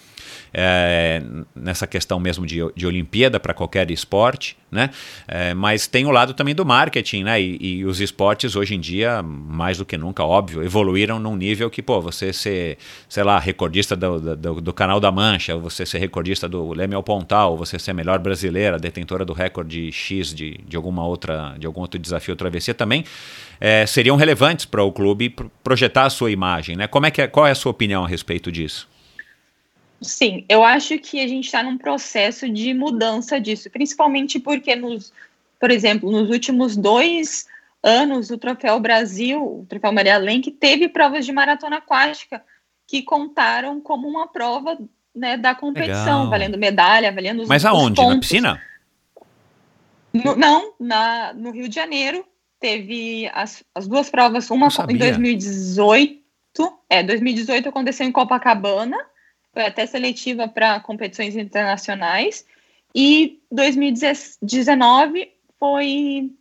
é, nessa questão mesmo de, de Olimpíada para qualquer esporte, né? É, mas tem o lado também do marketing, né? E, e, os esportes hoje em dia, mais do que nunca, óbvio, evoluíram num nível que, pô, você ser, sei lá, recordista do, do, do Canal da Mancha, você ser recordista do Leme ao Pontal, você ser melhor brasileira, detentora do recorde X de, de alguma outra, de algum outro desafio ou travessia também, é, seriam relevantes para o clube projetar a sua imagem, né? Como é que é, qual é a sua opinião a respeito disso? Sim, eu acho que a gente está num processo de mudança disso, principalmente porque, nos, por exemplo, nos últimos dois anos, o Troféu Brasil, o Troféu Maria Lenk, teve provas de maratona aquática que contaram como uma prova né, da competição, Legal. valendo medalha, valendo os Mas aonde? Os na piscina? No, não, na, no Rio de Janeiro teve as, as duas provas, uma em 2018, é, 2018 aconteceu em Copacabana, foi até seletiva para competições internacionais. E 2019 foi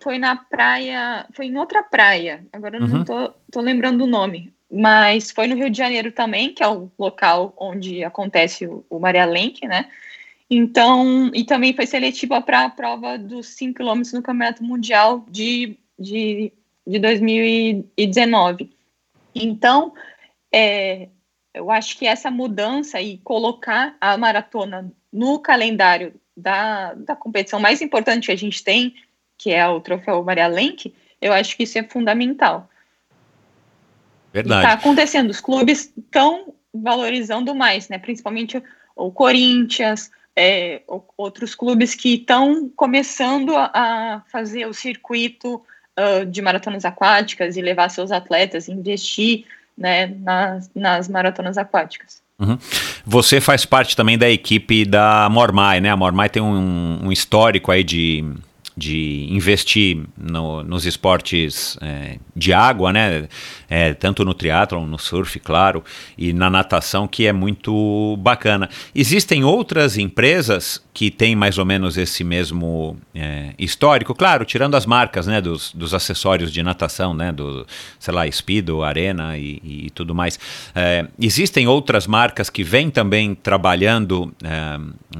foi na praia, foi em outra praia. Agora uhum. não tô, tô lembrando o nome, mas foi no Rio de Janeiro também, que é o local onde acontece o, o Maria Lenk, né? Então, e também foi seletiva para a prova dos 5 km no Campeonato Mundial de, de, de 2019. Então, é, eu acho que essa mudança e colocar a maratona no calendário da, da competição mais importante que a gente tem, que é o Troféu Maria Lenk, eu acho que isso é fundamental. Verdade. Está acontecendo, os clubes estão valorizando mais, né? Principalmente o, Corinthians, é, outros clubes que estão começando a, fazer o circuito uh, de maratonas aquáticas e levar seus atletas, investir né, nas, nas maratonas aquáticas. Uhum. Você faz parte também da equipe da Mormai, né? A Mormai tem um, um histórico aí de de investir no, nos esportes é, de água, né? É, tanto no triatlon, no surf, claro, e na natação, que é muito bacana. Existem outras empresas que têm mais ou menos esse mesmo é, histórico, claro, tirando as marcas, né, dos, dos acessórios de natação, né, do, sei lá, Speedo, Arena e, e tudo mais. É, existem outras marcas que vêm também trabalhando é,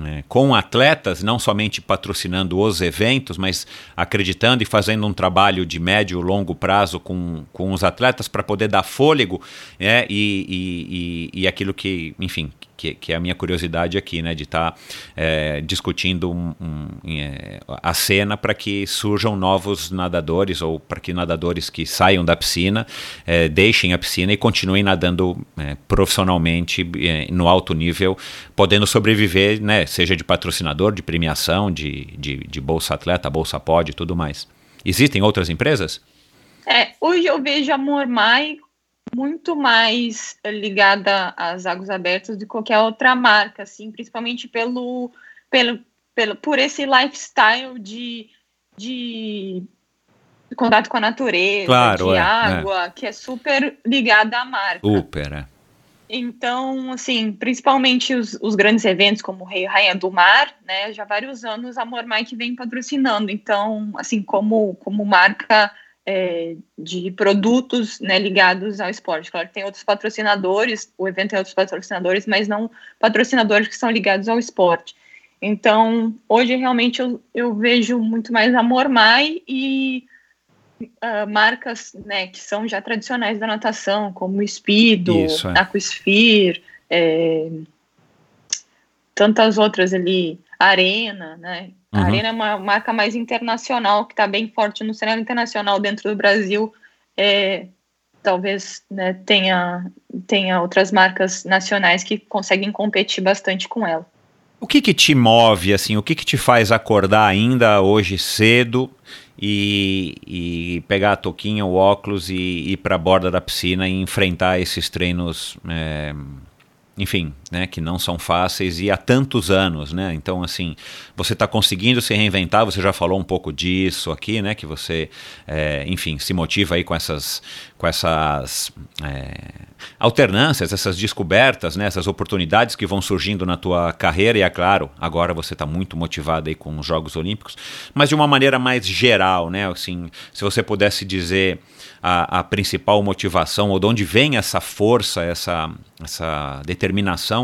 é, com atletas, não somente patrocinando os eventos, mas acreditando e fazendo um trabalho de médio e longo prazo com, com os atletas para poder dar fôlego é, e, e, e, aquilo que, enfim, que, que, é a minha curiosidade aqui, né, de estar tá, é, discutindo um, um, é, a cena para que surjam novos nadadores ou para que nadadores que saiam da piscina é, deixem a piscina e continuem nadando é, profissionalmente é, no alto nível, podendo sobreviver, né, seja de patrocinador, de premiação, de, de, de bolsa atleta, bolsa pod e tudo mais. Existem outras empresas? É, hoje eu vejo a Mormai muito mais ligada às águas abertas do que qualquer outra marca, assim, principalmente pelo, pelo, pelo por esse lifestyle de, de contato com a natureza, claro, de é, água, é. que é super ligada à marca. Super, é. Então, assim, principalmente os, os grandes eventos como o Rei Rainha do Mar, né, já há vários anos a Mormai vem patrocinando. Então, assim, como, como marca é, de produtos né, ligados ao esporte. Claro que tem outros patrocinadores, o evento tem outros patrocinadores, mas não patrocinadores que são ligados ao esporte. Então, hoje realmente eu, eu vejo muito mais a Mormai e uh, marcas né, que são já tradicionais da natação, como o Speedo, Isso, é. Aquasphere, é, tantas outras ali, Arena, né? Uhum. A Arena é uma marca mais internacional, que está bem forte no cenário internacional dentro do Brasil. É, talvez né, tenha, tenha outras marcas nacionais que conseguem competir bastante com ela. O que, que te move, assim, o que, que te faz acordar ainda hoje cedo e, e pegar a toquinha, o óculos e ir para a borda da piscina e enfrentar esses treinos é, enfim, né, que não são fáceis e há tantos anos, né? Então, assim, você está conseguindo se reinventar. Você já falou um pouco disso aqui, né? Que você, é, enfim, se motiva aí com essas, com essas é, alternâncias, essas descobertas, né, essas oportunidades que vão surgindo na tua carreira, e é claro, agora você está muito motivado aí com os Jogos Olímpicos, mas de uma maneira mais geral, né, assim, se você pudesse dizer a, a principal motivação, ou de onde vem essa força, essa, essa determinação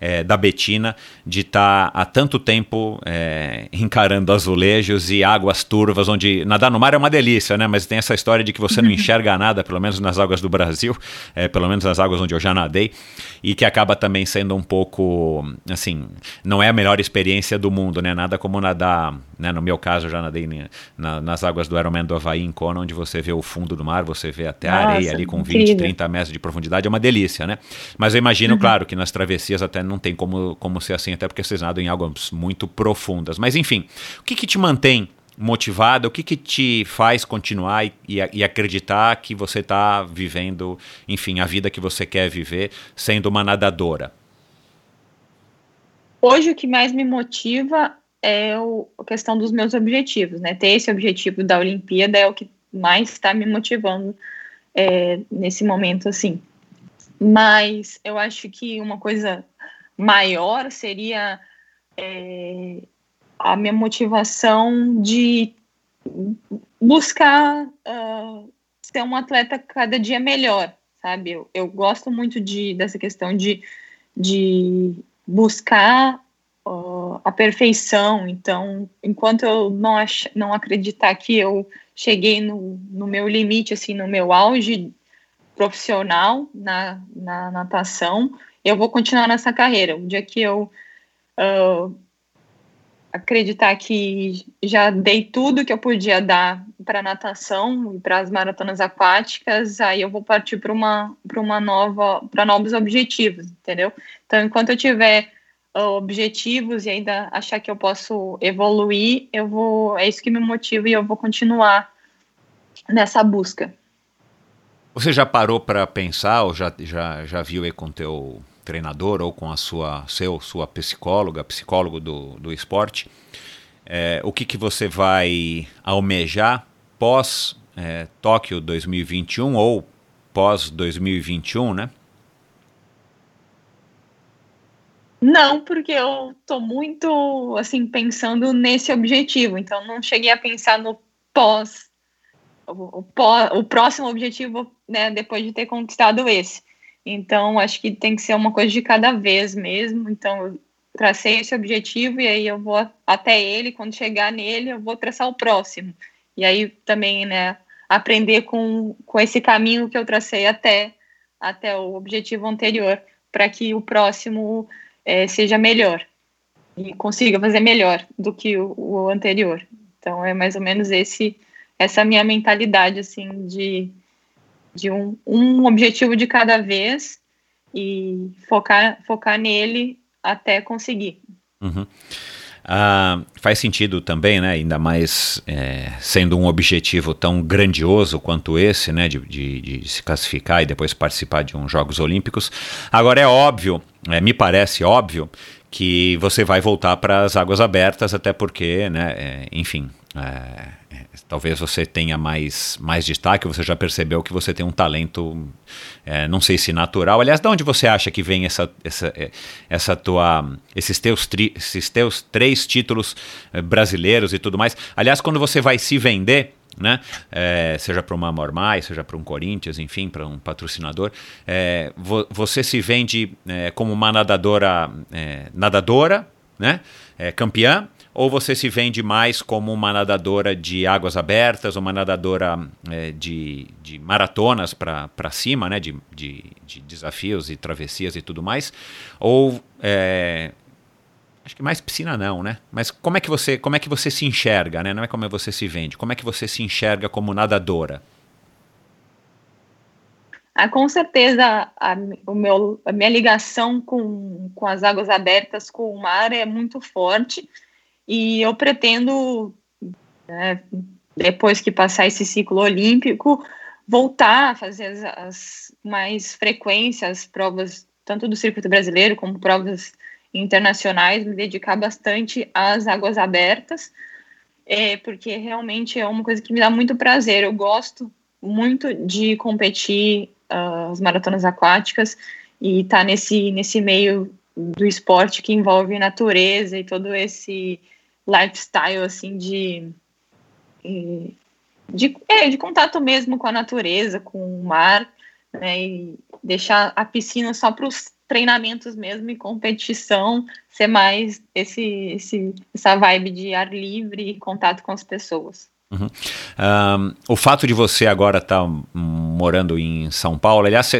é, da Betina de estar tá há tanto tempo é, encarando azulejos e águas turvas, onde nadar no mar é uma delícia, né? Mas tem essa história de que você não enxerga nada, pelo menos nas águas do Brasil, é, pelo menos nas águas onde eu já nadei, e que acaba também sendo um pouco, assim, não é a melhor experiência do mundo, né? Nada como nadar, né? No meu caso, eu já nadei na, nas águas do Ironman do Havaí, em Kona, onde você vê o fundo do mar, você vê até Nossa, a areia ali com incrível. 20, 30 metros de profundidade, é uma delícia, né? Mas eu imagino, uhum. claro, que nas travessias até não tem como, como ser assim, até porque vocês nadam em águas muito profundas. Mas enfim, o que, que te mantém motivada? O que, que te faz continuar e, e acreditar que você está vivendo, enfim, a vida que você quer viver sendo uma nadadora? Hoje o que mais me motiva é o, a questão dos meus objetivos, né? Ter esse objetivo da Olimpíada é o que mais está me motivando é, nesse momento, assim. Mas eu acho que uma coisa maior seria é, a minha motivação de buscar uh, ser um atleta cada dia melhor, sabe? Eu, eu gosto muito de, dessa questão de, de buscar uh, a perfeição. Então, enquanto eu não, ach, não acreditar que eu cheguei no, no meu limite, assim, no meu auge profissional na, na natação, eu vou continuar nessa carreira. O dia que eu uh, acreditar que já dei tudo que eu podia dar para natação e para as maratonas aquáticas, aí eu vou partir para uma para uma nova para novos objetivos, entendeu? Então, enquanto eu tiver uh, objetivos e ainda achar que eu posso evoluir, eu vou é isso que me motiva e eu vou continuar nessa busca. Você já parou para pensar ou já, já, já viu aí com teu treinador ou com a sua seu sua psicóloga, psicólogo do, do esporte, é, o que, que você vai almejar pós é, Tóquio 2021 ou pós 2021, né? Não, porque eu tô muito assim pensando nesse objetivo, então não cheguei a pensar no pós o, o, o próximo objetivo, né, depois de ter conquistado esse. Então, acho que tem que ser uma coisa de cada vez mesmo. Então, eu tracei esse objetivo e aí eu vou até ele. Quando chegar nele, eu vou traçar o próximo. E aí também, né, aprender com, com esse caminho que eu tracei até, até o objetivo anterior, para que o próximo é, seja melhor e consiga fazer melhor do que o, o anterior. Então, é mais ou menos esse essa minha mentalidade, assim, de, de um, um objetivo de cada vez e focar, focar nele até conseguir. Uhum. Ah, faz sentido também, né? Ainda mais é, sendo um objetivo tão grandioso quanto esse, né? De, de, de, se classificar e depois participar de uns Jogos Olímpicos. Agora é óbvio, é, me parece óbvio, que você vai voltar para as águas abertas, até porque, né? É, enfim. É, talvez você tenha mais, mais destaque, você já percebeu que você tem um talento, é, não sei se natural. Aliás, de onde você acha que vem essa, essa, é, essa tua, esses, teus tri, esses teus três títulos é, brasileiros e tudo mais? Aliás, quando você vai se vender, né? É, seja para uma Mormai, seja para um Corinthians, enfim, para um patrocinador, é, vo, você se vende é, como uma nadadora, nadadora, né? Campeã, ou você se vende mais como uma nadadora de águas abertas, uma nadadora é, de, de maratonas para cima, né, de, de, de, desafios e travessias e tudo mais, ou é, acho que mais piscina não, né? Mas como é que você como é que você se enxerga, né? Não é como você se vende, como é que você se enxerga como nadadora? Ah, com certeza a, o meu, a minha ligação com, com as águas abertas, com o mar é muito forte e eu pretendo, né, depois que passar esse ciclo olímpico, voltar a fazer as, as mais frequências, provas tanto do circuito brasileiro como provas internacionais, me dedicar bastante às águas abertas, é, porque realmente é uma coisa que me dá muito prazer. Eu gosto muito de competir uh, as maratonas aquáticas e tá nesse, nesse meio do esporte que envolve natureza e todo esse lifestyle assim de de, é, de contato mesmo com a natureza, com o mar, né, e deixar a piscina só para os treinamentos mesmo e competição ser mais esse, esse, essa vibe de ar livre e contato com as pessoas. Uhum. Um, o fato de você agora estar tá morando em São Paulo, aliás,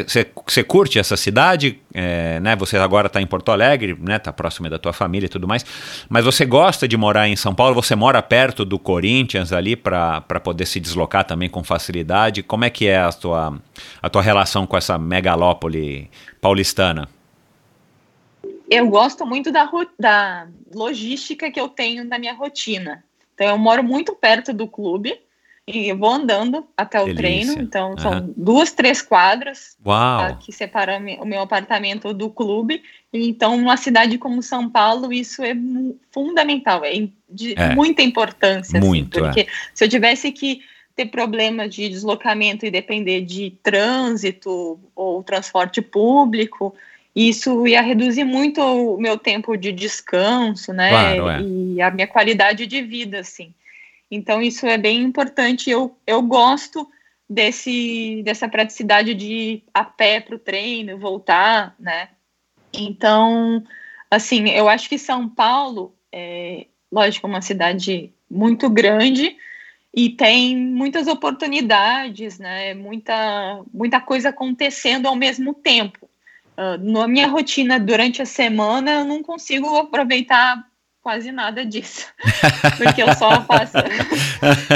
você curte essa cidade, é, né? Você agora está em Porto Alegre, né? Está próximo da tua família e tudo mais, mas você gosta de morar em São Paulo? Você mora perto do Corinthians ali para poder se deslocar também com facilidade? Como é que é a tua, a tua relação com essa megalópole paulistana? Eu gosto muito da, da logística que eu tenho na minha rotina. Então, eu moro muito perto do clube e vou andando até o Delícia. treino. Então, são uhum. duas, três quadras tá, que separam o meu apartamento do clube. Então, numa cidade como São Paulo, isso é fundamental, é de é. muita importância. Assim, muito, assim, porque é. se eu tivesse que ter problemas de deslocamento e depender de trânsito ou transporte público, isso ia reduzir muito o meu tempo de descanso, né? Claro, é. E a minha qualidade de vida, assim. Então, isso é bem importante. Eu, eu gosto desse, dessa praticidade de ir a pé para o treino, voltar, né? Então, assim, eu acho que São Paulo, é, lógico, uma cidade muito grande e tem muitas oportunidades, né? Muita, muita coisa acontecendo ao mesmo tempo. Uh, na minha rotina durante a semana, eu não consigo aproveitar quase nada disso. Porque eu só faço,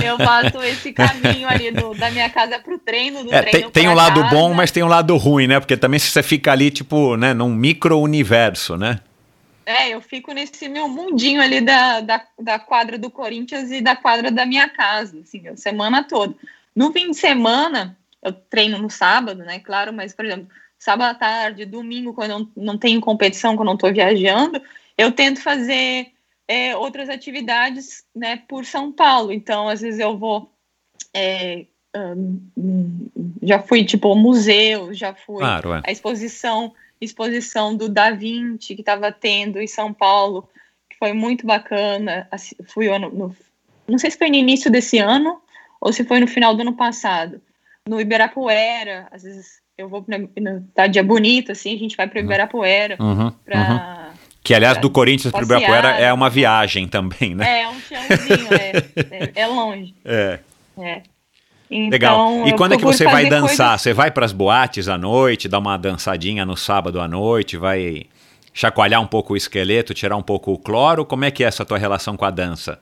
eu faço esse caminho ali do, da minha casa para o treino, do é, treino Tem, tem um lado casa. bom, mas tem um lado ruim, né? Porque também se você fica ali, tipo, né, num micro-universo, né? É, eu fico nesse meu mundinho ali da, da, da quadra do Corinthians e da quadra da minha casa, assim, a semana toda. No fim de semana, eu treino no sábado, né? Claro, mas, por exemplo, sábado à tarde, domingo, quando não, não tenho competição, quando não estou viajando, eu tento fazer é, outras atividades né, por São Paulo. Então, às vezes eu vou. É, um, já fui tipo ao museu, já fui claro, é. a exposição exposição do Da Vinci que estava tendo em São Paulo, que foi muito bacana. Fui no, no, não sei se foi no início desse ano ou se foi no final do ano passado. No Ibirapuera, às vezes eu vou tá dia bonito, assim, a gente vai para o uhum. Ibirapuera uhum, para. Uhum. Que, aliás, do Corinthians para o Ibirapuera é uma viagem também, né? É, um chãozinho, é, é, é, longe. É. é. Então, Legal. E quando é que você vai dançar? Coisas... Você vai para as boates à noite, dar uma dançadinha no sábado à noite, vai chacoalhar um pouco o esqueleto, tirar um pouco o cloro? Como é que é essa tua relação com a dança?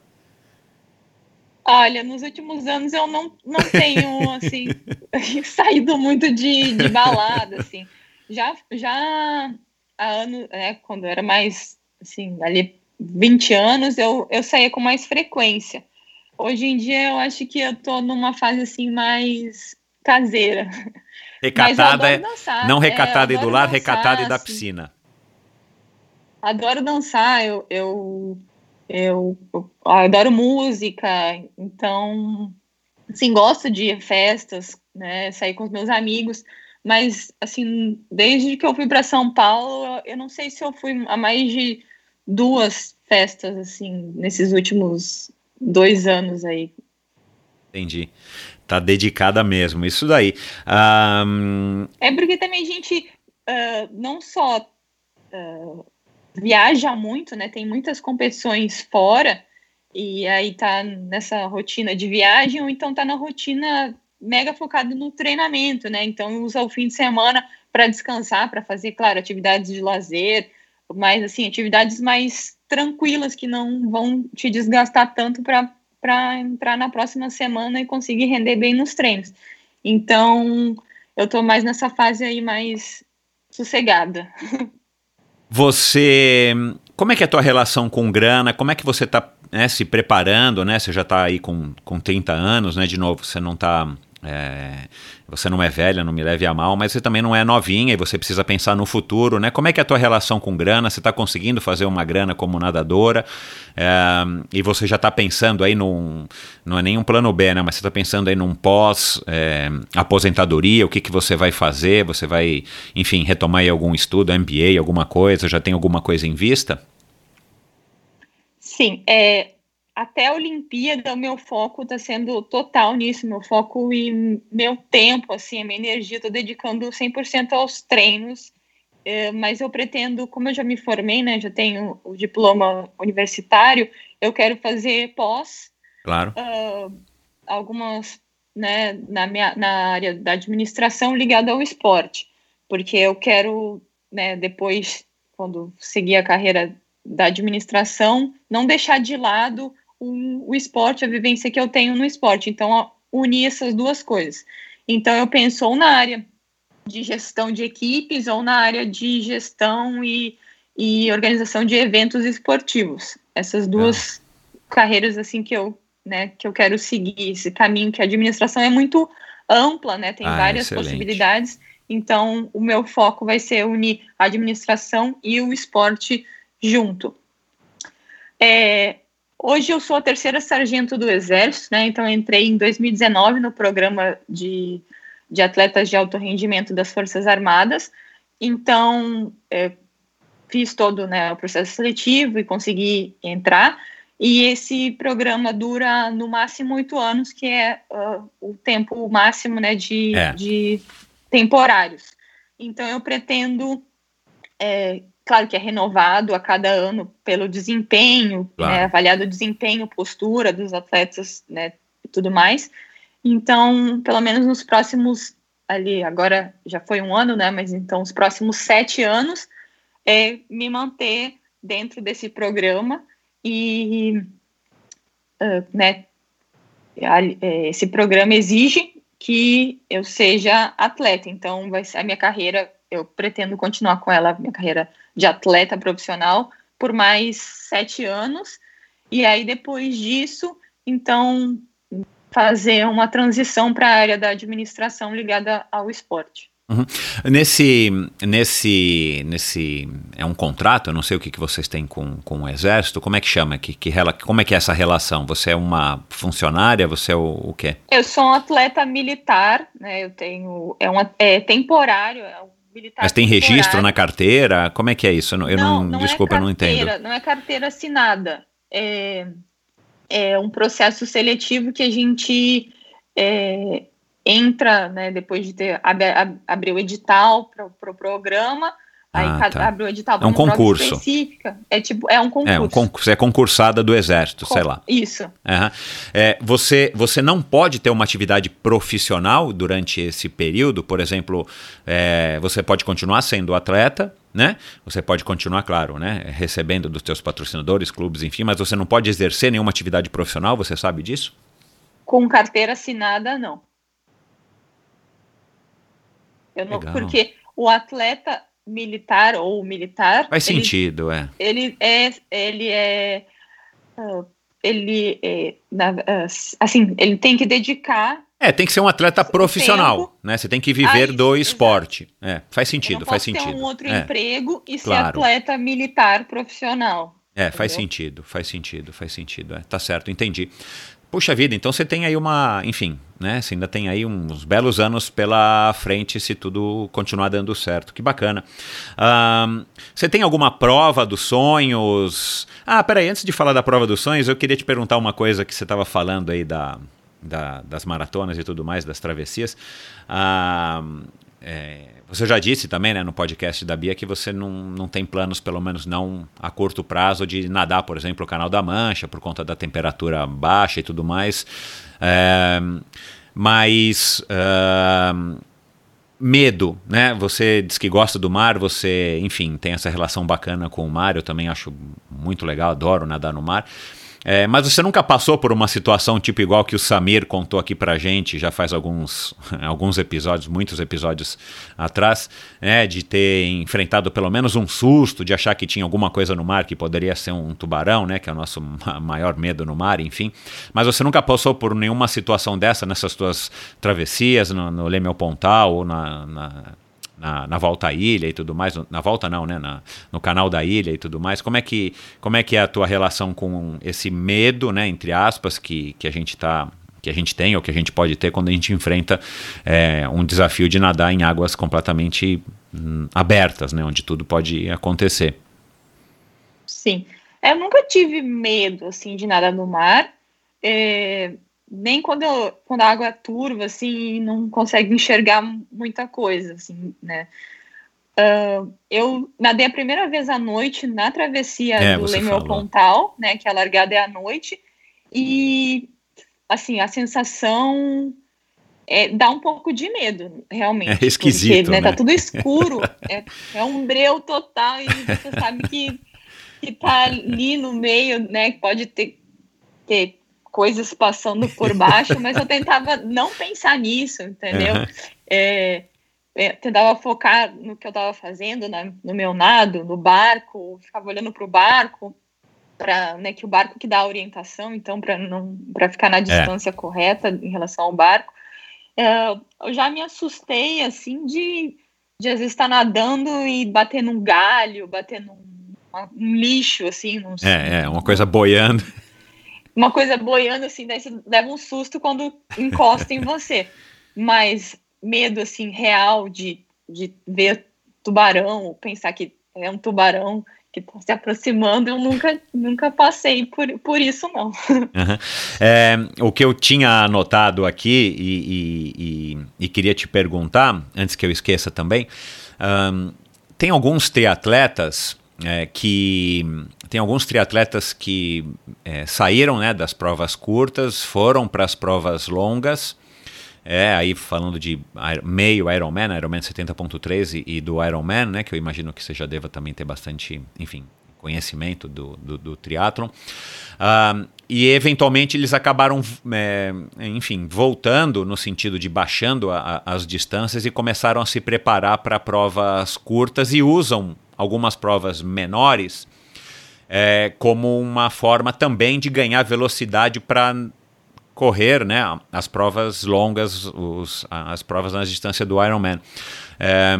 Olha, nos últimos anos eu não, não tenho, assim, saído muito de, de balada, assim. Já, já há anos, né, quando eu era mais, assim, ali 20 anos, eu, eu saía com mais frequência. Hoje em dia eu acho que eu tô numa fase, assim, mais caseira. Recatada, é, dançar, não recatada é, e do lar, dançar, recatada e da assim. piscina. Adoro dançar, eu, eu eu, eu, adoro música, então, assim, gosto de festas, né, sair com os meus amigos, mas, assim, desde que eu fui para São Paulo, eu não sei se eu fui a mais de duas festas, assim, nesses últimos dois anos aí. Entendi. Tá dedicada mesmo, isso daí. Um... É porque também a gente uh, não só uh, viaja muito, né? Tem muitas competições fora e aí tá nessa rotina de viagem ou então tá na rotina mega focada no treinamento, né? Então usa o fim de semana para descansar, para fazer, claro, atividades de lazer, mas assim, atividades mais tranquilas que não vão te desgastar tanto para entrar na próxima semana e conseguir render bem nos treinos. Então, eu tô mais nessa fase aí mais sossegada. Você, como é que é a tua relação com grana? Como é que você está né, se preparando, né? Você já está aí com, com 30 anos, né? De novo, você não está é, você não é velha, não me leve a mal, mas você também não é novinha e você precisa pensar no futuro, né? Como é que é a tua relação com grana? Você está conseguindo fazer uma grana como nadadora é, e você já está pensando aí num, não é nenhum plano B, né? Mas você está pensando aí num pós é, o que que você vai fazer? Você vai, enfim, retomar aí algum estudo, MBA, alguma coisa? Já tem alguma coisa em vista? Sim, é, até a Olimpíada, o meu foco está sendo total nisso, meu foco e meu tempo, assim, a minha energia, estou dedicando 100% aos treinos, é, mas eu pretendo, como eu já me formei, né, já tenho o diploma universitário, eu quero fazer pós, claro. Uh, algumas, né, na, minha, na área da administração ligada ao esporte, porque eu quero, né, depois, quando seguir a carreira da administração, não deixar de lado o, o esporte, a vivência que eu tenho no esporte. Então, unir essas duas coisas. Então, eu penso ou na área de gestão de equipes ou na área de gestão e, e organização de eventos esportivos. Essas duas é. carreiras, assim, que eu, né, que eu quero seguir, esse caminho que a administração é muito ampla, né, tem ah, várias excelente. possibilidades. Então, o meu foco vai ser unir a administração e o esporte junto. É, Hoje eu sou a terceira sargento do Exército, né? Então entrei em 2019 no programa de, de atletas de alto rendimento das Forças Armadas. Então é, fiz todo né, o processo seletivo e consegui entrar. E esse programa dura no máximo oito anos, que é uh, o tempo máximo né, de, é. de temporários. Então eu pretendo é, claro que é renovado a cada ano pelo desempenho, claro. né, avaliado o desempenho, postura dos atletas, né, e tudo mais. Então, pelo menos nos próximos ali, agora já foi um ano, né, mas então os próximos sete anos é me manter dentro desse programa e, uh, né, é, esse programa exige que eu seja atleta, então vai ser a minha carreira, eu pretendo continuar com ela, minha carreira de atleta profissional por mais sete anos. E aí, depois disso, então, fazer uma transição para a área da administração ligada ao esporte. Uhum. Nesse, nesse, nesse, é um contrato, eu não sei o que, que vocês têm com, com o Exército, como é que chama, que, que, como é que é essa relação? Você é uma funcionária, você é o, o quê? Eu sou um atleta militar, né, eu tenho, é, uma, é temporário, é militar. Mas tem registro na carteira? Como é que é isso? Eu não, não, não desculpa, é carteira, eu não entendo. Não é carteira assinada. É, é um processo seletivo que a gente é, entra, né, depois de ter ab, ab, abrir o edital para o pro programa Aí ah, tá. abre o edital é um concurso. específica. É tipo, é um concurso. É um concurso, é concursada do exército, sei lá. Isso. Uhum. É, você, você não pode ter uma atividade profissional durante esse período, por exemplo, é, você pode continuar sendo atleta, né? Você pode continuar, claro, né? Recebendo dos seus patrocinadores, clubes, enfim, mas você não pode exercer nenhuma atividade profissional, você sabe disso? Com carteira assinada, não. Eu não porque o atleta militar ou militar. Faz ele, sentido, é. Ele é. Ele é. Uh, ele é, na, uh, assim, ele tem que dedicar. É, tem que ser um atleta profissional, tempo, né? Você tem que viver do esporte. É, faz sentido, faz sentido. ter um outro é. emprego e claro. ser atleta militar profissional. É, entendeu? faz sentido, faz sentido, faz sentido. É, tá certo, entendi. Puxa vida, então você tem aí uma, enfim, né? Você ainda tem aí uns belos anos pela frente se tudo continuar dando certo. Que bacana. Um, você tem alguma prova dos sonhos? Ah, peraí, antes de falar da prova dos sonhos, eu queria te perguntar uma coisa que você estava falando aí da, da, das maratonas e tudo mais, das travessias. Um, é, você já disse também né, no podcast da Bia que você não, não tem planos, pelo menos não a curto prazo, de nadar, por exemplo, o Canal da Mancha, por conta da temperatura baixa e tudo mais. Mas. Uh, medo, né? Você diz que gosta do mar, você, enfim, tem essa relação bacana com o mar. Eu também acho muito legal, adoro nadar no mar. É, mas você nunca passou por uma situação tipo igual que o Samir contou aqui pra gente, já faz alguns, alguns episódios, muitos episódios atrás, né, de ter enfrentado pelo menos um susto, de achar que tinha alguma coisa no mar que poderia ser um tubarão, né, que é o nosso maior medo no mar, enfim. Mas você nunca passou por nenhuma situação dessa nessas tuas travessias, no, no Leme ao Pontal ou na, na na, na, volta à ilha e tudo mais, na volta não, né, na, no canal da ilha e tudo mais, como é que, como é, que é a tua relação com esse medo, né, entre aspas, que, que a gente tá que a gente tem ou que a gente pode ter quando a gente enfrenta é, um desafio de nadar em águas completamente hum, abertas, né, onde tudo pode acontecer. Sim, eu nunca tive medo assim de nadar no mar. É, nem quando, eu, quando a água é turva, assim, não consegue enxergar muita coisa, assim, né? Uh, eu nadei a primeira vez à noite na travessia é, do Leme ao Pontal, né? Que a largada é à noite. E, assim, a sensação é, dá um pouco de medo, realmente. É esquisito, porque, né? né? Tá tudo escuro, é, é um breu total e você sabe que, que tá ali no meio, né? Pode ter, ter coisas passando por baixo, mas eu tentava não pensar nisso, entendeu? Uhum. É, é, tentava focar no que eu estava fazendo, né, no meu nado, no barco, ficava olhando para o barco, para né, que o barco que dá a orientação, então para não para ficar na é. distância é. correta em relação ao barco. É, eu já me assustei assim de, de às vezes estar nadando e bater num galho, bater num um lixo assim, num, é, é uma coisa boiando uma coisa boiando assim, daí você leva um susto quando encosta em você. Mas medo assim real de, de ver tubarão, pensar que é um tubarão que está se aproximando, eu nunca, nunca passei por, por isso, não. Uhum. É, o que eu tinha anotado aqui e, e, e, e, queria te perguntar, antes que eu esqueça também, um, tem alguns triatletas é, que tem alguns triatletas que é, saíram né, das provas curtas, foram para as provas longas. É, aí falando de meio Ironman, Ironman 70.3 e, e do Ironman, né, que eu imagino que você já deva também ter bastante, enfim, conhecimento do, do, do triatlon. Uh, e eventualmente eles acabaram, é, enfim, voltando no sentido de baixando a, a, as distâncias e começaram a se preparar para provas curtas e usam algumas provas menores é, como uma forma também de ganhar velocidade para correr né, as provas longas, os, as provas na distância do Ironman. É,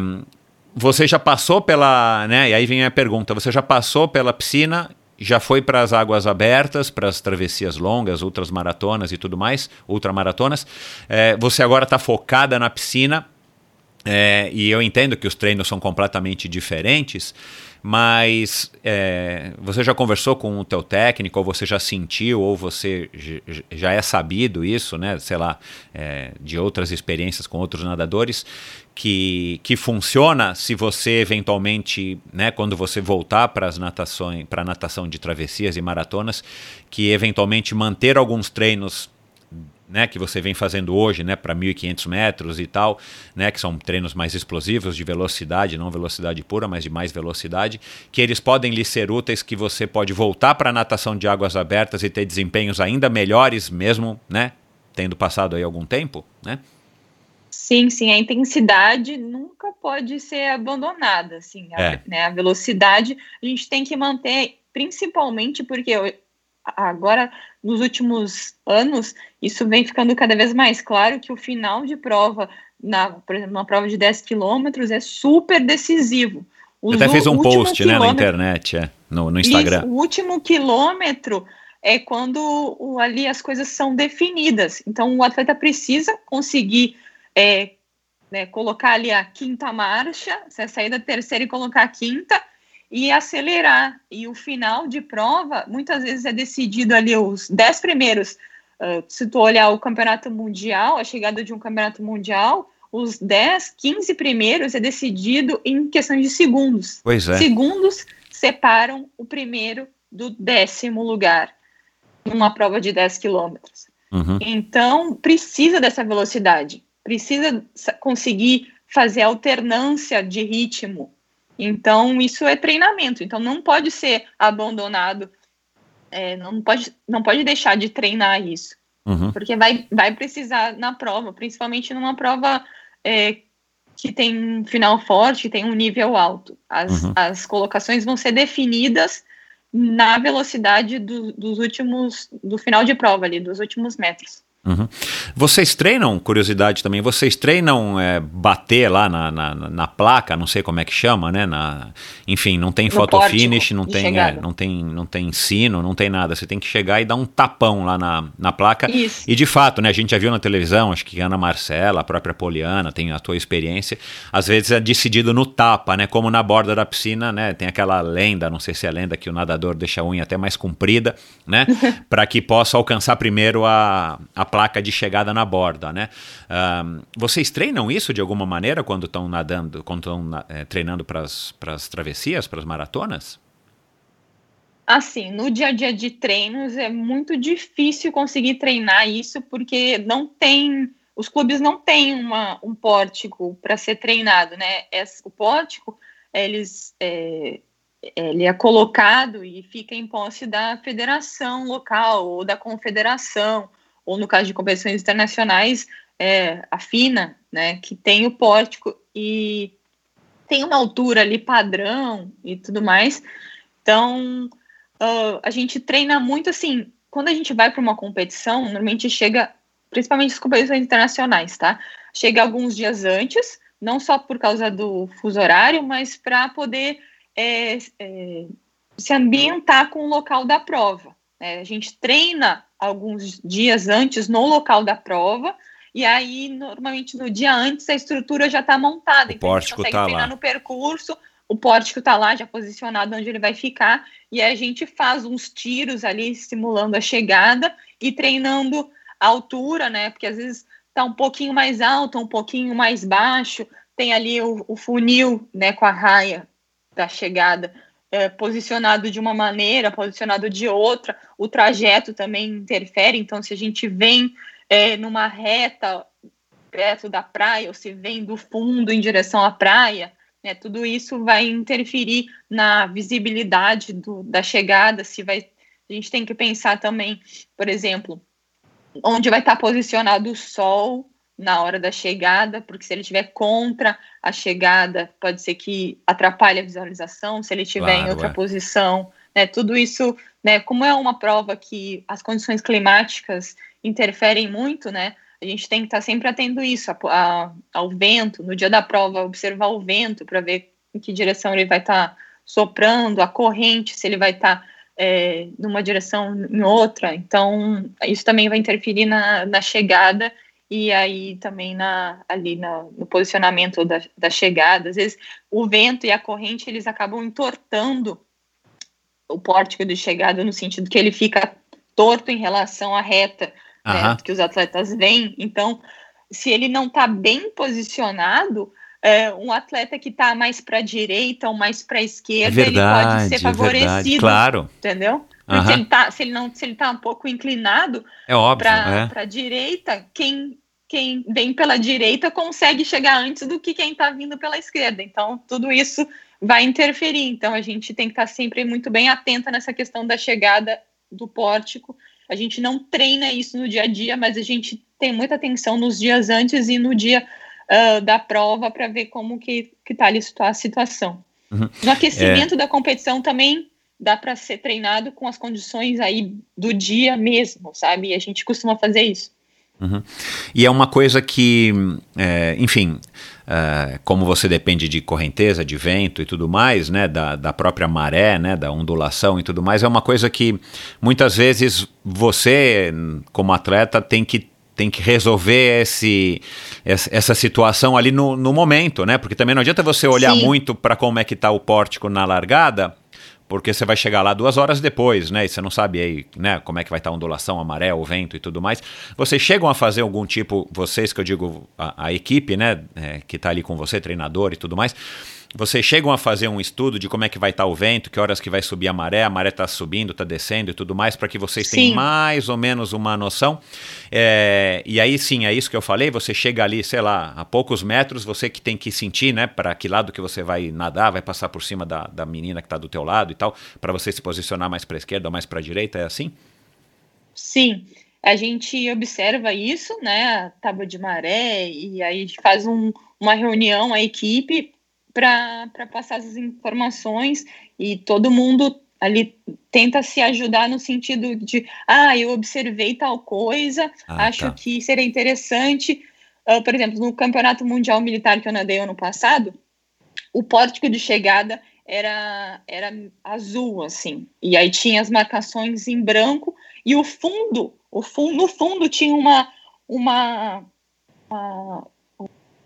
você já passou pela. Né, e aí vem a pergunta: você já passou pela piscina já foi para as águas abertas, para as travessias longas, outras maratonas e tudo mais, ultramaratonas. É, você agora está focada na piscina é, e eu entendo que os treinos são completamente diferentes, mas é, você já conversou com o teu técnico, ou você já sentiu, ou você já é sabido isso, né? Sei lá, é, de outras experiências com outros nadadores, que, que funciona se você eventualmente, né, quando você voltar para as natações, para natação de travessias e maratonas, que eventualmente manter alguns treinos né, que você vem fazendo hoje, né, para 1.500 metros e tal, né, que são treinos mais explosivos de velocidade, não velocidade pura, mas de mais velocidade, que eles podem lhe ser úteis, que você pode voltar para a natação de águas abertas e ter desempenhos ainda melhores, mesmo, né, tendo passado aí algum tempo, né? Sim, sim, a intensidade nunca pode ser abandonada, assim, a, é. né, a velocidade a gente tem que manter, principalmente porque agora nos últimos anos, isso vem ficando cada vez mais claro que o final de prova, na, por exemplo, uma prova de 10 quilômetros, é super decisivo. Os até fez um post né, na internet, é, no, no Instagram. Isso, o último quilômetro é quando o, ali as coisas são definidas. Então, o atleta precisa conseguir é, né, colocar ali a quinta marcha, se sair da terceira e colocar a quinta, e acelerar. E o final de prova, muitas vezes é decidido ali os dez primeiros. Uh, se tu olhar o campeonato mundial, a chegada de um campeonato mundial, os 10, 15 primeiros é decidido em questão de segundos. Pois é. Segundos separam o primeiro do décimo lugar numa prova de 10 quilômetros. Uhum. Então, precisa dessa velocidade, precisa conseguir fazer alternância de ritmo então, isso é treinamento. Então, não pode ser abandonado é, não, pode, não pode deixar de treinar isso. Uhum. Porque vai, vai precisar na prova, principalmente numa prova é, que tem um final forte, que tem um nível alto. As, Uhum. as colocações vão ser definidas na velocidade do- dos últimos, do final de prova ali, dos últimos metros. Uhum. Vocês treinam, curiosidade também, vocês treinam é, bater lá na, na, na placa, não sei como é que chama, né? Na, enfim, não tem No photo pórtico finish, não tem, é, não, tem, não tem sino, não tem nada. Você tem que chegar e dar um tapão lá na, na placa. Isso. E de fato, né, a gente já viu na televisão, acho que a Ana Marcela, a própria Poliana, tem a tua experiência, às vezes é decidido no tapa, né? Como na borda da piscina, né? Tem aquela lenda, não sei se é lenda que o nadador deixa a unha até mais comprida, né? Para que possa alcançar primeiro a, a placa de chegada na borda, né? Ahn, vocês treinam isso de alguma maneira quando estão nadando, quando estão na- eh, treinando para as travessias, para as maratonas? Assim, no dia a dia de treinos é muito difícil conseguir treinar isso porque não tem, os clubes não têm uma, um pórtico para ser treinado, né? Esse- o pórtico, eles, é, ele é colocado e fica em posse da federação local ou da confederação, ou no caso de competições internacionais, é, a FINA, né? Que tem o pórtico e tem uma altura ali padrão e tudo mais. Então, ah, a gente treina muito assim. Quando a gente vai para uma competição, normalmente chega, principalmente as competições internacionais, tá? Chega alguns dias antes, não só por causa do fuso horário, mas para poder é, é, se ambientar com o local da prova. né? A gente treina alguns dias antes no local da prova. E aí, normalmente, no dia antes, a estrutura já está montada. O então, a gente pórtico consegue tá no percurso, o pórtico está lá, já posicionado onde ele vai ficar, e aí a gente faz uns tiros ali, simulando a chegada e treinando a altura, né? Porque às vezes está um pouquinho mais alto, um pouquinho mais baixo, tem ali o, o funil, né, com a raia da chegada é, posicionado de uma maneira, posicionado de outra, o trajeto também interfere, então se a gente vem é, numa reta perto da praia, ou se vem do fundo em direção à praia, né, tudo isso vai interferir na visibilidade do, da chegada, se vai, a gente tem que pensar também, por exemplo, onde vai estar posicionado o sol na hora da chegada, porque se ele estiver contra a chegada, pode ser que atrapalhe a visualização, se ele estiver Claro, em outra é. posição, né, tudo isso, né, como é uma prova que as condições climáticas interferem muito, né, a gente tem que estar sempre atento isso, a- a- ao vento, no dia da prova, observar o vento para ver em que direção ele vai estar soprando, a corrente, se ele vai estar é, numa direção em outra. Então, isso também vai interferir na, na chegada e aí também na, ali na, no posicionamento da, da chegada. Às vezes, o vento e a corrente, eles acabam entortando o pórtico de chegada no sentido que ele fica torto em relação à reta né, Aham. que os atletas vêm. Então, se ele não está bem posicionado, é, um atleta que está mais para a direita ou mais para a É esquerda, ele verdade, pode ser é favorecido, Claro, entendeu? Porque ele tá, se ele não, se ele tá um pouco inclinado é para é. a direita, quem quem vem pela direita consegue chegar antes do que quem está vindo pela esquerda. Então, tudo isso vai interferir. Então, a gente tem que estar sempre muito bem atenta nessa questão da chegada do pórtico. A gente não treina isso no dia a dia, mas a gente tem muita atenção nos dias antes e no dia ah, da prova para ver como que está ali a situação. Uhum. No aquecimento da competição também dá para ser treinado com as condições aí do dia mesmo, sabe? E a gente costuma fazer isso. E é uma coisa que, é, enfim, é, como você depende de correnteza, de vento e tudo mais, né, da, da própria maré, né, da ondulação e tudo mais, é uma coisa que muitas vezes você, como atleta, tem que tem que resolver esse, essa, essa situação ali no, no momento, né? Porque também não adianta você olhar Sim. muito para como é que está o pórtico na largada, porque você vai chegar lá duas horas depois, né? E você não sabe aí, né, como é que vai estar a ondulação, a maré, o vento e tudo mais. Vocês chegam a fazer algum tipo, vocês que eu digo, a, a equipe, né, é, que está ali com você, treinador e tudo mais, vocês chegam a fazer um estudo de como é que vai estar o vento, que horas que vai subir a maré, a maré está subindo, está descendo e tudo mais, para que vocês Sim. tenham mais ou menos uma noção. É, e aí sim, é isso que eu falei, você chega ali, sei lá, a poucos metros, você que tem que sentir, né, para que lado que você vai nadar, vai passar por cima da, da menina que está do teu lado e tal, para você se posicionar mais para a esquerda ou mais para a direita, é assim? Sim, a gente observa isso, né? A tábua de maré, e aí a gente faz um, uma reunião, a equipe, para passar essas informações e todo mundo ali tenta se ajudar no sentido de ah, eu observei tal coisa, Ah, acho tá. que seria interessante. Ah, por exemplo, no Campeonato Mundial Militar que eu nadei ano passado, o pórtico de chegada era, era azul, assim, e aí tinha as marcações em branco, e o fundo, o fundo, no fundo tinha uma, uma, uma,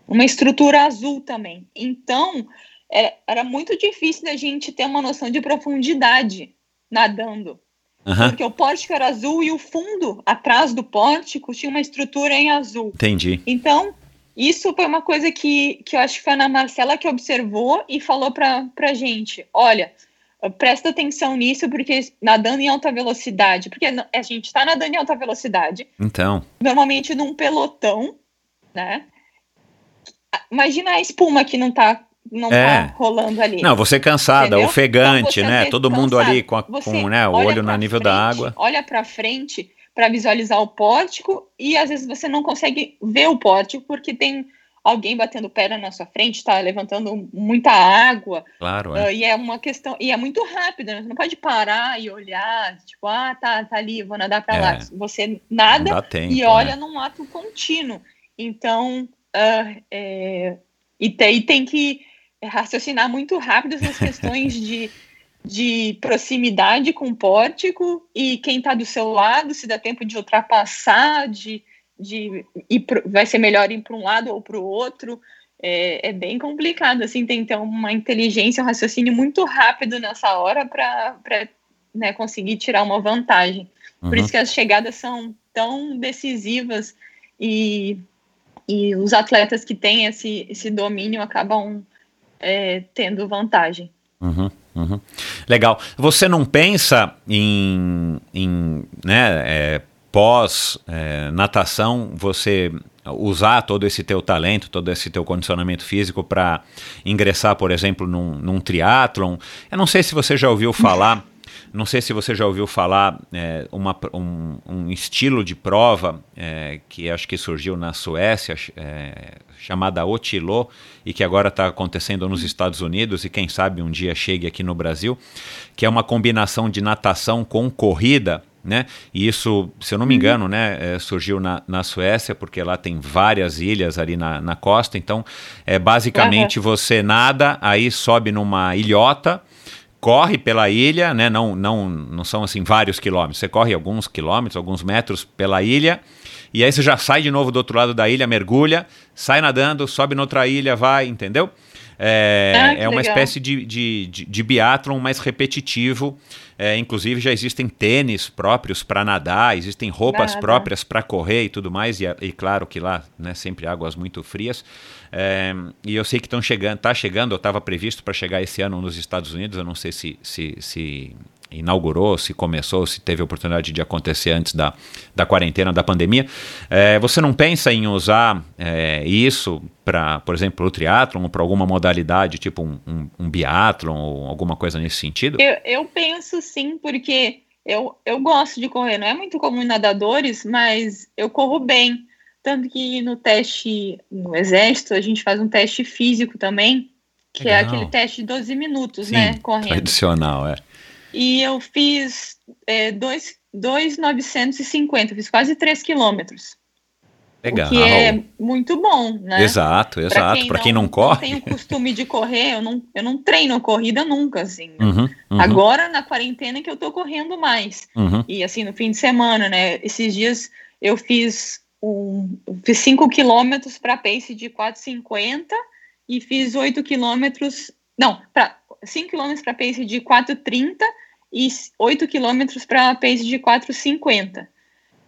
uma estrutura azul também. Então, era, era muito difícil da gente ter uma noção de profundidade nadando. Aham, Porque o pórtico era azul e o fundo, atrás do pórtico, tinha uma estrutura em azul. entendi. Então, isso foi uma coisa que, que eu acho que foi a Ana Marcela que observou e falou para a gente: olha, presta atenção nisso, porque nadando em alta velocidade, porque a gente está nadando em alta velocidade, Então, normalmente num pelotão, né? Imagina a espuma que não tá, não É. tá rolando ali. não, você cansada, Entendeu? ofegante, Então, né? Todo mundo cansado. ali com, a- com né, o olho no nível da frente, água. Olha para frente para visualizar o pórtico e às vezes você não consegue ver o pórtico porque tem alguém batendo pedra na sua frente, está levantando muita água Claro, é. ah, e é uma questão e é muito rápido, né? Você não pode parar e olhar, tipo, ah, tá, tá ali, vou nadar para É. lá. Você nada tempo. e olha né? num ato contínuo. Então, ah, é, e, tem, e tem que raciocinar muito rápido essas questões de, de proximidade com o pórtico e quem está do seu lado, se dá tempo de ultrapassar, de, de ir pro- vai ser melhor ir para um lado ou para o outro. É, é bem complicado, assim, tem que ter uma inteligência, um raciocínio muito rápido nessa hora para né, conseguir tirar uma vantagem. Por Uhum. isso que as chegadas são tão decisivas e, e os atletas que têm esse, esse domínio acabam é, tendo vantagem. Uhum, uhum. Legal. Você não pensa em, em né, é, pós é, você usar todo esse teu talento, todo esse teu condicionamento físico para ingressar, por exemplo, num, num triatlon? Eu não sei se você já ouviu falar. Não sei se você já ouviu falar é, uma, um, um estilo de prova é, que acho que surgiu na Suécia, é, chamada Otilo, e que agora está acontecendo nos Estados Unidos e quem sabe um dia chegue aqui no Brasil, que é uma combinação de natação com corrida. Né? E isso, se eu não me engano, né, é, surgiu na, na Suécia, porque lá tem várias ilhas ali na, na costa. Então, é, basicamente você nada, aí sobe numa ilhota, corre pela ilha, né? Não, não, não são assim vários quilômetros. Você corre alguns quilômetros, alguns metros pela ilha, e aí você já sai de novo do outro lado da ilha, mergulha, sai nadando, sobe noutra ilha, vai, entendeu? É, Ah, é uma legal. espécie de, de, de, de biatlon mais repetitivo. É, inclusive já existem tênis próprios para nadar, existem roupas Nada. próprias para correr e tudo mais. E, e claro que lá, né, sempre águas muito frias. É, e eu sei que estão chegando, tá chegando, ou estava previsto para chegar esse ano nos Estados Unidos. Eu não sei se, se, se inaugurou, se começou, se teve oportunidade de acontecer antes da, da quarentena, da pandemia. É, você não pensa em usar é, isso para, por exemplo, o triatlon ou para alguma modalidade, tipo um, um, um biatlon ou alguma coisa nesse sentido? Eu, eu penso sim, porque eu, eu gosto de correr. Não é muito comum em nadadores, mas eu corro bem. Tanto que no teste no exército, a gente faz um teste físico também, que é Legal. aquele teste de 12 minutos, Sim, né? Correndo. tradicional, é. E eu fiz é, dois- 2,950, fiz quase 3 quilômetros. Legal. Que é muito bom, né? Exato, exato. Para quem não, corre. Não tem o costume de correr, eu não, eu não treino corrida nunca, assim. né? Uhum, uhum, Agora, na quarentena, que eu tô correndo mais. uhum. E assim, no fim de semana, né? Esses dias eu fiz um. eu Fiz 5 quilômetros para pace de 4,50 e fiz 8 quilômetros. Não, para 5 quilômetros para pace de 4,30 e 8 quilômetros para pace de 4,50.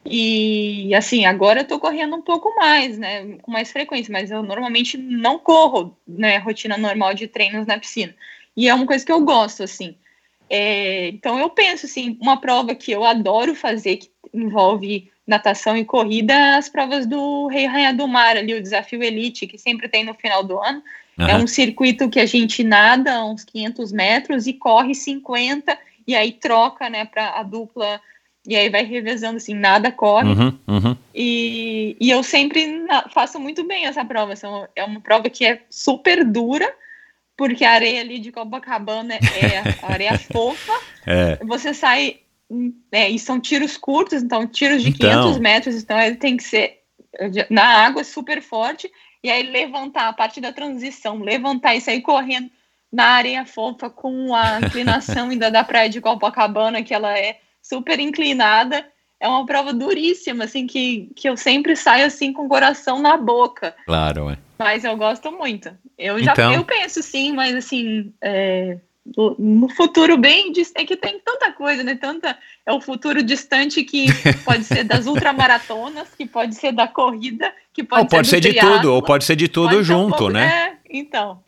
E assim, agora eu tô correndo um pouco mais, né? Com mais frequência, mas eu normalmente não corro, né? Rotina normal de treinos na piscina. E é uma coisa que eu gosto, assim. É, então eu penso assim, uma prova que eu adoro fazer, que envolve natação e corrida, as provas do Rei Rainha do Mar, ali, o desafio Elite, que sempre tem no final do ano. Uhum. É um circuito que a gente nada uns 500 metros e corre 50, e aí troca, né, para a dupla e aí vai revezando assim, nada corre. Uhum, uhum. E, e eu sempre faço muito bem essa prova. São, é uma prova que é super dura, porque a areia ali de Copacabana é areia fofa. É. Você sai. É, e são tiros curtos, então tiros de então... 500 metros, então ele tem que ser na água super forte. E aí levantar a parte da transição, levantar e sair correndo na areia fofa com a inclinação ainda da praia de Copacabana, que ela é super inclinada. É uma prova duríssima, assim, que, que eu sempre saio assim com o coração na boca. Claro, é. Mas eu gosto muito. Eu já então... eu penso sim, mas assim, é, no futuro bem é que tem tanta coisa, né? Tanta é o futuro distante que pode ser das ultramaratonas, que pode ser da corrida, que pode, ou pode ser, ser de tudo, ou pode ser de tudo junto, um pouco, né? É, então.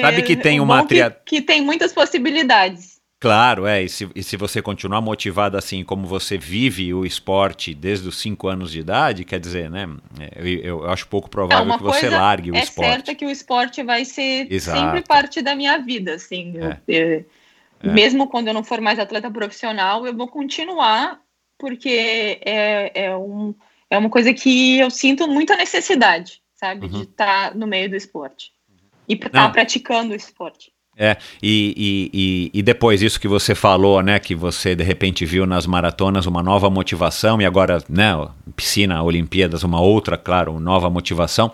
Sabe é, que tem uma que, que tem muitas possibilidades. Claro, é. E se, e se você continuar motivado assim como você vive o esporte desde os 5 anos de idade, quer dizer, né? Eu, eu acho pouco provável que você largue o é esporte. É certo que o esporte vai ser Exato. sempre parte da minha vida, assim. É. Eu, é. Mesmo quando eu não for mais atleta profissional, eu vou continuar, porque é, é, um, é uma coisa que eu sinto muita necessidade, sabe? Uhum. De estar tá no meio do esporte. E estar tá praticando o esporte. É, e, e, e, depois isso que você falou, né, que você de repente viu nas maratonas uma nova motivação e agora, né, piscina, Olimpíadas, uma outra, claro, nova motivação,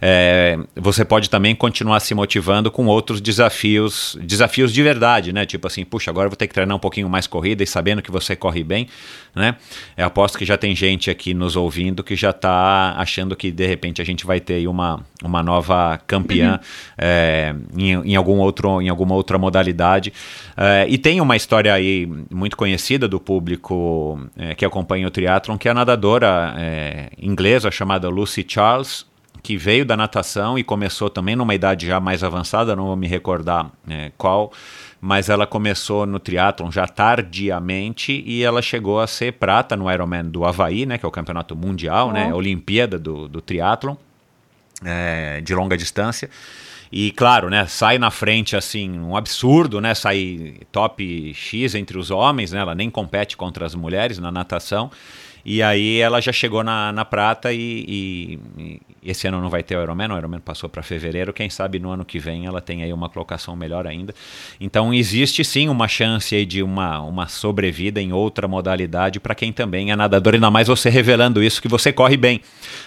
é, você pode também continuar se motivando com outros desafios, desafios de verdade, né, tipo assim, puxa, agora vou ter que treinar um pouquinho mais corrida e sabendo que você corre bem, né, eu aposto que já tem gente aqui nos ouvindo que já está achando que de repente a gente vai ter uma, uma nova campeã uhum. é, em, em algum outro em alguma outra modalidade. Uh, e tem uma história aí muito conhecida do público uh, que acompanha o triatlon, que é a nadadora uh, inglesa chamada Lucy Charles, que veio da natação e começou também numa idade já mais avançada, não vou me recordar qual, mas ela começou no triatlon já tardiamente e ela chegou a ser prata no Ironman do Havaí, né, que é o campeonato mundial, né, Olimpíada do, do triatlon, de longa distância. E claro, né, sai na frente assim, um absurdo, né, sai top X entre os homens, né? Ela nem compete contra as mulheres na natação. E aí ela já chegou na, na prata e, e esse ano não vai ter o Ironman, o Ironman passou para fevereiro, quem sabe no ano que vem ela tem aí uma colocação melhor ainda. Então existe sim uma chance aí de uma, uma sobrevida em outra modalidade para quem também é nadador, ainda mais você revelando isso que você corre bem,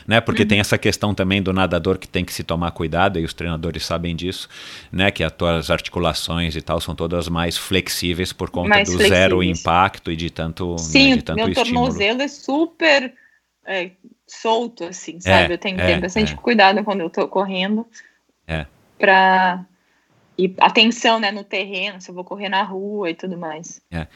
né? Porque uhum. tem essa questão também do nadador que tem que se tomar cuidado e os treinadores sabem disso, né? Que as tuas articulações e tal são todas mais flexíveis por conta mais do flexíveis. zero impacto e de tanto, né, sim, né, de tanto meu estímulo. tornozelo é super é, solto, assim, sabe? É, eu tenho que ter é, bastante é. cuidado quando eu tô correndo. É. Pra. E atenção, né, no terreno, se eu vou correr na rua e tudo mais. É. é.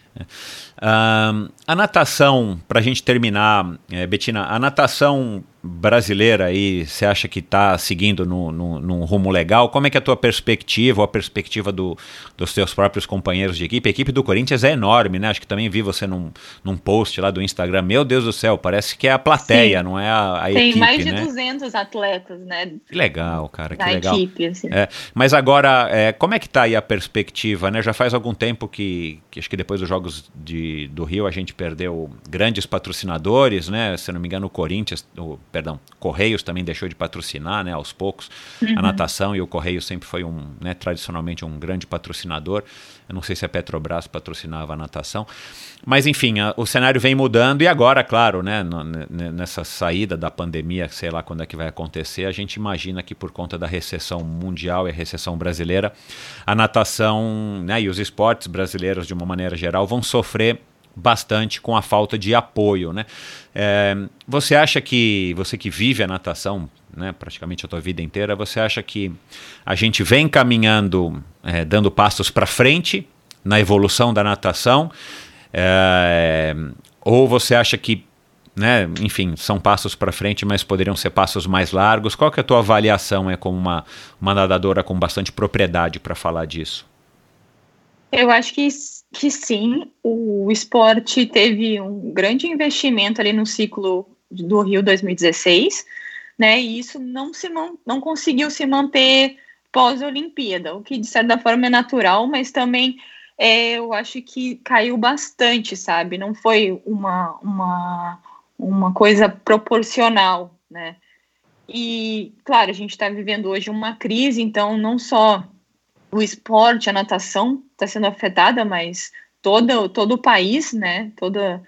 Um, a natação, para a gente terminar, é, Betina, a natação brasileira aí, você acha que está seguindo no, no, num rumo legal? Como é que é a tua perspectiva, ou a perspectiva do, dos teus próprios companheiros de equipe? A equipe do Corinthians é enorme, né? Acho que também vi você num, num post lá do Instagram. Meu Deus do céu, parece que é a plateia, Sim. não é a, a Tem equipe, Tem mais de né? 200 atletas, né? Que legal, cara, que da legal. equipe, assim. É, mas agora, é, como é que está aí a perspectiva, né? Já faz algum tempo que, que acho que depois dos Jogos de, do Rio a gente perdeu grandes patrocinadores, né? Se não me engano o Corinthians... O, perdão, Correios também deixou de patrocinar, né, aos poucos, uhum. a natação, e o Correio sempre foi um, né, tradicionalmente um grande patrocinador. Eu não sei se a Petrobras patrocinava a natação, mas enfim, a, o cenário vem mudando e agora, claro, né, no, nessa saída da pandemia, sei lá quando é que vai acontecer, a gente imagina que por conta da recessão mundial e a recessão brasileira, a natação né, e os esportes brasileiros de uma maneira geral vão sofrer bastante com a falta de apoio, né? É, você acha que você que vive a natação, né, praticamente a tua vida inteira, você acha que a gente vem caminhando, é, dando passos para frente na evolução da natação, é, ou você acha que né? Enfim, são passos para frente, mas poderiam ser passos mais largos. Qual que é a tua avaliação é como uma, uma nadadora com bastante propriedade para falar disso? Eu acho que, que sim. O esporte teve um grande investimento ali no ciclo do Rio 2016, né? E isso não se não conseguiu se manter pós-Olimpíada, o que de certa forma é natural, mas também é, eu acho que caiu bastante, sabe? Não foi uma, uma, uma coisa proporcional, né? E, claro, a gente está vivendo hoje uma crise, então não só o esporte, a natação está sendo afetada, mas todo, todo o país, né? Toda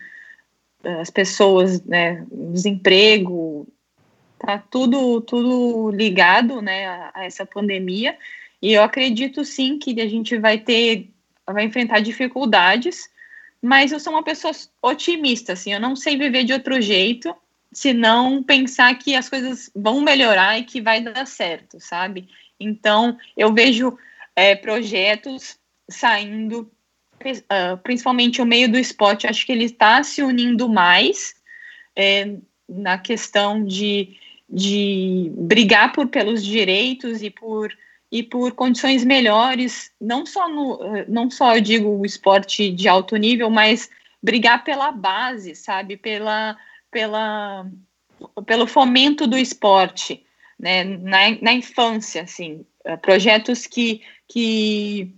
as pessoas, né? Desemprego, tá tudo, tudo ligado, né? A, a essa pandemia. E eu acredito sim que a gente vai ter, vai enfrentar dificuldades, mas eu sou uma pessoa otimista, assim, eu não sei viver de outro jeito, senão pensar que as coisas vão melhorar e que vai dar certo, sabe? Então, eu vejo é, projetos saindo, uh, principalmente o meio do esporte, acho que ele está se unindo mais é, na questão de, de brigar por, pelos direitos e por, e por condições melhores, não só no, não só eu digo o esporte de alto nível, mas brigar pela base, sabe, pela, pela, pelo fomento do esporte, né, na, na infância, assim, projetos que que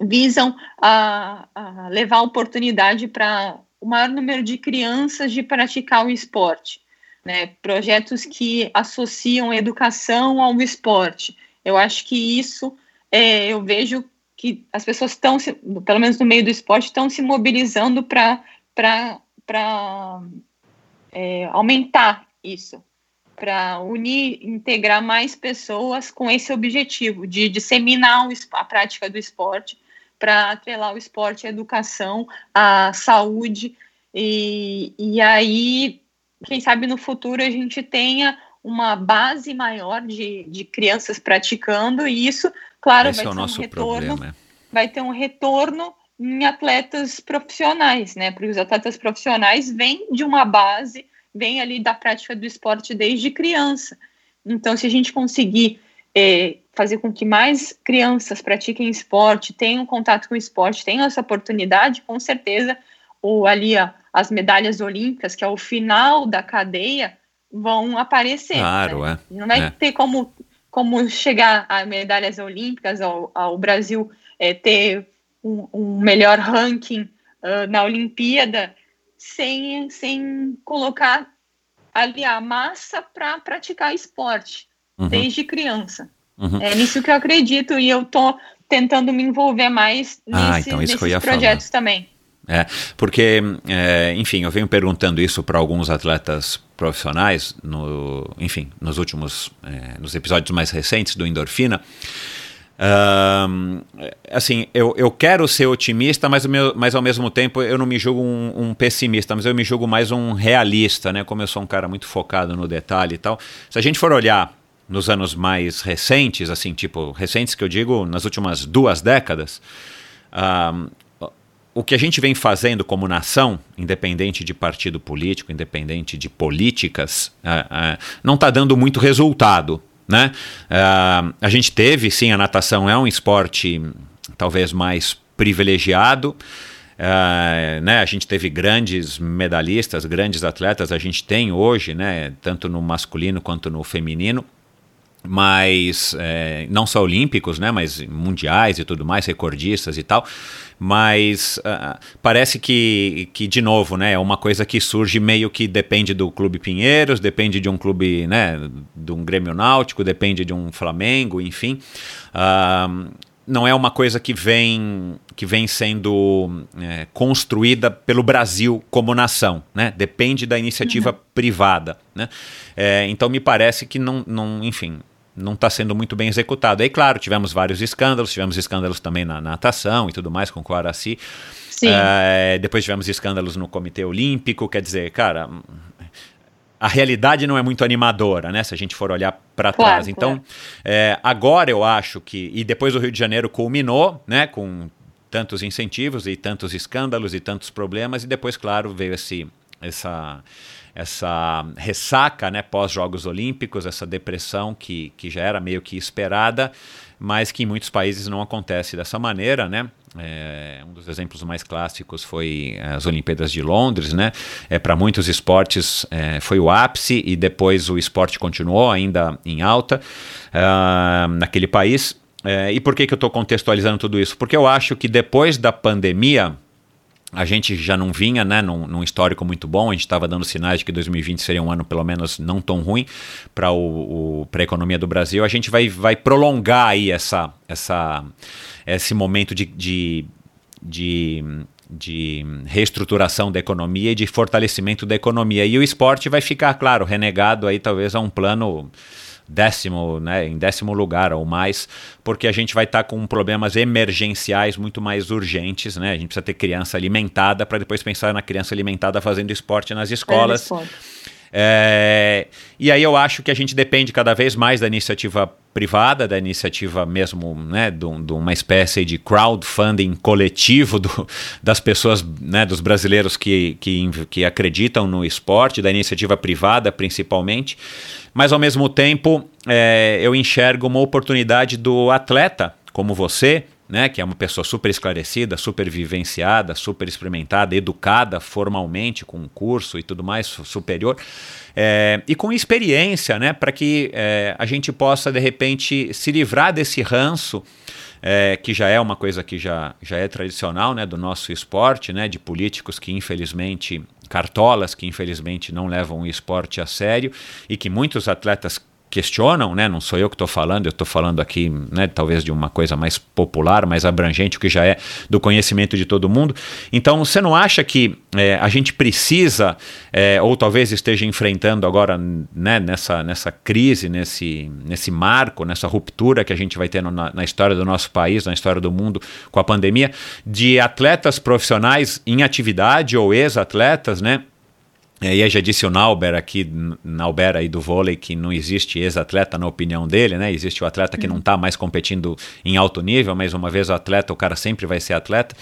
visam a, a levar oportunidade para o maior número de crianças de praticar o esporte. Né? Projetos que associam educação ao esporte. Eu acho que isso, é, eu vejo que as pessoas estão, pelo menos no meio do esporte, estão se mobilizando para é, aumentar isso para unir, integrar mais pessoas com esse objetivo de disseminar a prática do esporte, para atrelar o esporte à educação, à saúde, e, e aí, quem sabe no futuro a gente tenha uma base maior de, de crianças praticando, e isso, claro, Esse vai é ter um retorno, problema. vai ter um retorno em atletas profissionais, né? Porque os atletas profissionais vêm de uma base vem ali da prática do esporte desde criança. Então, se a gente conseguir é, fazer com que mais crianças pratiquem esporte, tenham contato com o esporte, tenham essa oportunidade, com certeza, ou ali a, as medalhas olímpicas, que é o final da cadeia, vão aparecer. Claro, né? é. Não vai é. ter como, como chegar a medalhas olímpicas, ao, ao Brasil é, ter um, um, melhor ranking uh, na Olimpíada, sem, sem colocar ali a massa para praticar esporte uhum. desde criança. Uhum. É nisso que eu acredito e eu estou tentando me envolver mais ah, então nesses projetos falar. também. É, porque, é, enfim, eu venho perguntando isso para alguns atletas profissionais, no, enfim, nos últimos, é, nos episódios mais recentes do Endorfina, assim, eu, eu quero ser otimista, mas, meu, mas ao mesmo tempo eu não me julgo um, um, pessimista, mas eu me julgo mais um realista, né? Como eu sou um cara muito focado no detalhe e tal. Se a gente for olhar nos anos mais recentes, assim, tipo, recentes que eu digo, nas últimas duas décadas, o que a gente vem fazendo como nação, independente de partido político, independente de políticas, uh, uh, não está dando muito resultado. Né? Uh, a gente teve, sim, a natação é um esporte talvez mais privilegiado. Uh, né, a gente teve grandes medalhistas, grandes atletas, a gente tem hoje, né, tanto no masculino quanto no feminino mas é, não só olímpicos, né, mas mundiais e tudo mais, recordistas e tal, mas uh, parece que, que, de novo, né, é uma coisa que surge meio que depende do Clube Pinheiros, depende de um clube, né, de um Grêmio Náutico, depende de um Flamengo, enfim, uh, não é uma coisa que vem que vem sendo é, construída pelo Brasil como nação, né? Depende da iniciativa uhum. privada, né? É, então me parece que não, não enfim, não está sendo muito bem executado. Aí, claro, tivemos vários escândalos, tivemos escândalos também na, natação e tudo mais com o Coaraci. Sim. É, depois tivemos escândalos no Comitê Olímpico, quer dizer, cara, a realidade não é muito animadora, né? Se a gente for olhar para claro, trás. Então, claro. é, agora eu acho que. E depois o Rio de Janeiro culminou, né? Com tantos incentivos e tantos escândalos e tantos problemas, e depois, claro, veio esse, essa essa ressaca né, pós-Jogos Olímpicos, essa depressão que, que já era meio que esperada, mas que em muitos países não acontece dessa maneira, né? É, um dos exemplos mais clássicos foi as Olimpíadas de Londres, né? É, Para muitos esportes é, foi o ápice e depois o esporte continuou ainda em alta uh, naquele país. É, e por que, que eu estou contextualizando tudo isso? Porque eu acho que depois da pandemia, a gente já não vinha né, num, num histórico muito bom, a gente estava dando sinais de que 2020 seria um ano pelo menos não tão ruim para a economia do Brasil. A gente vai, vai prolongar aí essa, essa, esse momento de, de, de de reestruturação da economia e de fortalecimento da economia. E o esporte vai ficar, claro, renegado aí talvez a um plano décimo, né, em décimo lugar ou mais, porque a gente vai estar tá com problemas emergenciais muito mais urgentes, né? A gente precisa ter criança alimentada para depois pensar na criança alimentada fazendo esporte nas escolas. É, e aí eu acho que a gente depende cada vez mais da iniciativa privada, da iniciativa mesmo, né, de, de uma espécie de crowdfunding coletivo do, das pessoas, né, dos brasileiros que, que, que acreditam no esporte, da iniciativa privada principalmente, mas ao mesmo tempo é, eu enxergo uma oportunidade do atleta como você, né, que é uma pessoa super esclarecida, super vivenciada, super experimentada, educada formalmente, com um curso e tudo mais superior, é, e com experiência, né, para que é, a gente possa, de repente, se livrar desse ranço. É, que já é uma coisa que já, já é tradicional né, do nosso esporte, né, de políticos que infelizmente, cartolas que infelizmente não levam o esporte a sério e que muitos atletas questionam, né? Não sou eu que estou falando, eu estou falando aqui, né? Talvez de uma coisa mais popular, mais abrangente, o que já é do conhecimento de todo mundo. Então, você não acha que é, a gente precisa, é, ou talvez esteja enfrentando agora, né? Nessa, nessa crise, nesse, nesse marco, nessa ruptura que a gente vai ter na, na história do nosso país, na história do mundo com a pandemia, de atletas profissionais em atividade ou ex-atletas, né? E aí já disse o Nauber aqui, Nauber aí do vôlei, que não existe ex-atleta na opinião dele, né? Existe o atleta que não está mais competindo em alto nível, mas uma vez o atleta, o cara sempre vai ser atleta.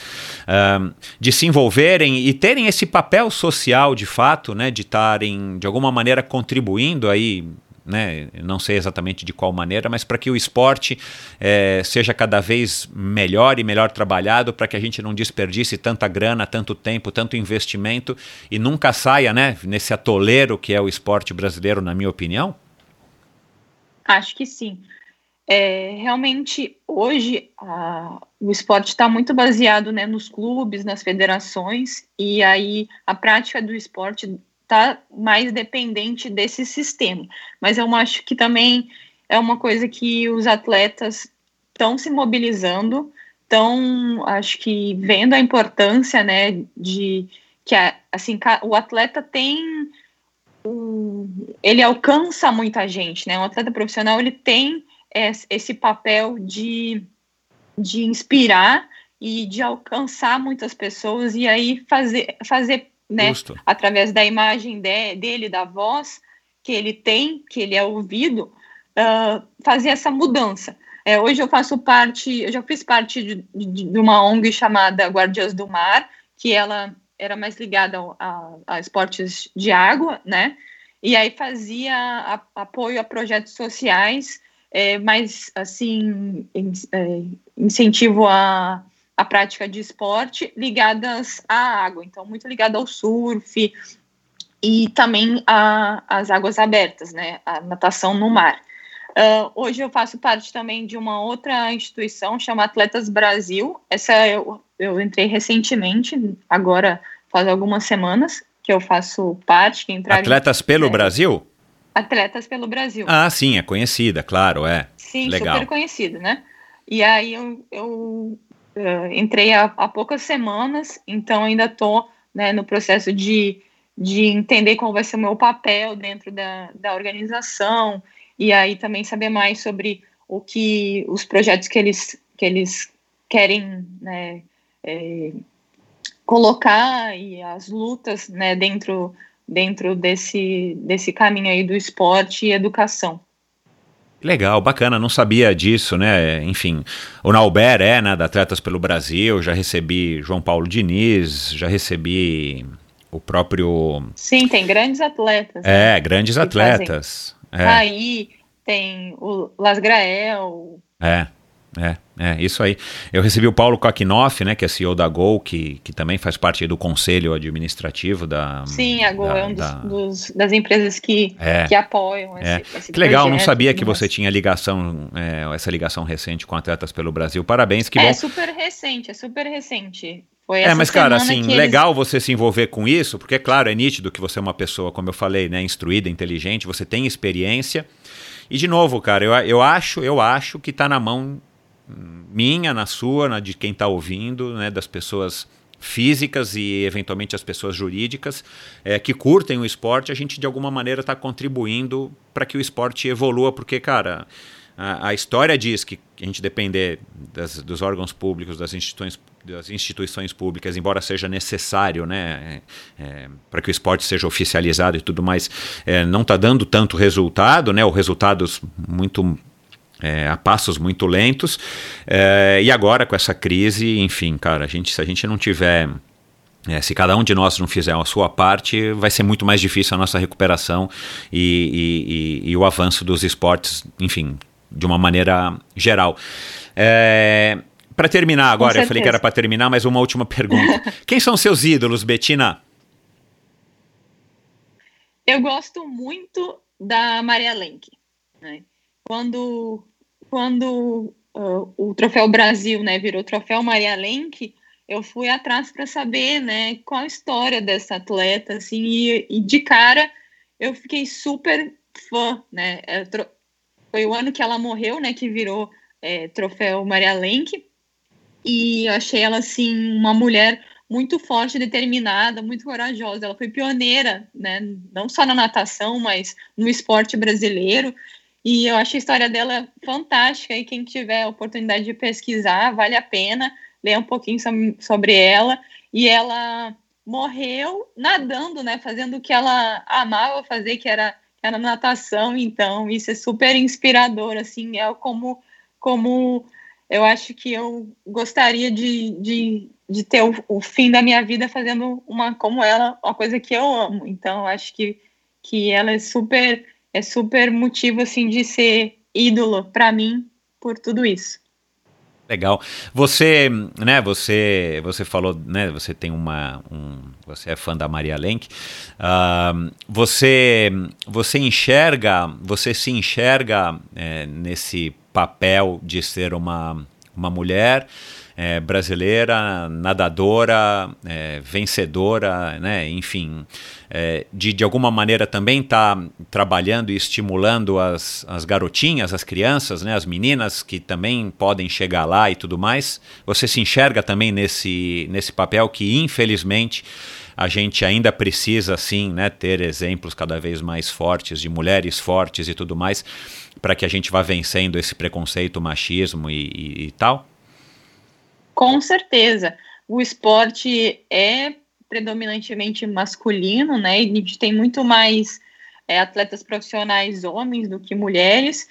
Um, de se envolverem e terem esse papel social de fato, né? De estarem, de alguma maneira, contribuindo aí né? não sei exatamente de qual maneira, mas para que o esporte é, seja cada vez melhor e melhor trabalhado, para que a gente não desperdice tanta grana, tanto tempo, tanto investimento e nunca saia né, nesse atoleiro que é o esporte brasileiro, na minha opinião? Acho que sim. É, realmente, hoje, a, o esporte está muito baseado né, nos clubes, nas federações, e aí a prática do esporte está mais dependente desse sistema. Mas eu acho que também é uma coisa que os atletas estão se mobilizando, estão, acho que, vendo a importância, né, de que, assim, o atleta tem ele alcança muita gente, né, um atleta profissional, ele tem esse papel de, de inspirar e de alcançar muitas pessoas e aí fazer, fazer né? Justo. Através da imagem de, dele, da voz que ele tem, que ele é ouvido, uh, fazer essa mudança. É, hoje eu faço parte, eu já fiz parte de, de, de, uma ONG chamada Guardiãs do Mar, que ela era mais ligada a, a esportes de água, né? E aí fazia a, apoio a projetos sociais, é, mais assim, in, é, incentivo a a prática de esporte ligadas à água, então muito ligada ao surf e também às águas abertas, né, a natação no mar. Uh, hoje eu faço parte também de uma outra instituição chamada Atletas Brasil. Essa eu, eu entrei recentemente, agora faz algumas semanas que eu faço parte. Que Atletas pelo é, Brasil? Atletas pelo Brasil. Ah, sim, é conhecida, claro, é. Sim, Legal. super conhecida, né? E aí eu, eu uh, entrei há, há, poucas semanas, então ainda estou né, no processo de, de entender qual vai ser o meu papel dentro da, da organização e aí também saber mais sobre o que os projetos que eles, que eles querem né, é, colocar e as lutas né, dentro, dentro desse, desse caminho aí do esporte e educação. Legal, bacana, não sabia disso, né? Enfim, o Nauber é, né, da Atletas pelo Brasil, já recebi João Paulo Diniz, já recebi o próprio. Sim, tem grandes atletas. É, né? grandes atletas. É. Aí tem o Las Grael. É. É, é, isso aí. Eu recebi o Paulo Kokinoff, né, que é CEO da Gol, que, que também faz parte do conselho administrativo da. Sim, a Gol da, é um dos, da... das empresas que, é, que apoiam esse, é. esse Que legal, não sabia que você tinha ligação, é, essa ligação recente com Atletas pelo Brasil. Parabéns, que é, bom. É super recente, é super recente. Foi é, mas cara, assim, legal eles... você se envolver com isso, porque, claro, é nítido que você é uma pessoa, como eu falei, né, instruída, inteligente, você tem experiência. E, de novo, cara, eu, eu acho, eu acho que está na mão minha, na sua, na de quem está ouvindo, né, das pessoas físicas e eventualmente as pessoas jurídicas é, que curtem o esporte, a gente de alguma maneira está contribuindo para que o esporte evolua, porque, cara, a, a, história diz que a gente depender das, dos órgãos públicos, das instituições, das instituições públicas, embora seja necessário, né, é, é, para que o esporte seja oficializado e tudo mais, é, não está dando tanto resultado, né, ou resultados muito é, a passos muito lentos. É, e agora com essa crise, enfim, cara, a gente, se a gente não tiver. É, se cada um de nós não fizer a sua parte, vai ser muito mais difícil a nossa recuperação e, e, e, e o avanço dos esportes, enfim, de uma maneira geral. É, para terminar agora, eu falei que era para terminar, mas uma última pergunta. Quem são seus ídolos, Betina? Eu gosto muito da Maria Lenk. Né? Quando quando uh, o Troféu Brasil, né, virou Troféu Maria Lenk, eu fui atrás para saber, né, qual a história dessa atleta, assim, e, e de cara eu fiquei super fã, né, é, foi o ano que ela morreu, né, que virou é, Troféu Maria Lenk, e eu achei ela, assim, uma mulher muito forte, determinada, muito corajosa. Ela foi pioneira, né, não só na natação, mas no esporte brasileiro. E eu acho a história dela fantástica. E quem tiver a oportunidade de pesquisar, vale a pena ler um pouquinho sobre ela. E ela morreu nadando, né? Fazendo o que ela amava fazer, que era, era natação. Então, isso é super inspirador, assim. É como, como eu acho que eu gostaria de, de, de ter o, o fim da minha vida fazendo uma como ela, uma coisa que eu amo. Então, acho que, que ela é super é super motivo assim de ser ídolo para mim por tudo isso. Legal. Você, né, você, você falou, né, você tem uma, um, você é fã da Maria Lenk. Uh, você, você enxerga, você se enxerga é, nesse papel de ser uma, uma mulher é, brasileira, nadadora, é, vencedora, né, enfim, é, de, de alguma maneira também está trabalhando e estimulando as, as garotinhas, as crianças, né, as meninas que também podem chegar lá e tudo mais. Você se enxerga também nesse, nesse papel que, infelizmente, a gente ainda precisa, sim, né, ter exemplos cada vez mais fortes de mulheres fortes e tudo mais, para que a gente vá vencendo esse preconceito, machismo e, e, e tal? Com certeza. O esporte é predominantemente masculino, né? E a gente tem muito mais é, atletas profissionais homens do que mulheres.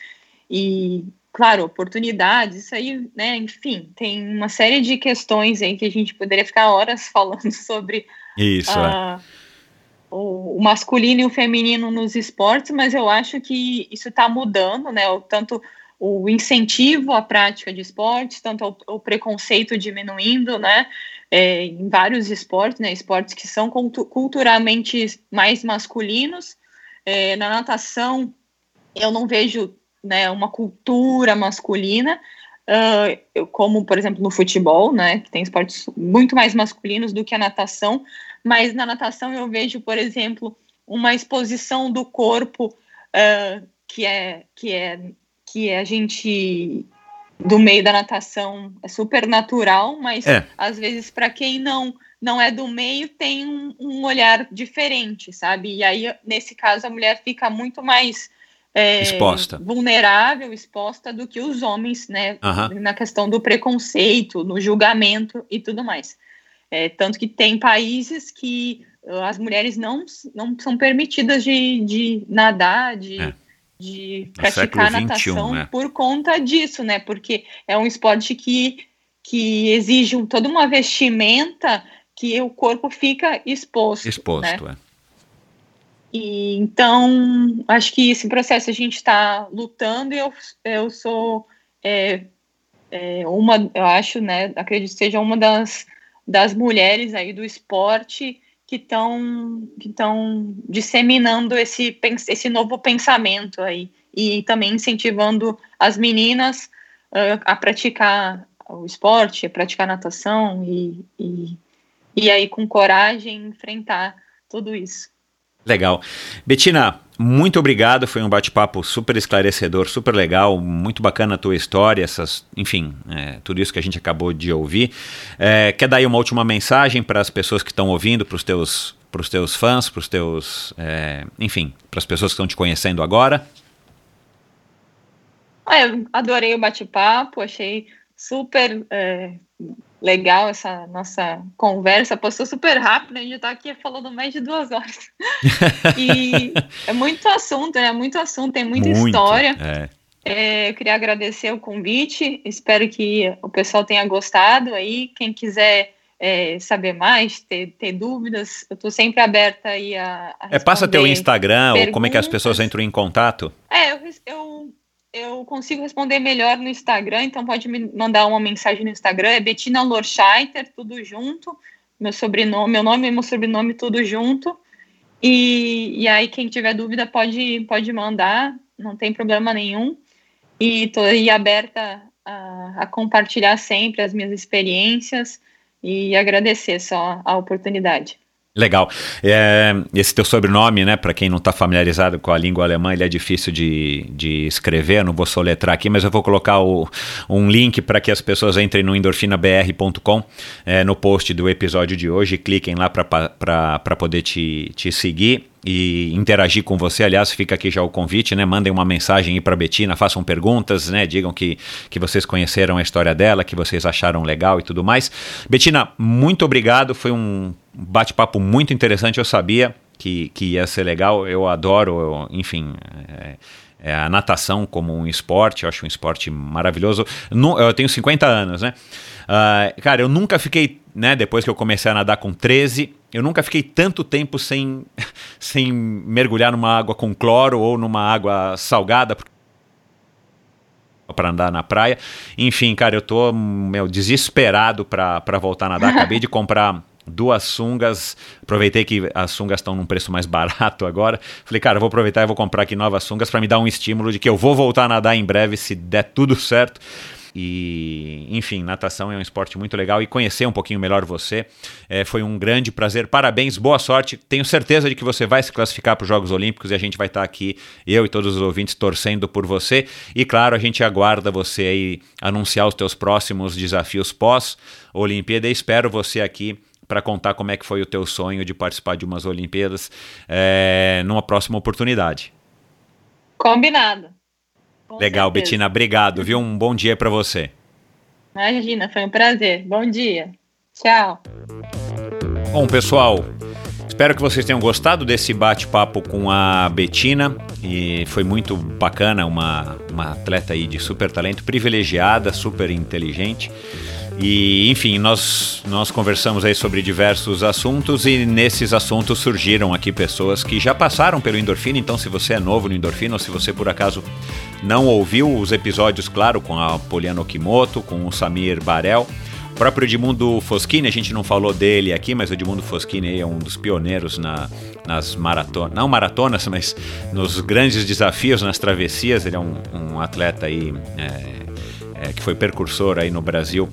E, claro, oportunidades, isso aí, né? Enfim, tem uma série de questões aí que a gente poderia ficar horas falando sobre isso, uh, é. o, o, masculino e o feminino nos esportes, mas eu acho que isso está mudando, né? O, tanto o incentivo à prática de esportes, tanto o, o preconceito diminuindo, né, é, em vários esportes, né, esportes que são culturalmente mais masculinos. É, na natação, eu não vejo né, uma cultura masculina, uh, como, por exemplo, no futebol, né, que tem esportes muito mais masculinos do que a natação, mas na natação eu vejo, por exemplo, uma exposição do corpo uh, que é, que é que a gente do meio da natação é super natural, mas é. às vezes para quem não não é do meio tem um, um, olhar diferente, sabe? E aí nesse caso a mulher fica muito mais é, exposta, vulnerável, exposta do que os homens, né? Na questão do preconceito, no julgamento e tudo mais. É, tanto que tem países que as mulheres não, não são permitidas de, de nadar, de é de praticar natação né? por conta disso, né? Porque é um esporte que, que exige um, toda uma vestimenta que o corpo fica exposto. Exposto, né? é. E então acho que esse processo a gente está lutando e eu, eu sou é, é, uma, eu acho, né, acredito que seja uma das, das mulheres aí do esporte que estão que estão disseminando esse, esse novo pensamento aí e também incentivando as meninas uh, a praticar o esporte, a praticar natação e, e, e aí com coragem enfrentar tudo isso. Legal. Betina, muito obrigado. Foi um bate-papo super esclarecedor, super legal, muito bacana a tua história, essas, enfim, é, tudo isso que a gente acabou de ouvir. É, quer dar aí uma última mensagem para as pessoas que estão ouvindo, para os teus, pros teus fãs, para os teus, é, enfim, para as pessoas que estão te conhecendo agora? Ah, adorei o bate-papo, achei super é, legal essa nossa conversa. Passou super rápido, a gente está aqui falando mais de duas horas. e é muito assunto, né? Muito assunto, tem muita muito, história. É. É, eu queria agradecer o convite, espero que o pessoal tenha gostado aí. Quem quiser é, saber mais, ter, ter dúvidas, eu estou sempre aberta aí a, a É, passa teu Instagram perguntas. ou como é que as pessoas entram em contato? É, eu, eu eu consigo responder melhor no Instagram, então pode me mandar uma mensagem no Instagram, é Bettina Lorscheiter, tudo junto, meu sobrenome, meu nome e meu sobrenome tudo junto. E, e aí quem tiver dúvida pode, pode mandar, não tem problema nenhum. E estou aí aberta a, a compartilhar sempre as minhas experiências e agradecer só a oportunidade. Legal. É, esse teu sobrenome, né, para quem não está familiarizado com a língua alemã, ele é difícil de, de escrever, não vou soletrar aqui, mas eu vou colocar o, um link para que as pessoas entrem no endorfinabr.com é, no post do episódio de hoje, cliquem lá para poder te, te seguir e interagir com você. Aliás, fica aqui já o convite, né? Mandem uma mensagem aí para Betina, façam perguntas, né? Digam que, que vocês conheceram a história dela, que vocês acharam legal e tudo mais. Betina, muito obrigado. Foi um bate-papo muito interessante. Eu sabia que, que ia ser legal. Eu adoro, eu, enfim. É, é a natação como um esporte, eu acho um esporte maravilhoso. Eu tenho 50 anos, né? Uh, cara, eu nunca fiquei, né? Depois que eu comecei a nadar com 13, eu nunca fiquei tanto tempo sem, sem mergulhar numa água com cloro ou numa água salgada para andar na praia. Enfim, cara, eu tô meu, desesperado para voltar a nadar. Acabei de comprar duas sungas. Aproveitei que as sungas estão num preço mais barato agora. Falei, cara, vou aproveitar e vou comprar aqui novas sungas para me dar um estímulo de que eu vou voltar a nadar em breve se der tudo certo. E, enfim, natação é um esporte muito legal e conhecer um pouquinho melhor você é, foi um grande prazer. Parabéns, boa sorte. Tenho certeza de que você vai se classificar para os Jogos Olímpicos e a gente vai estar aqui, eu e todos os ouvintes, torcendo por você. E claro, a gente aguarda você aí anunciar os teus próximos desafios pós-Olimpíada. Espero você aqui para contar como é que foi o teu sonho de participar de umas Olimpíadas é, numa próxima oportunidade. Combinado. Com Legal, certeza. Betina, obrigado, viu? Um bom dia para você. Imagina, foi um prazer. Bom dia. Tchau. Bom, pessoal, espero que vocês tenham gostado desse bate-papo com a Betina e foi muito bacana, uma, uma atleta aí de super talento, privilegiada, super inteligente. E, enfim, nós, nós conversamos aí sobre diversos assuntos e nesses assuntos surgiram aqui pessoas que já passaram pelo Endorfina. Então, se você é novo no Endorfina ou se você por acaso não ouviu os episódios, claro, com a Poliana Okimoto, com o Samir Barel, o próprio Edmundo Foschini, a gente não falou dele aqui, mas o Edmundo Foschini é um dos pioneiros na, nas maratonas, não maratonas, mas nos grandes desafios, nas travessias. Ele é um, um atleta aí. É, é, que foi percursor aí no Brasil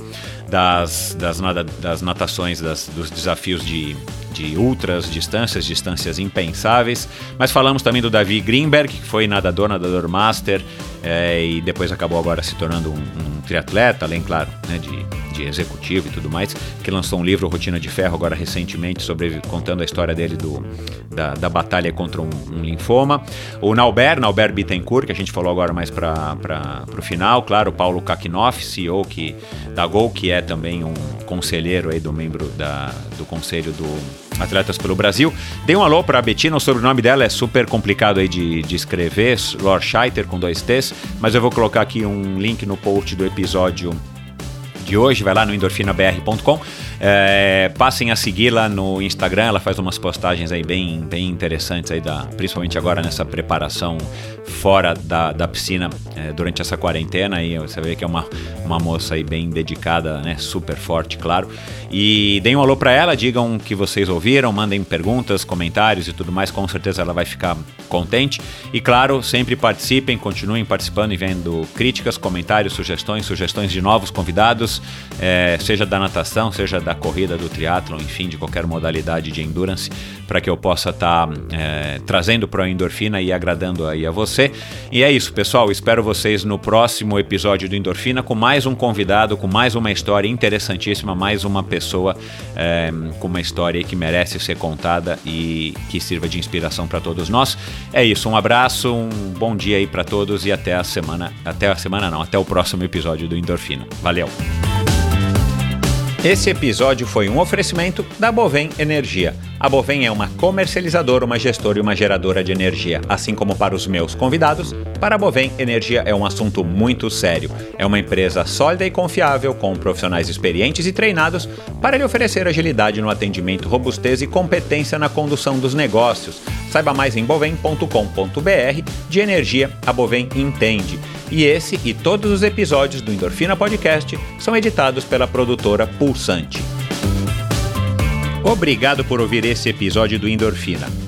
das, das, nada, das natações, das, dos desafios de, de ultras distâncias, distâncias impensáveis. Mas falamos também do Davi Greenberg, que foi nadador, nadador master, é, e depois acabou agora se tornando um, um triatleta, além, claro, né, de, de executivo e tudo mais, que lançou um livro, Rotina de Ferro, agora recentemente, sobre, contando a história dele do, da, da batalha contra um, um, linfoma. O Nauber, Nauber Bittencourt, que a gente falou agora mais para o final, claro, o Paulo Kakinoff, CEO que, da Gol, que é também um conselheiro aí do membro da, do conselho do Atletas pelo Brasil. Dei um alô para a Betina, o sobrenome dela é super complicado aí de, de escrever, Lorscheiter com dois T's, mas eu vou colocar aqui um link no post do episódio de hoje, vai lá no endorfinabr.com. É, passem a segui-la no Instagram, ela faz umas postagens aí bem, bem interessantes aí, da, principalmente agora nessa preparação fora da, da piscina é, durante essa quarentena. E você vê que é uma, uma moça aí bem dedicada, né? Super forte, claro. E deem um alô para ela, digam que vocês ouviram, mandem perguntas, comentários e tudo mais, com certeza ela vai ficar contente. E claro, sempre participem, continuem participando e vendo críticas, comentários, sugestões, sugestões de novos convidados, é, seja da natação, seja da corrida, do triatlon, enfim, de qualquer modalidade de endurance, para que eu possa estar tá, é, trazendo para a endorfina e agradando aí a você. E é isso, pessoal. Espero vocês no próximo episódio do Endorfina com mais um convidado, com mais uma história interessantíssima, mais uma pessoa é, com uma história que merece ser contada e que sirva de inspiração para todos nós. É isso, um abraço, um bom dia aí para todos e até a semana, até a semana não, até o próximo episódio do Endorfina. Valeu. Esse episódio foi um oferecimento da Bovem Energia. A Bovem é uma comercializadora, uma gestora e uma geradora de energia. Assim como para os meus convidados, para a Bovem, energia é um assunto muito sério. É uma empresa sólida e confiável, com profissionais experientes e treinados para lhe oferecer agilidade no atendimento, robustez e competência na condução dos negócios. Saiba mais em bovem.com.br. De energia, a Bovem entende. E esse e todos os episódios do Endorfina Podcast são editados pela produtora Pulsante. Obrigado por ouvir esse episódio do Endorfina.